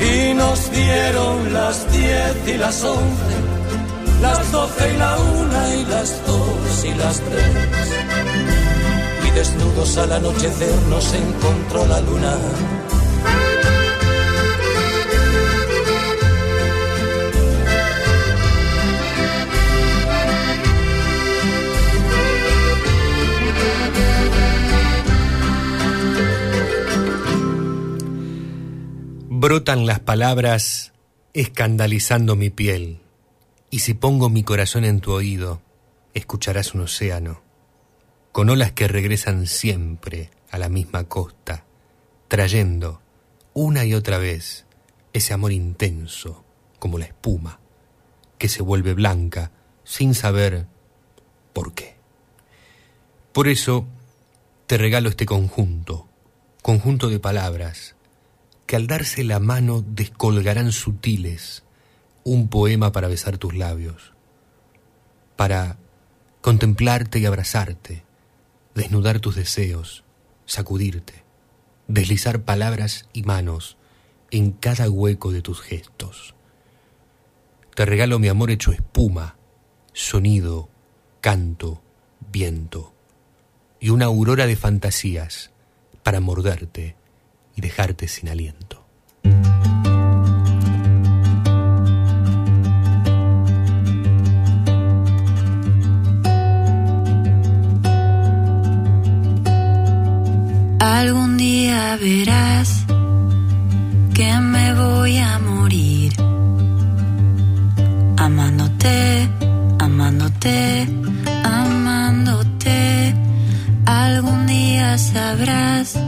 [SPEAKER 13] y nos dieron las diez y las once, las doce y la una y las dos y las tres. Y desnudos al anochecer nos encontró la luna.
[SPEAKER 3] Brotan las palabras escandalizando mi piel. Y si pongo mi corazón en tu oído, escucharás un océano con olas que regresan siempre a la misma costa, trayendo una y otra vez ese amor intenso como la espuma que se vuelve blanca sin saber por qué. Por eso te regalo este conjunto, conjunto de palabras, que al darse la mano descolgarán sutiles un poema para besar tus labios, para contemplarte y abrazarte, desnudar tus deseos, sacudirte, deslizar palabras y manos en cada hueco de tus gestos. Te regalo mi amor hecho espuma, sonido, canto, viento y una aurora de fantasías para morderte y dejarte sin aliento.
[SPEAKER 26] Algún día verás que me voy a morir amándote, amándote, amándote. Algún día sabrás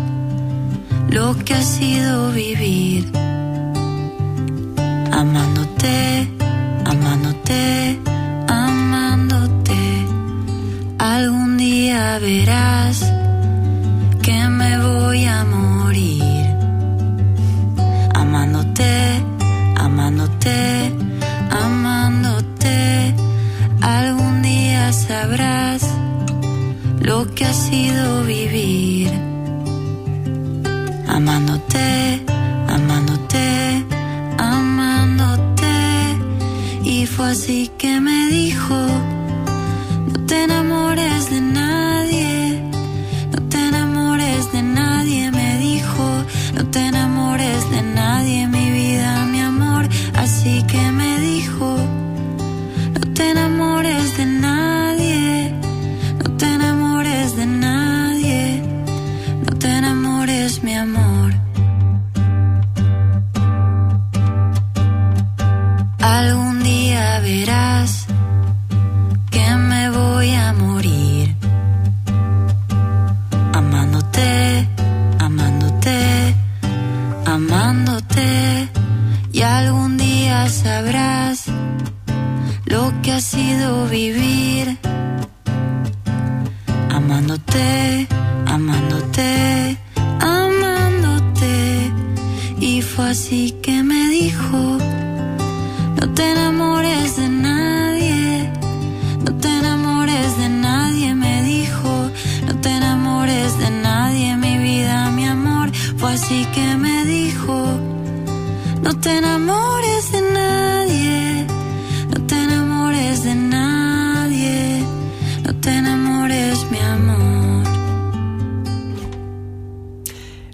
[SPEAKER 26] lo que ha sido vivir amándote, amándote, amándote. Algún día verás que me voy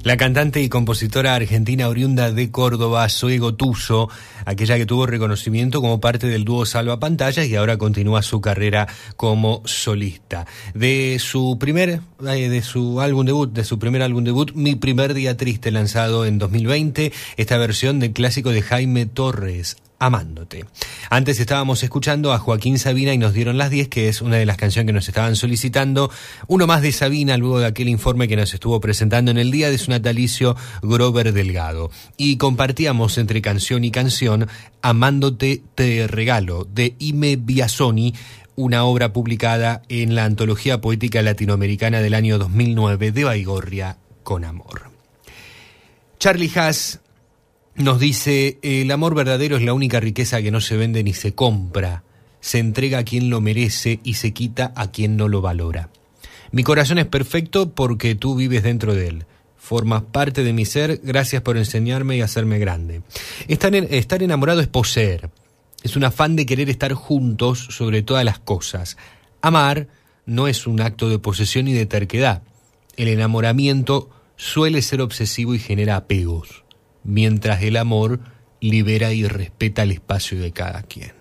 [SPEAKER 3] La cantante y compositora argentina oriunda de Córdoba, Zoe Gotuso, aquella que tuvo reconocimiento como parte del dúo Salva Pantallas y ahora continúa su carrera como solista. De su primer, eh, de su álbum debut, de su primer álbum debut, Mi primer día triste, lanzado en 2020, esta versión del clásico de Jaime Torres, Amándote. Antes estábamos escuchando a Joaquín Sabina y nos dieron las 10, que es una de las canciones que nos estaban solicitando. Uno más de Sabina, luego de aquel informe que nos estuvo presentando en el día de su natalicio, Grover Delgado. Y compartíamos entre canción y canción Amándote te regalo, de Ime Biasoni, una obra publicada en la Antología Poética Latinoamericana del año 2009 de Baigorria con amor. Charlie Haas nos dice, el amor verdadero es la única riqueza que no se vende ni se compra, se entrega a quien lo merece y se quita a quien no lo valora. Mi corazón es perfecto porque tú vives dentro de él. Formas parte de mi ser, gracias por enseñarme y hacerme grande. Estar, en- estar enamorado es poseer, es un afán de querer estar juntos sobre todas las cosas. Amar no es un acto de posesión y de terquedad. El enamoramiento suele ser obsesivo y genera apegos mientras el amor libera y respeta el espacio de cada quien.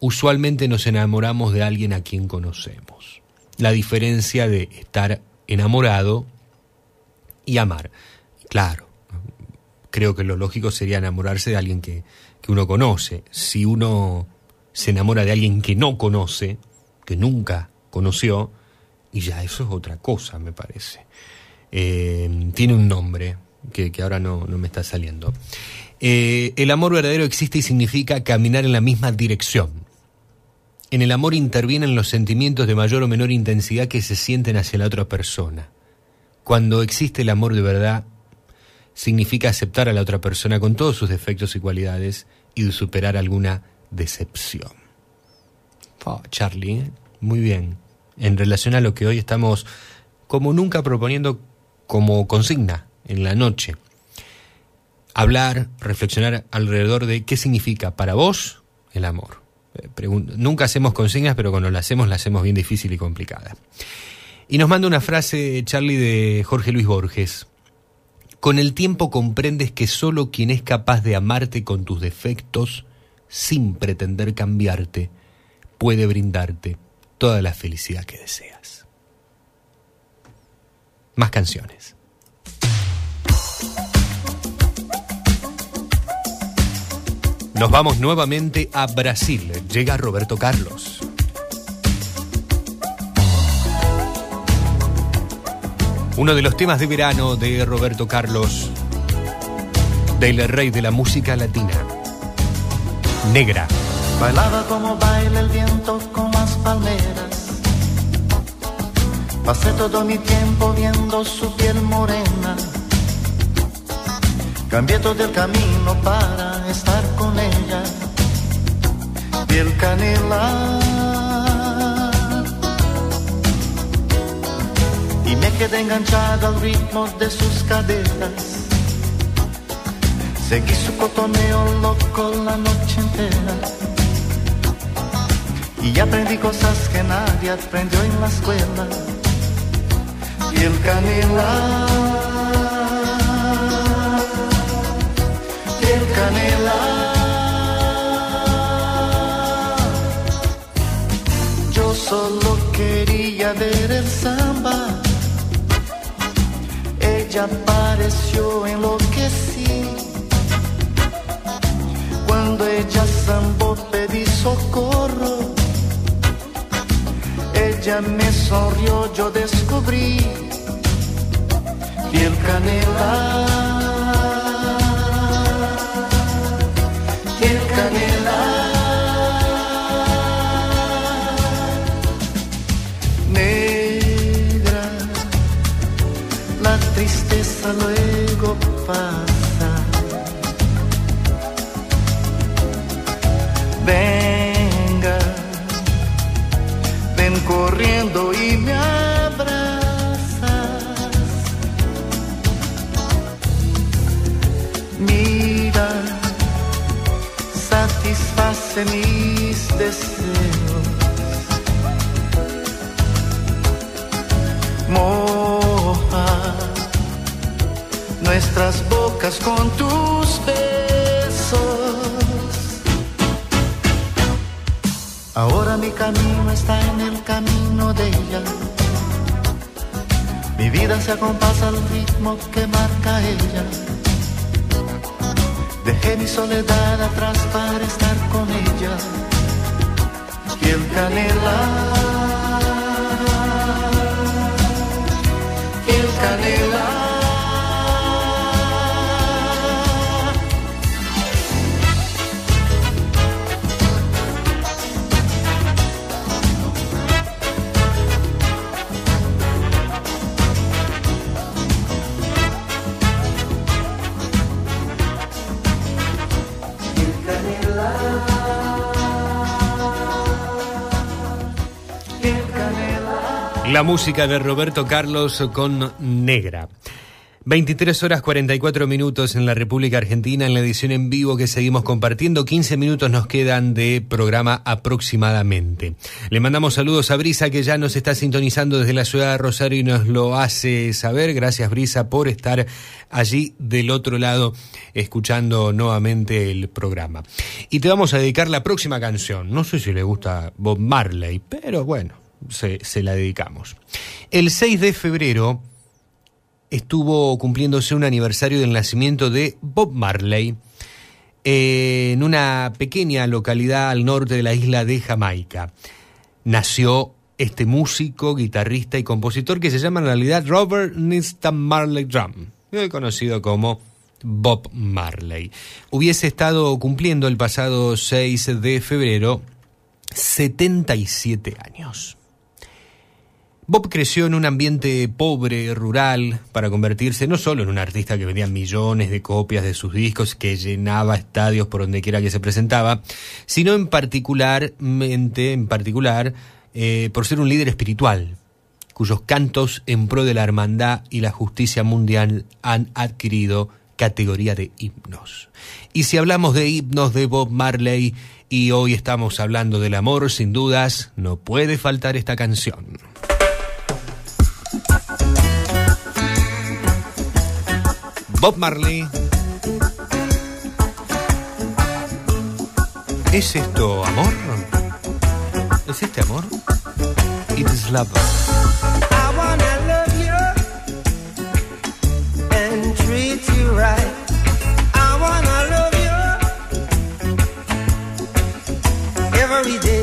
[SPEAKER 3] Usualmente nos enamoramos de alguien a quien conocemos. La diferencia de estar enamorado y amar. Claro, creo que lo lógico sería enamorarse de alguien que, que uno conoce. Si uno se enamora de alguien que no conoce, que nunca conoció, y ya eso es otra cosa, me parece. Eh, tiene un nombre que, ahora no, no me está saliendo. Eh, el amor verdadero existe y significa caminar en la misma dirección. En el amor intervienen los sentimientos de mayor o menor intensidad que se sienten hacia la otra persona. Cuando existe el amor de verdad, significa aceptar a la otra persona con todos sus defectos y cualidades y superar alguna decepción. Oh, Charlie, ¿eh? muy bien. En relación a lo que hoy estamos como nunca proponiendo como consigna en la noche. Hablar, reflexionar alrededor de qué significa para vos el amor. Eh, nunca hacemos consignas, pero cuando la hacemos, la hacemos bien difícil y complicada. Y nos manda una frase, Charlie, de Jorge Luis Borges. Con el tiempo comprendes que solo quien es capaz de amarte con tus defectos, sin pretender cambiarte, puede brindarte toda la felicidad que deseas. Más canciones. Nos vamos nuevamente a Brasil. Llega Roberto Carlos. Uno de los temas de verano de Roberto Carlos, del rey de la música latina. Negra.
[SPEAKER 27] Bailaba como baila el viento con las palmeras. Pasé todo mi tiempo viendo su piel morena. Cambié todo el camino para estar con ella. Piel canela. Y me quedé enganchado al ritmo de sus caderas. Seguí su cotoneo loco la noche entera. Y aprendí cosas que nadie aprendió en la escuela. Y el canela. Canela. Yo solo quería ver el samba. Ella pareció enloquecí. Cuando ella zambó pedí socorro. Ella me sonrió, yo descubrí piel canela. Pasa. Venga, ven corriendo y me abrazas. Mira, satisface mis deseos. Nuestras bocas con tus besos. Ahora mi camino está en el camino de ella. Mi vida se acompasa al ritmo que marca ella. Dejé mi soledad atrás para estar con ella. Piel canela. Piel canela.
[SPEAKER 3] La música de Roberto Carlos con Negra. 23 horas 44 minutos en la República Argentina en la edición en vivo que seguimos compartiendo. 15 minutos nos quedan de programa aproximadamente. Le mandamos saludos a Brisa que ya nos está sintonizando desde la ciudad de Rosario y nos lo hace saber. Gracias Brisa por estar allí del otro lado escuchando nuevamente el programa. Y te vamos a dedicar la próxima canción. No sé si le gusta Bob Marley, pero bueno, se, la dedicamos. El 6 de febrero estuvo cumpliéndose un aniversario del nacimiento de Bob Marley eh, en una pequeña localidad al norte de la isla de Jamaica. nació este músico, guitarrista y compositor que se llama en realidad Robert Nistan Marley Drum, hoy conocido como Bob Marley. Hubiese estado cumpliendo el pasado 6 de febrero 77 años. Bob creció en un ambiente pobre, rural, para convertirse no solo en un artista que vendía millones de copias de sus discos, que llenaba estadios por donde quiera que se presentaba, sino en particularmente, en particular, eh, por ser un líder espiritual, cuyos cantos en pro de la hermandad y la justicia mundial han adquirido categoría de himnos. Y si hablamos de himnos de Bob Marley y hoy estamos hablando del amor, sin dudas, no puede faltar esta canción. Bob Marley. ¿Es esto amor? ¿Es este amor? It is love.
[SPEAKER 27] I wanna love you and treat you right. I wanna love you every day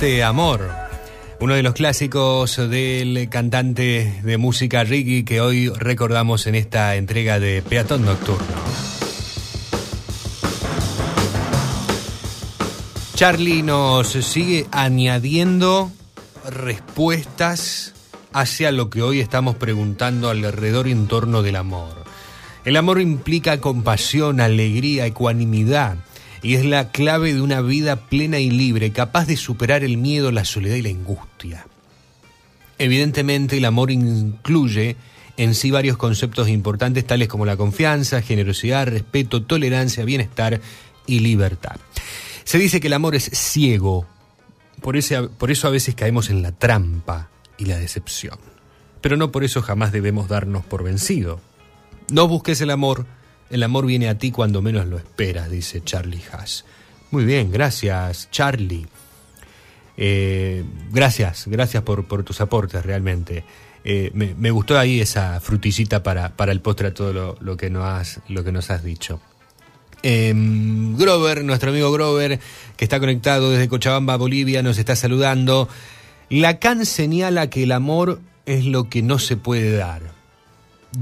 [SPEAKER 3] este amor. Uno de los clásicos del cantante de música reggae que hoy recordamos en esta entrega de Peatón Nocturno. Charlie nos sigue añadiendo respuestas hacia lo que hoy estamos preguntando alrededor y en torno del amor. El amor implica compasión, alegría, ecuanimidad. Y es la clave de una vida plena y libre, capaz de superar el miedo, la soledad y la angustia. Evidentemente el amor incluye en sí varios conceptos importantes tales como la confianza, generosidad, respeto, tolerancia, bienestar y libertad. Se dice que el amor es ciego, por, ese- por eso a veces caemos en la trampa y la decepción. Pero no por eso jamás debemos darnos por vencido. No busques el amor, el amor viene a ti cuando menos lo esperas, dice Charlie Haas. Muy bien, gracias Charlie. Eh, gracias, gracias por, tus aportes realmente. Eh, me, gustó ahí esa frutillita para, el postre a todo lo, lo que nos has, lo que nos has dicho. Em, Grover, nuestro amigo Grover, que está conectado desde Cochabamba, Bolivia, nos está saludando. Lacan señala que el amor es lo que no se puede dar.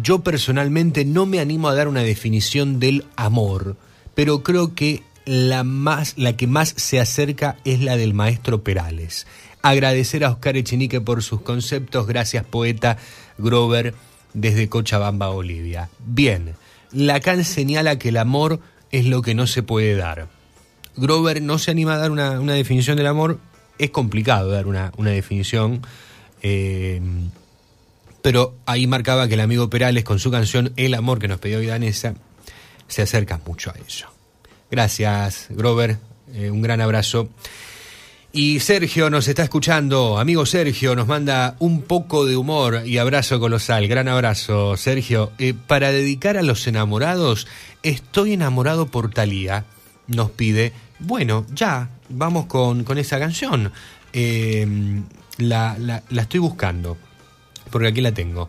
[SPEAKER 3] Yo personalmente no me animo a dar una definición del amor, pero creo que la, más, la que más se acerca es la del maestro Perales. Agradecer a Oscar Echenique por sus conceptos. Gracias, poeta Grover, desde Cochabamba, Bolivia. Bien, Lacan señala que el amor es lo que no se puede dar. Grover no se anima a dar una, una definición del amor. Es complicado dar una, una definición. eh, pero ahí marcaba que el amigo Perales con su canción El amor que nos pidió hoy Danesa se acerca mucho a ello. Gracias, Grover. eh, un gran abrazo. Y Sergio nos está escuchando. Amigo Sergio nos manda un poco de humor y abrazo colosal. Gran abrazo, Sergio. Eh, para dedicar a los enamorados, estoy enamorado por Talía. Nos pide. Bueno, ya, vamos con, con esa canción. Eh, la, la- la estoy buscando, porque aquí la tengo.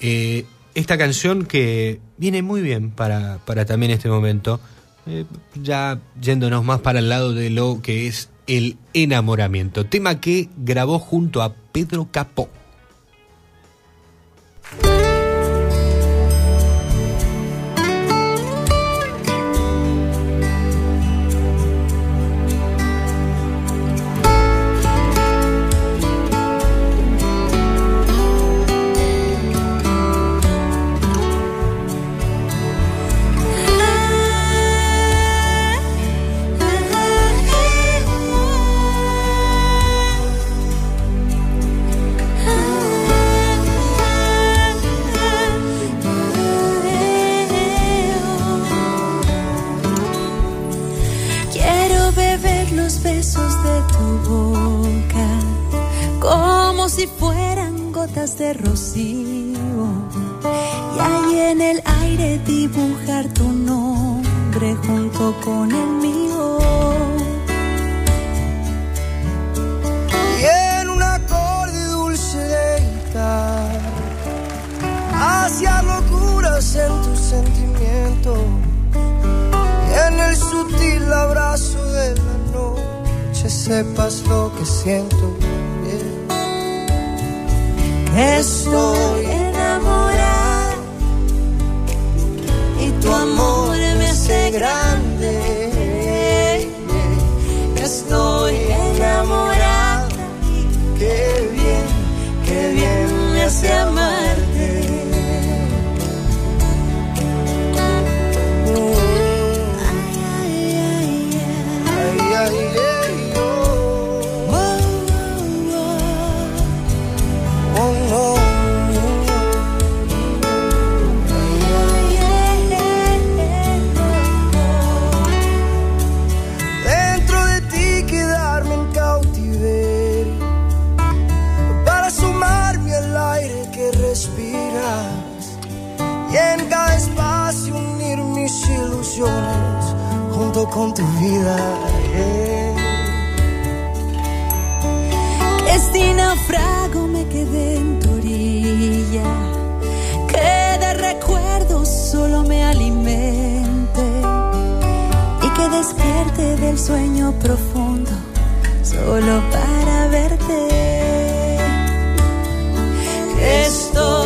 [SPEAKER 3] Eh, esta canción que viene muy bien para, para también este momento, eh, ya yéndonos más para el lado de lo que es el enamoramiento, tema que grabó junto a Pedro Capó.
[SPEAKER 5] Y en
[SPEAKER 28] cada espacio unir mis ilusiones junto con tu vida. yeah.
[SPEAKER 5] Este naufrago me quedé en tu orilla, que de recuerdos solo me alimente y que despierte del sueño profundo solo para verte. Que estoy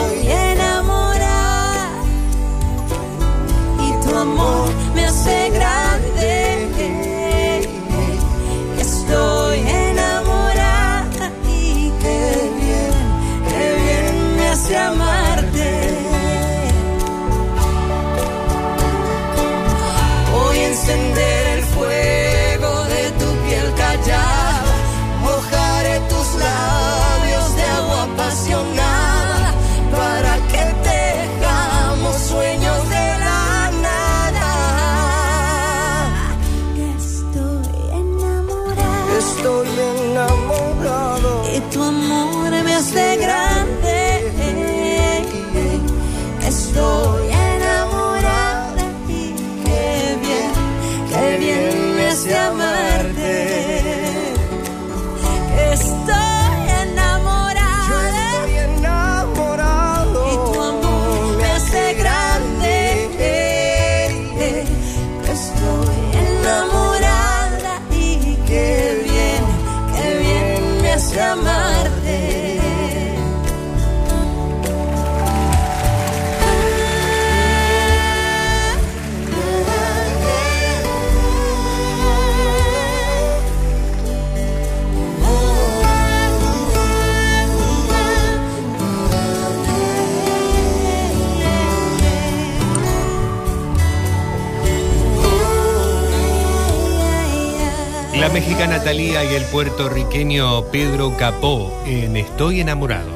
[SPEAKER 3] mexicana Talía y el puertorriqueño Pedro Capó en Estoy enamorado.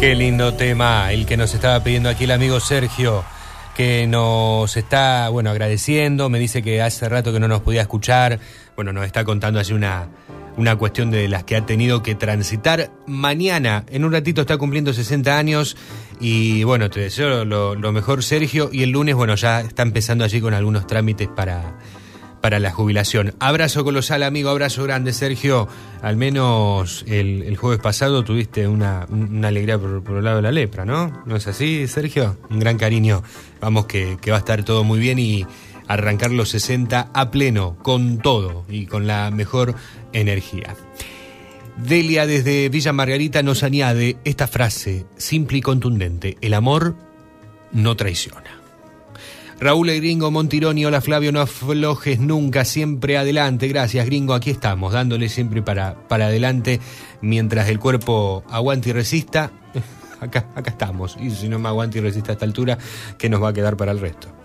[SPEAKER 3] Qué lindo tema el que nos estaba pidiendo aquí el amigo Sergio, que nos está, bueno, agradeciendo, me dice que hace rato que no nos podía escuchar, bueno, nos está contando así una, una cuestión de las que ha tenido que transitar mañana. En un ratito está cumpliendo 60 años y bueno, te deseo lo, mejor Sergio y el lunes, bueno, ya está empezando allí con algunos trámites para, para la jubilación. Abrazo colosal, amigo, abrazo grande, Sergio. Al menos el, el jueves pasado tuviste una, una alegría por, por el lado de la lepra, ¿no? ¿No es así, Sergio? Un gran cariño. Vamos que, que va a estar todo muy bien y arrancar los 60 a pleno, con todo y con la mejor energía. Delia desde Villa Margarita nos añade esta frase simple y contundente. El amor no traiciona. Raúl el Gringo Montironi, hola Flavio, no aflojes nunca, siempre adelante, gracias Gringo, aquí estamos, dándole siempre para, para adelante, mientras el cuerpo aguante y resista, acá, acá estamos, y si no me aguanta y resiste a esta altura, ¿qué nos va a quedar para el resto?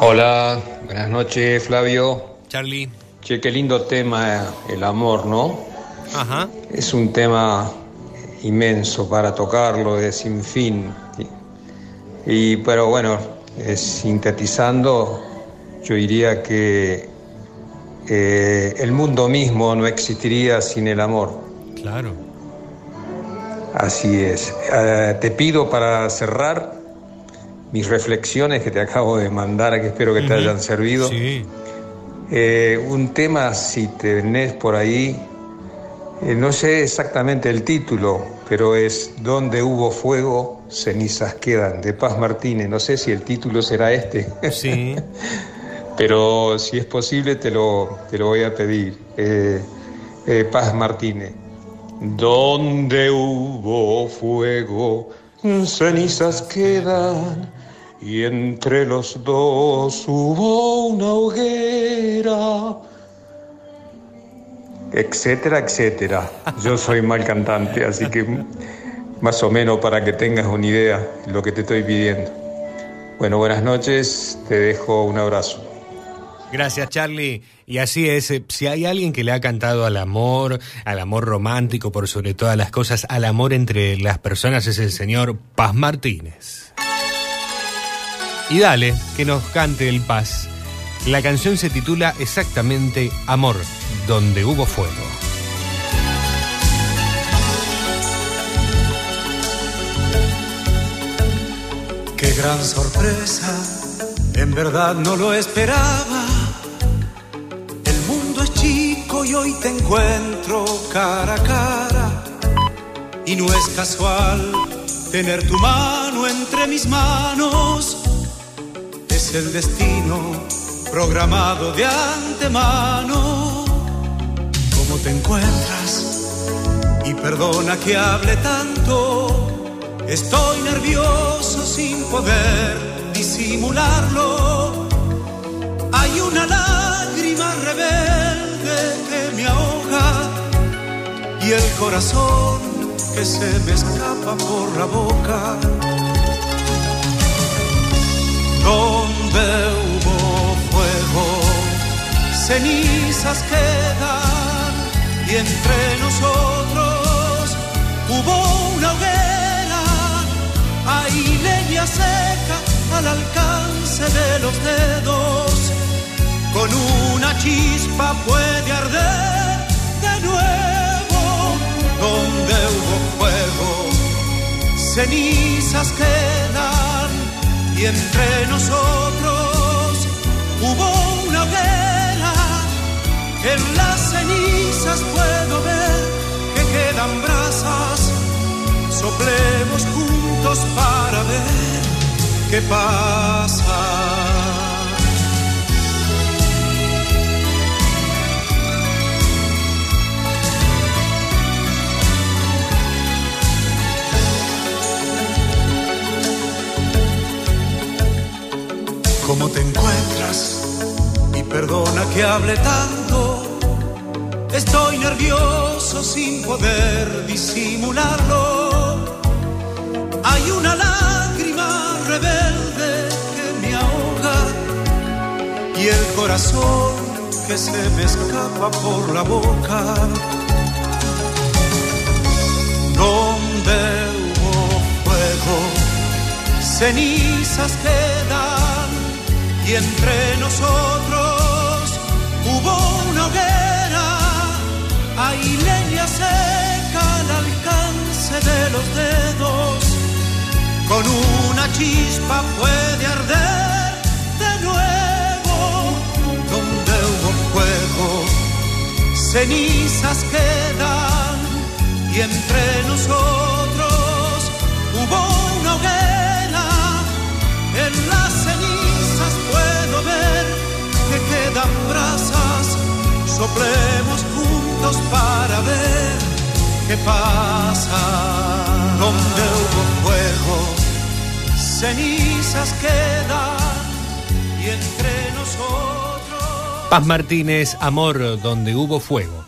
[SPEAKER 29] Hola, buenas noches Flavio.
[SPEAKER 3] Charlie.
[SPEAKER 29] Che, qué lindo tema el amor, ¿no?
[SPEAKER 3] Ajá.
[SPEAKER 29] Es un tema inmenso para tocarlo, es sin fin. Y, pero bueno, sintetizando, yo diría que eh, el mundo mismo no existiría sin el amor.
[SPEAKER 3] Claro.
[SPEAKER 29] Así es. Eh, te pido para cerrar mis reflexiones que te acabo de mandar, que espero que te hayan servido.
[SPEAKER 3] Sí.
[SPEAKER 29] Eh, un tema, si tenés por ahí, eh, no sé exactamente el título, pero es Donde hubo fuego, cenizas quedan, de Paz Martínez. No sé si el título será este.
[SPEAKER 3] Sí.
[SPEAKER 29] pero si es posible te lo, te lo voy a pedir. Eh, Paz Martínez. Donde hubo fuego, cenizas quedan, y entre los dos hubo una hoguera, etcétera, etcétera. Yo soy mal cantante, así que más o menos para que tengas una idea de lo que te estoy pidiendo. Bueno, buenas noches, te dejo un abrazo.
[SPEAKER 3] Gracias, Charlie. Y así es, eh, si hay alguien que le ha cantado al amor, al amor romántico, por sobre todas las cosas, al amor entre las personas, es el señor Paz Martínez. Y dale, que nos cante el Paz. La canción se titula exactamente Amor, donde hubo fuego.
[SPEAKER 30] Qué gran sorpresa, en verdad no lo esperaba. El mundo es chico y hoy te encuentro cara a cara. Y no es casual tener tu mano entre mis manos. Es el destino programado de antemano. ¿Cómo te encuentras? Y perdona que hable tanto. Estoy nervioso sin poder disimularlo. Hay una lágrima rebelde que me ahoga y el corazón que se me escapa por la boca. Donde hubo fuego, cenizas quedan y entre nosotros hubo una hoguera. Hay leña seca al alcance de los dedos. Con una chispa puede arder de nuevo. Donde hubo fuego, cenizas quedan. Y entre nosotros hubo una hoguera. En las cenizas puedo ver que quedan brasas soplemos juntos para ver qué pasa. ¿Cómo te encuentras? Y perdona que hable tanto. Estoy nervioso sin poder disimularlo. Hay una lágrima rebelde que me ahoga y el corazón que se me escapa por la boca. Donde hubo fuego, cenizas quedan y entre nosotros hubo una hoguera. Hay leña seca al alcance de los dedos. Con una chispa puede arder de nuevo. Donde hubo fuego, cenizas quedan. Y entre nosotros hubo una hoguera. En ver que quedan brasas. Soplemos juntos para ver qué pasa. Donde hubo fuego, cenizas quedan. Y entre nosotros.
[SPEAKER 3] Paz Martínez, Amor, donde hubo fuego.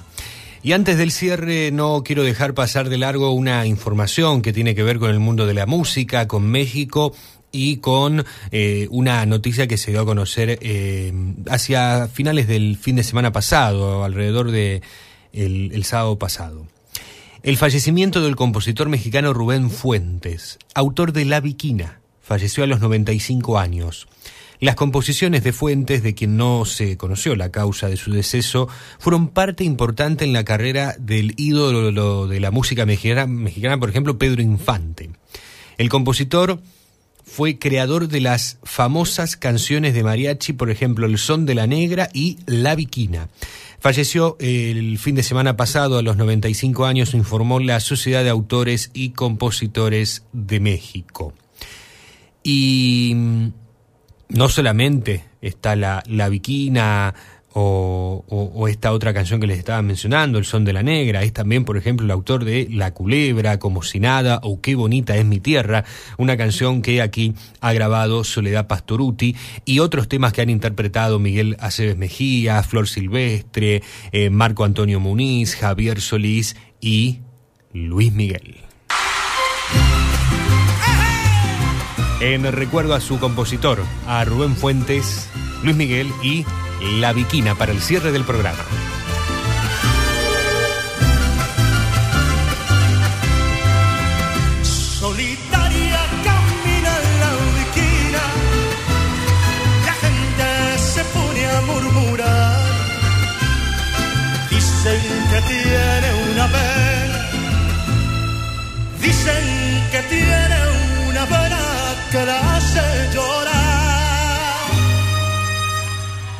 [SPEAKER 3] Y antes del cierre no quiero dejar pasar de largo una información que tiene que ver con el mundo de la música, con México y con eh, una noticia que se dio a conocer eh, hacia finales del fin de semana pasado, alrededor de el, sábado pasado. El fallecimiento del compositor mexicano Rubén Fuentes, autor de La Viquina, falleció a los 95 años. Las composiciones de Fuentes, de quien no se conoció la causa de su deceso, fueron parte importante en la carrera del ídolo de la música mexicana, mexicana, por ejemplo, Pedro Infante. El compositor fue creador de las famosas canciones de mariachi, por ejemplo, El Son de la Negra y La Viquina. Falleció el fin de semana pasado a los 95 años, informó la Sociedad de Autores y Compositores de México. Y mm, no solamente está la, la Viquina o, o- o esta otra canción que les estaba mencionando, El Son de la Negra, es también, por ejemplo, el autor de La Culebra, Como si nada o Qué bonita es mi tierra, una canción que aquí ha grabado Soledad Pastoruti y otros temas que han interpretado Miguel Aceves Mejía, Flor Silvestre, eh, Marco Antonio Muniz, Javier Solís y Luis Miguel. En recuerdo a su compositor, a Rubén Fuentes, Luis Miguel y La Viquina para el cierre del programa.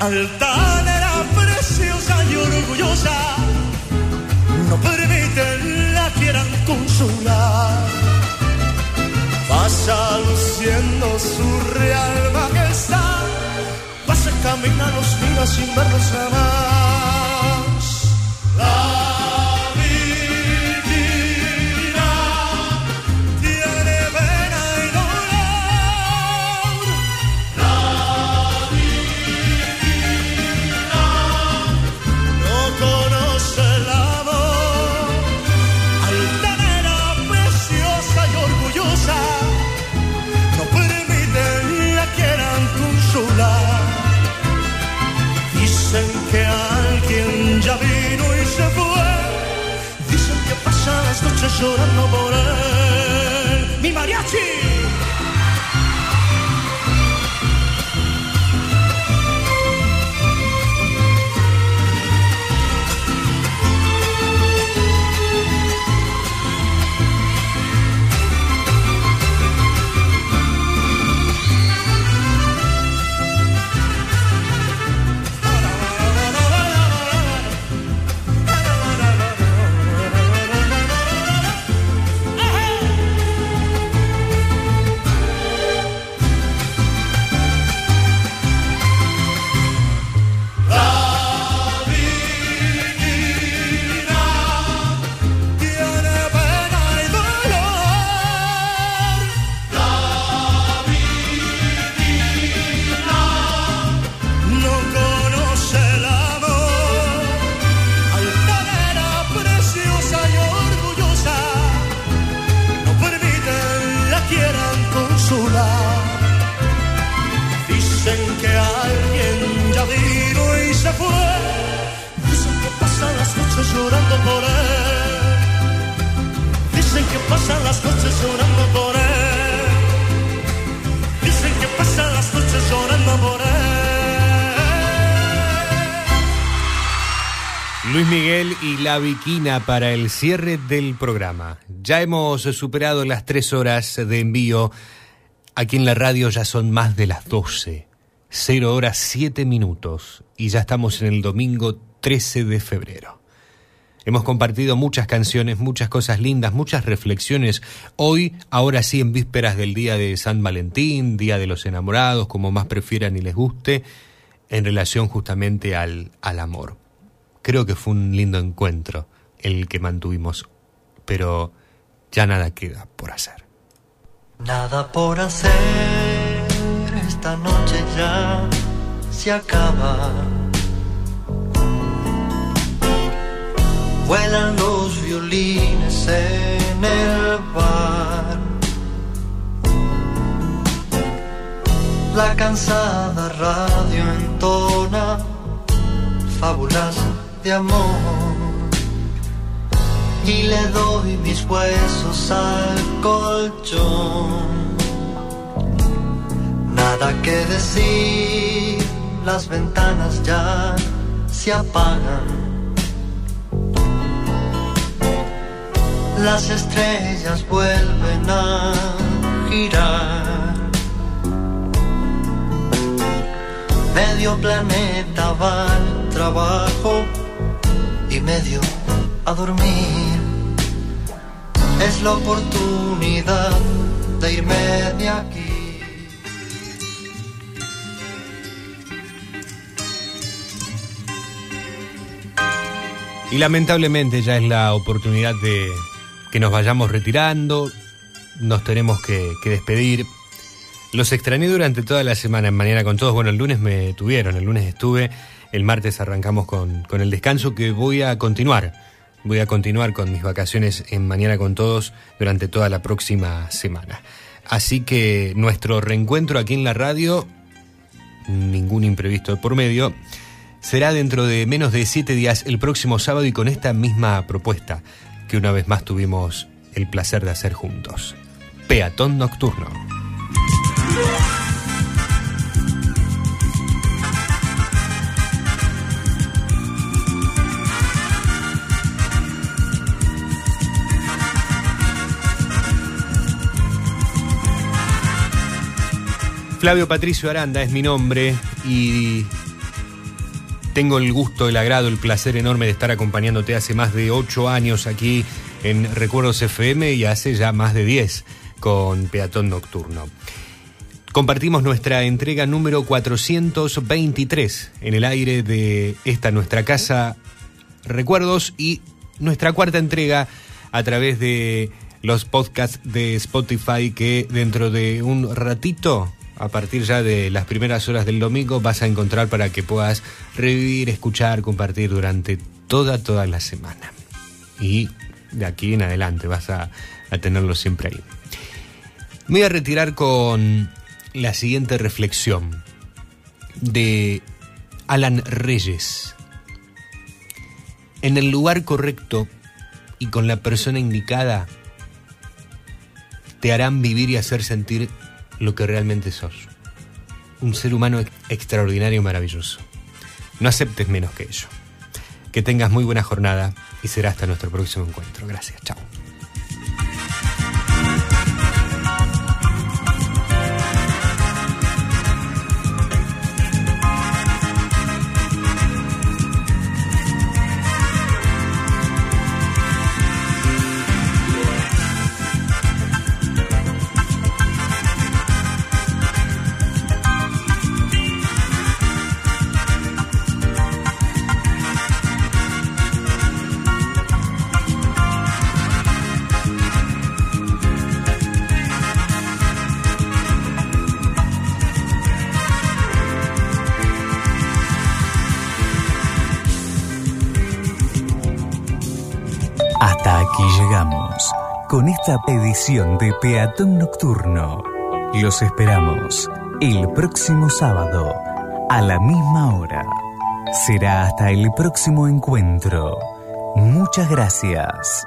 [SPEAKER 30] Altanera, preciosa y orgullosa, no permiten la quieran consolar. Pasa luciendo su real majestad, pasa camina los días sin verlos jamás. Llorando
[SPEAKER 3] Para el cierre del programa. Ya hemos superado las tres horas de envío. Aquí en la radio ya son más de las 12. Cero horas siete minutos. Y ya estamos en el domingo 13 de febrero. Hemos compartido muchas canciones, muchas cosas lindas, muchas reflexiones. Hoy, ahora sí, en vísperas del día de San Valentín, Día de los Enamorados, como más prefieran y les guste, en relación justamente al, al amor. Creo que fue un lindo encuentro el que mantuvimos, pero ya nada queda por hacer.
[SPEAKER 27] Nada por hacer, esta noche ya se acaba. Vuelan los violines en el bar. La cansada radio entona fábulas de amor y le doy mis huesos al colchón. Nada que decir, las ventanas ya se apagan. Las estrellas vuelven a girar. Medio planeta va al trabajo medio a dormir. Es la oportunidad de irme de aquí.
[SPEAKER 3] Y lamentablemente ya es la oportunidad de que nos vayamos retirando, nos tenemos que, que despedir. Los extrañé durante toda la semana en Mañana con Todos. Bueno, el lunes me tuvieron, el lunes estuve, el martes arrancamos con, con el descanso que voy a continuar. Voy a continuar con mis vacaciones en Mañana con Todos durante toda la próxima semana. Así que nuestro reencuentro aquí en la radio, ningún imprevisto por medio, será dentro de menos de siete días el próximo sábado y con esta misma propuesta que una vez más tuvimos el placer de hacer juntos. Peatón Nocturno. Flavio Patricio Aranda es mi nombre y tengo el gusto, el agrado, el placer enorme de estar acompañándote hace más de ocho años aquí en Recuerdos FM y hace ya más de diez con Peatón Nocturno. Compartimos nuestra entrega número 423 en el aire de esta nuestra casa Recuerdos y nuestra cuarta entrega a través de los podcasts de Spotify que dentro de un ratito a partir ya de las primeras horas del domingo vas a encontrar para que puedas revivir, escuchar, compartir durante toda, toda la semana. Y de aquí en adelante vas a, a tenerlo siempre ahí. Me voy a retirar con la siguiente reflexión de Alan Reyes. En el lugar correcto y con la persona indicada te harán vivir y hacer sentir lo que realmente sos. Un ser humano extraordinario y maravilloso. No aceptes menos que ello. Que tengas muy buena jornada y será hasta nuestro próximo encuentro. Gracias, chao.
[SPEAKER 1] De Peatón Nocturno. Los esperamos el próximo sábado a la misma hora. Será hasta el próximo encuentro. Muchas gracias.